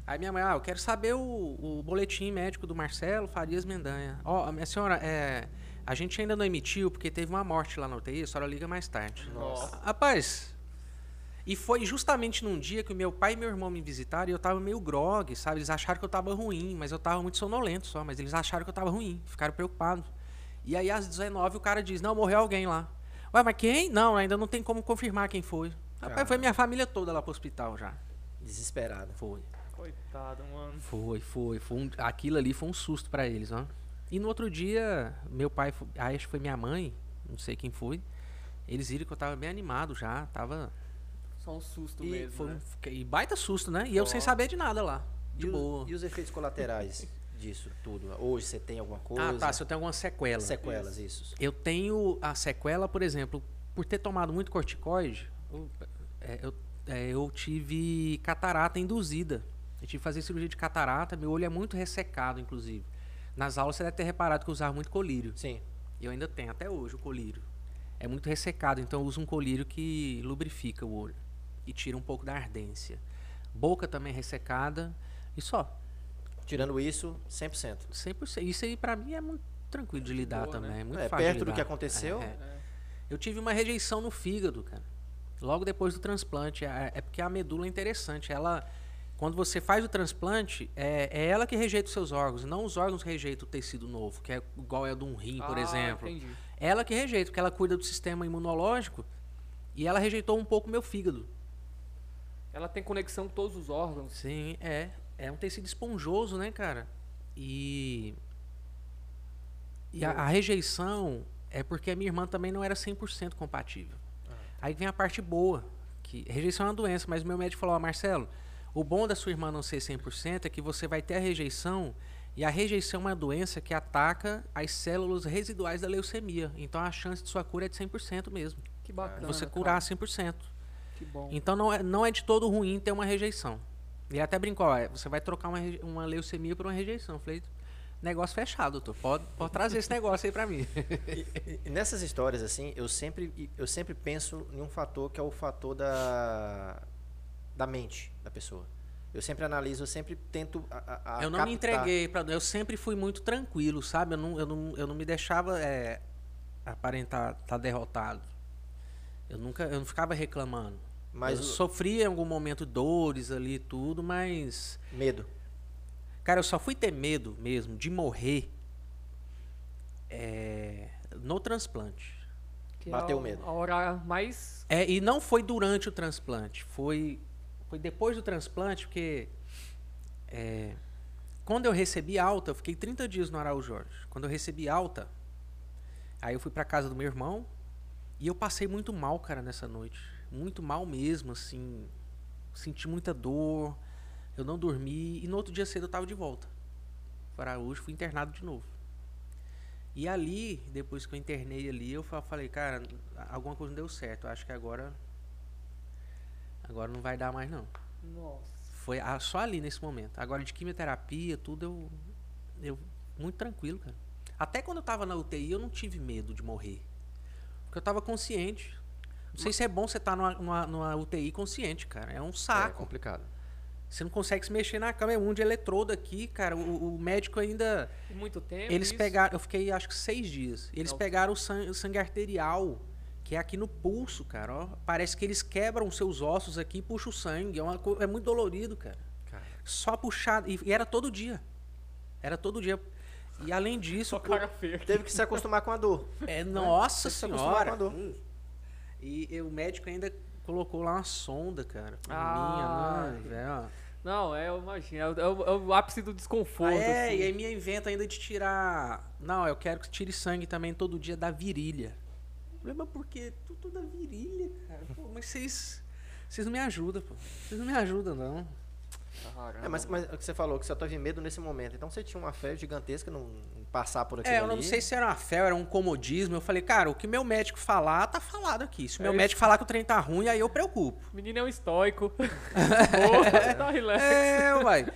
Aí minha mãe, ah, eu quero saber o, o boletim médico do Marcelo Farias Mendanha. Ó, minha senhora, é, a gente ainda não emitiu porque teve uma morte lá na UTI, a senhora liga mais tarde. Nossa. Rapaz, e foi justamente num dia que o meu pai e meu irmão me visitaram e eu tava meio grog, sabe? Eles acharam que eu tava ruim, mas eu tava muito sonolento só, mas eles acharam que eu tava ruim, ficaram preocupados. E aí às 19 o cara diz: "Não, morreu alguém lá". Ué, mas quem? Não, ainda não tem como confirmar quem foi. Rapaz, foi minha família toda lá pro hospital já. Desesperado. Foi. Coitado, mano. Foi, foi, foi um- aquilo ali foi um susto pra eles, ó. E no outro dia, meu pai, fo- ah, acho que foi minha mãe, não sei quem foi. Eles viram que eu tava bem animado já, tava Só um susto E mesmo. Foi né? fiquei- baita susto, né? E eu Ó. sem saber de nada lá. De e, boa. Os, e os efeitos colaterais disso tudo? Hoje você tem alguma coisa? Ah, tá. Se eu tenho alguma sequela. Sequelas, isso. Eu tenho a sequela, por exemplo, por ter tomado muito corticoide, eu, é, eu, é, eu tive catarata induzida. Eu tive que fazer cirurgia de catarata, meu olho é muito ressecado, inclusive. Nas aulas você deve ter reparado que eu usava muito colírio. Sim. E eu ainda tenho até hoje o colírio. É muito ressecado, então eu uso um colírio que lubrifica o olho e tira um pouco da ardência. Boca também ressecada e só. Tirando isso, 100%. 100%. Isso aí pra mim é muito tranquilo de lidar boa, né? também. É muito É, fácil perto do que aconteceu. É, é. É. Eu tive uma rejeição no fígado, cara. Logo depois do transplante. É, é porque a medula é interessante. Ela, quando você faz o transplante, é, é ela que rejeita os seus órgãos, não os órgãos que rejeitam o tecido novo, que é igual é o de um rim, por Ah, exemplo. Entendi. Ela que rejeita, porque ela cuida do sistema imunológico e ela rejeitou um pouco meu fígado. Ela tem conexão com todos os órgãos. Sim, é. É um tecido esponjoso, né, cara? E. E a, a rejeição é porque a minha irmã também não era 100% compatível. Aí vem a parte boa, que rejeição é uma doença, mas meu médico falou, ó, Marcelo, o bom da sua irmã não ser 100% é que você vai ter a rejeição, e a rejeição é uma doença que ataca as células residuais da leucemia. Então a chance de sua cura é de 100% mesmo. Que bacana. você curar 100%. Então não é, não é de todo ruim ter uma rejeição. Ele até brincou, ó, você vai trocar uma, uma leucemia por uma rejeição. Eu falei, negócio fechado, doutor. Pode, pode trazer esse negócio aí pra mim. E- e nessas histórias, assim, eu sempre, eu sempre penso em um fator que é o fator da, da mente da pessoa. Eu sempre analiso, eu sempre tento. a- a- eu não me captar. entreguei pra. Eu sempre fui muito tranquilo, sabe? Eu não, eu não, eu não me deixava é, aparentar estar derrotado. Eu nunca. Eu não ficava reclamando. Mas eu o- sofria em algum momento dores ali e tudo, mas. Medo. Cara, eu só fui ter medo mesmo de morrer é, no transplante. Que Bateu é a- medo. A hora mais. É, e não foi durante o transplante, foi, foi depois do transplante, porque é, quando eu recebi alta, eu fiquei 30 dias no Araújo Jorge. Quando eu recebi alta, aí eu fui pra casa do meu irmão e eu passei muito mal, cara, nessa noite. Muito mal mesmo, assim. Senti muita dor, eu não dormi e no outro dia cedo eu tava de volta. Para Araújo, fui internado de novo. E ali, depois que eu internei ali, eu fa- falei, cara, alguma coisa não deu certo. Eu acho que agora. Agora não vai dar mais, não. Nossa. Foi só ali nesse momento. Agora de quimioterapia, tudo, eu. Eu. Muito tranquilo, cara. Até quando eu tava na UTI, eu não tive medo de morrer. Porque eu tava consciente. Não sei se é bom você estar numa, numa, numa UTI consciente, cara. É um É saco. complicado. Você não consegue se mexer na cama. É um de eletrodo aqui, cara. O, o médico ainda. Muito tempo. Eles isso? pegaram, eu fiquei acho que seis dias. E eles Não. pegaram o sangue, o sangue arterial, que é aqui no pulso, cara. Ó. Parece que eles quebram seus ossos aqui e puxam o sangue. É, uma, é muito dolorido, cara. Cara. Só puxado. E, e era todo dia. Era todo dia. E além disso, Só cara feia. Teve que se acostumar com a dor. é nossa Você se acostumar senhora. com a dor. Hum. E, e o médico ainda colocou lá uma sonda, cara. Ah. Minha, né, velho, ó. Não, é, eu imagino. É o, é o- é o ápice do desconforto. Ah, é, assim. e aí me inventa ainda de tirar. Não, eu quero que tire sangue também todo dia da virilha. Eu falei, mas por quê? Tudo da virilha, cara. Pô, mas vocês. Vocês não me ajudam, pô. Vocês não me ajudam, não. Caramba. É, mas, mas o que você falou, que você teve medo nesse momento. Então você tinha uma fé gigantesca em passar por aquilo É, eu não ali. sei se era uma fé, ou era um comodismo. Eu falei, cara, o que meu médico falar, tá falado aqui. Se o meu É isso. médico falar que o trem tá ruim, aí eu preocupo. O menino é um estoico. Boa, tá relax. É, uai.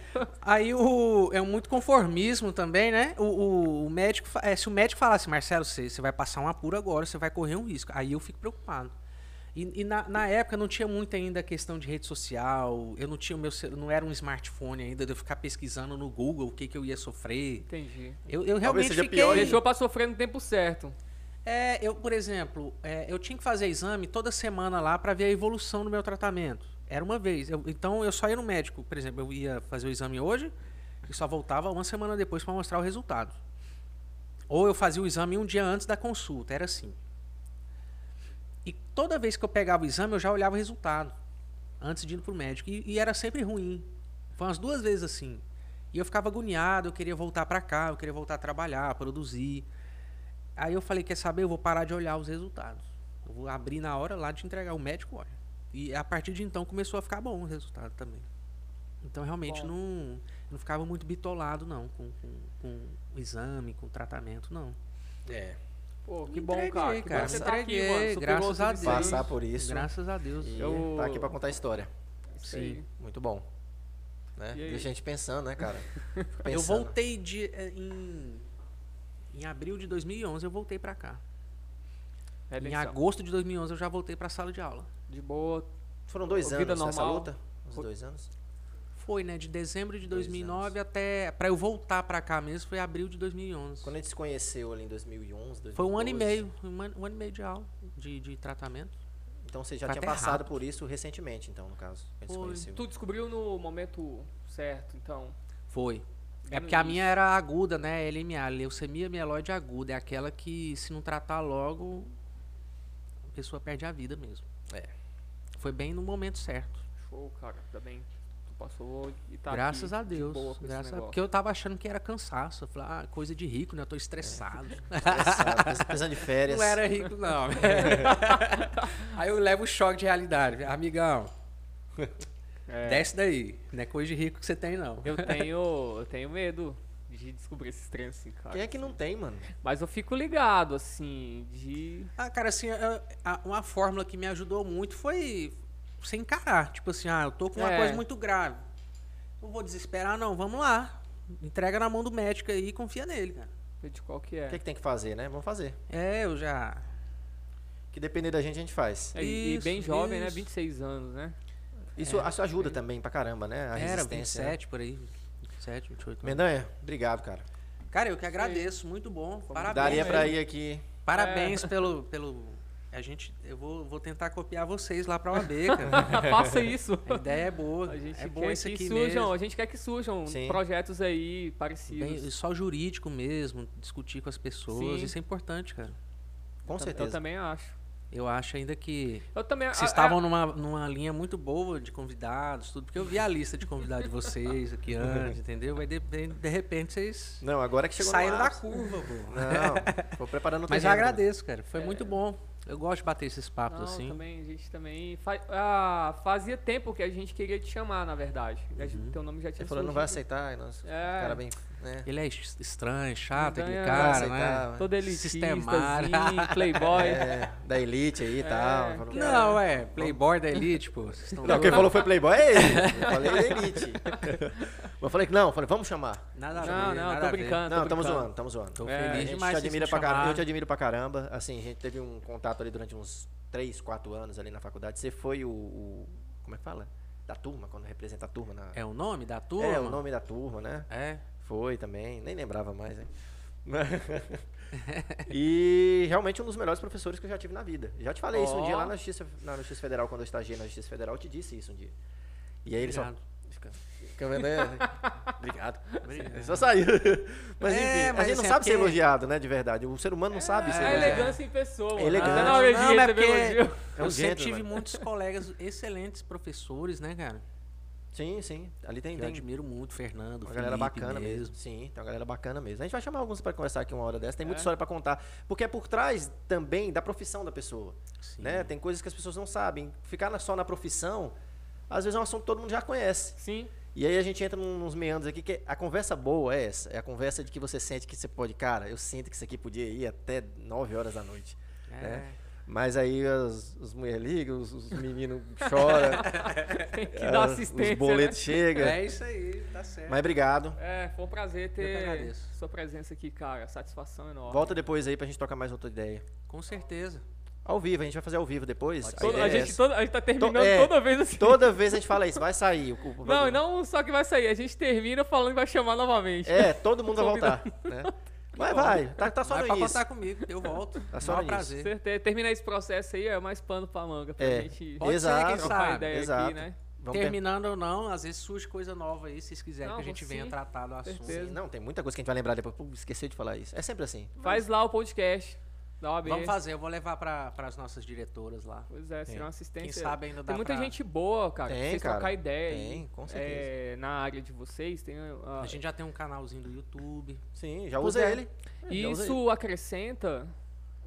Aí o. É muito conformismo também, né? O, o- o médico. fa- é, se o médico falasse, Marcelo, você, você vai passar um apuro agora, você vai correr um risco. Aí eu fico preocupado. E, e na, na época não tinha muito ainda a questão de rede social. Eu não tinha o meu. Não era um smartphone ainda, de eu ficar pesquisando no Google o que, que eu ia sofrer. Entendi. Eu, eu realmente seja fiquei. pior Deixou pra sofrer no tempo certo. É, eu, por exemplo, é, eu tinha que fazer exame toda semana lá para ver a evolução do meu tratamento. Era uma vez. Eu- então eu só ia no médico, por exemplo, eu ia fazer o exame hoje e só voltava uma semana depois para mostrar o resultado. Ou eu fazia o exame um dia antes da consulta, era assim. E toda vez que eu pegava o exame, eu já olhava o resultado antes de ir pro médico. E, e era sempre ruim. Foi umas duas vezes assim. E eu ficava agoniado, eu queria voltar para cá, eu queria voltar a trabalhar, produzir. Aí eu falei, quer saber? Eu vou parar de olhar os resultados. Eu vou abrir na hora lá de entregar. O médico olha. E a partir de então começou a ficar bom o resultado também. Então realmente Bom. não, não ficava muito bitolado não com, com, com o exame, com o tratamento, não. É. Pô, que Me bom, entreguei, cara. Que cara, bom você me tá aqui, entreguei, mano. Graças a Deus. Passar por isso. Graças a Deus. E Eu- tá aqui pra contar a história. Isso aí. Sim. Muito bom. Né? E? Deixa a gente pensando, né, cara? Fico Eu pensando. voltei de, eh, em, em abril de 2011, eu voltei pra cá. Em Redenção. agosto de 2011 eu já voltei pra sala de aula. De boa. Foram dois anos nessa normal. luta? Uns Foi- dois anos? Foi, né? De dezembro de Dois 2009 até. Pra eu voltar pra cá mesmo, foi abril de 2011. Quando a gente se conheceu ali em 2011, 2012, Foi um ano e meio. Um ano, um ano e meio de aula, de, de tratamento. Então você já Foi tinha passado rápido. por isso recentemente, então, no caso. que A gente se Foi. conheceu. Tu descobriu no momento certo, então. Foi. É Bem porque a minha era aguda, né? LMA, leucemia mieloide aguda. É aquela que, se não tratar logo, a pessoa perde a vida mesmo. É. Foi bem no momento certo. Show, cara. Também. Tu passou e tá Graças aqui a de Deus. Graças a... Porque eu tava achando que era cansaço. Eu falei, ah, coisa de rico, né? Eu tô estressado. Estressado, Precisando de férias. Não era rico, não. Aí eu levo o choque de realidade. Amigão, É, desce daí. Não é coisa de rico que você tem, não. Eu tenho, eu tenho medo de descobrir esses treinos assim, cara. Quem é que não tem, mano? Mas eu fico ligado, assim, de. Ah, cara, assim, a- a- uma fórmula que me ajudou muito foi você encarar. Tipo assim, ah, eu tô com uma É. coisa muito grave. Não vou desesperar, não. Vamos lá. Entrega na mão do médico aí e confia nele, cara. ver de qual que O é. que, é que tem que fazer, né? Vamos fazer. É, eu já. Que depender da gente, a gente faz. É, e, e bem Isso, jovem, né? isso. 26 anos, né? Isso, isso ajuda também pra caramba, né? A Era resistência. né? 27 por aí. 27, 28. anos. Mendanha, obrigado, cara. Cara, eu que agradeço. Muito bom. Parabéns. Daria pra ir aqui. Parabéns pelo, pelo. A gente. Eu vou, vou tentar copiar vocês lá pra OAB, cara. Faça isso. A ideia é boa. A gente é bom quer isso que aqui surjam, mesmo. a gente quer que surjam Sim. projetos aí parecidos. Bem, só jurídico mesmo, discutir com as pessoas. Sim. Isso é importante, cara. Com Eu certeza. também acho. Eu acho ainda que Eu também vocês a- estavam a- numa, numa linha muito boa de convidados, tudo, porque eu vi a lista de convidados de vocês aqui antes, entendeu? Aí de, de repente vocês Não, agora que chegou saíram da curva, pô. Não, tô preparando o Mas eu agradeço, cara. Foi muito bom. Eu gosto de bater esses papos Não, assim. também, a gente também. fa- ah, fazia tempo que a gente queria te chamar, na verdade. Gente- Teu nome já tinha Ele falou, não vai surgido. aceitar. Nós, É. cara bem... Né? Ele é es- estranho, chato, aquele cara, não né? Todo elitistazinho, playboy. É, da elite aí e tal. Falou, que Não, é, Playboy da Elite, pô. Vocês estão Não, quem falou foi Playboy é ele. Eu falei Elite. Mas eu falei que não, eu falei, vamos chamar. Nada a ver, Não, não, nada tô brincando. Não, tô estamos zoando, estamos zoando. Tô É, A feliz gente demais te admira pra caramba. Eu te admiro pra caramba. Assim, a gente teve um contato ali durante uns 3, 4 anos ali na faculdade. Você foi o. o- como é que fala? Da turma, quando representa a turma na. É o nome da turma? É, o nome da turma, né? É. Foi também, nem lembrava mais, hein? e realmente um dos melhores professores que eu já tive na vida. Já te falei isso um dia lá na Justiça, na Justiça Federal, quando eu estagiei na Justiça Federal, eu te disse isso um dia. E aí ele só. Obrigado. Fica, fica vendo aí? Obrigado. Obrigado. Só saiu. Mas É, enfim, a mas gente não é sabe ser porque- elogiado, né, de verdade. O ser humano não sabe ser É a elogiado. elegância em pessoa. na hora de Não, porque elogio. É um eu sempre gentleman. tive muitos colegas excelentes professores, né, cara? Sim, sim. Ali tem, Eu tem admiro muito, Fernando, uma galera bacana mesmo. mesmo. Sim, tem uma galera bacana mesmo. A gente vai chamar alguns para conversar aqui uma hora dessa. Tem muita É. história para contar. Porque é por trás também da profissão da pessoa. Sim. Né? Tem coisas que as pessoas não sabem. Ficar só na profissão, às vezes é um assunto que todo mundo já conhece. Sim. E aí a gente entra nos meandros aqui, que a conversa boa é essa. É a conversa de que você sente que você pode, cara, eu sinto que isso aqui podia ir até 9 horas da noite. É. né? Mas aí as, os mulheres ligam, os, os meninos choram, Tem que dar as- assistência. os boletos chegam. É isso aí, tá certo. Mas obrigado. Né? É, foi um prazer que ter sua presença aqui, cara. Satisfação enorme. Volta depois aí pra gente trocar mais outra ideia. Com certeza. Ao vivo, a gente vai fazer ao vivo depois. A. Toda- é gente essa. toda, a gente tá terminando To- é. toda vez assim. Toda vez a gente fala isso, vai sair. o- o- Não, não só que vai sair, a gente termina falando que vai chamar novamente. É, todo mundo vai voltar. Né? Mas vai, tá, tá só Vai no pra início. contar comigo, eu volto. Tá só no prazer. Certeza. Termina esse processo aí, é mais pano pra manga pra É. gente Pode ser, exato, quem trocar sabe. ideia exato. aqui, né? Vamos ter- Terminando ou não, às vezes surge coisa nova aí, se vocês quiserem Não, que a gente sim, venha tratar do assunto. Sim, não, tem muita coisa que a gente vai lembrar depois. Pô, esqueci de falar isso. É sempre assim. Faz lá o podcast da OAB. Vamos fazer, eu vou levar para as nossas diretoras lá. Pois é, seria uma assistência. Quem sabe ainda dá Tem muita pra- gente boa, cara. Tem, vocês cara. trocar ideia. Tem, com certeza. é, na área de vocês, tem a, A gente já tem um canalzinho do YouTube. Sim, já usa é. ele. E usa isso acrescenta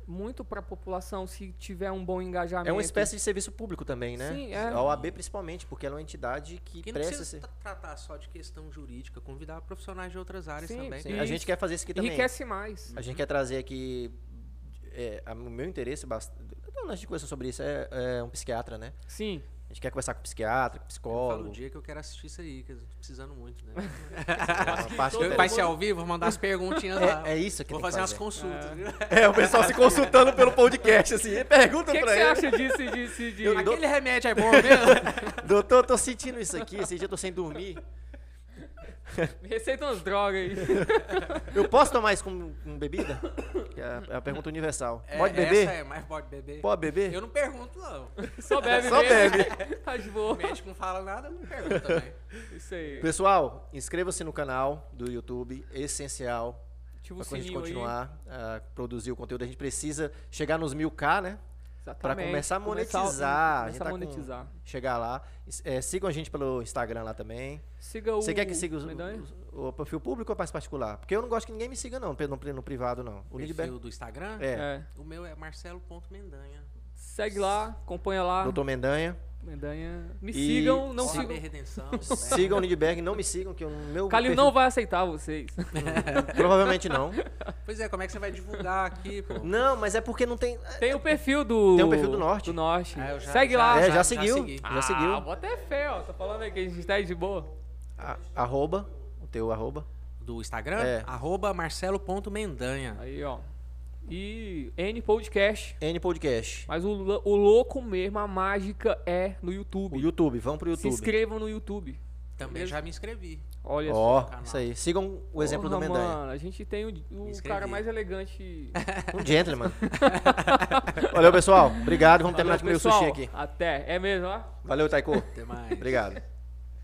muito pra população se tiver um bom engajamento. É uma espécie de serviço público também, né? Sim, é. A OAB principalmente, porque ela é uma entidade que, Que não presta tra- tratar só de questão jurídica, convidar profissionais de outras áreas Sim, também. Sim, a gente quer fazer isso aqui também. Enriquece mais. A gente quer trazer aqui. É, a- o meu interesse bastante. Não, a gente conversa sobre isso, é, é um psiquiatra, né? Sim. A gente quer conversar com psiquiatra, com Eu falo psicólogo. o dia que eu quero assistir isso aí, que eu tô precisando muito, né? Eu-. Vai ser ao vivo, vou mandar as perguntinhas lá. É, é isso que Vou tem que fazer umas fazer. consultas, viu? É, o pessoal se consultando pelo podcast, assim, pergunta O que, que pra você ele. acha disso, disso, de... Eu dou- Aquele remédio é bom mesmo? Doutor, tô sentindo isso aqui, esse dia eu tô sem dormir. Me receita umas drogas aí. Eu posso tomar isso com, com bebida? Que é, a, é a pergunta universal. É, pode beber? Essa é, mas pode beber? Pode beber? Eu não pergunto, não. Só bebe Só mesmo. bebe. Tá de boa. O médico não fala nada, eu não pergunto também. Isso aí. Pessoal, inscreva-se no canal do YouTube, essencial Ativa o pra gente sininho aí. continuar a produzir o conteúdo. A gente precisa chegar nos mil k né? Pra Exatamente. começar a Começar- monetizar. a gente começar a tá com- monetizar. chegar lá. É, sigam a gente pelo Instagram lá também. Siga o. Você quer que siga os- o, o perfil público ou mais particular? Porque eu não gosto que ninguém me siga, não, no, no privado, não. O Perfil Lindbergh. do Instagram? É. É. O meu é marcelo.mendanha. Segue lá, acompanha lá. Doutor Mendanha. Mendanha. Me E sigam, não sigam. redenção. Sigam o Lindbergh, não me sigam, que o meu. Calil perfil- não vai aceitar vocês. Provavelmente não. Pois é, como é que você vai divulgar aqui, pô? Não, mas é porque não tem. Tem o perfil do. Tem o perfil do Norte. Do Norte. Ah, já- Segue já- lá. é, já, já seguiu. segui. Já, ah, seguiu. bota é fé, ó. Tô falando aí que a gente tá aí de boa. A- arroba. O teu arroba. Do Instagram? É. Arroba marcelo.mendanha. Aí, ó. E N Podcast. N Podcast. Mas o, o louco mesmo, a mágica é no YouTube. O YouTube, vamos pro Se YouTube. inscrevam no YouTube. Também já me inscrevi. Olha Ó, isso aí. Sigam o exemplo Porra, do Mendanha. Mano, a gente tem o, o cara mais elegante. Um gentleman. Valeu, pessoal. Obrigado. Vamos terminar Valeu, de comer o sushi aqui. Até. É mesmo, ó. Valeu, Taiko. Até mais. Obrigado.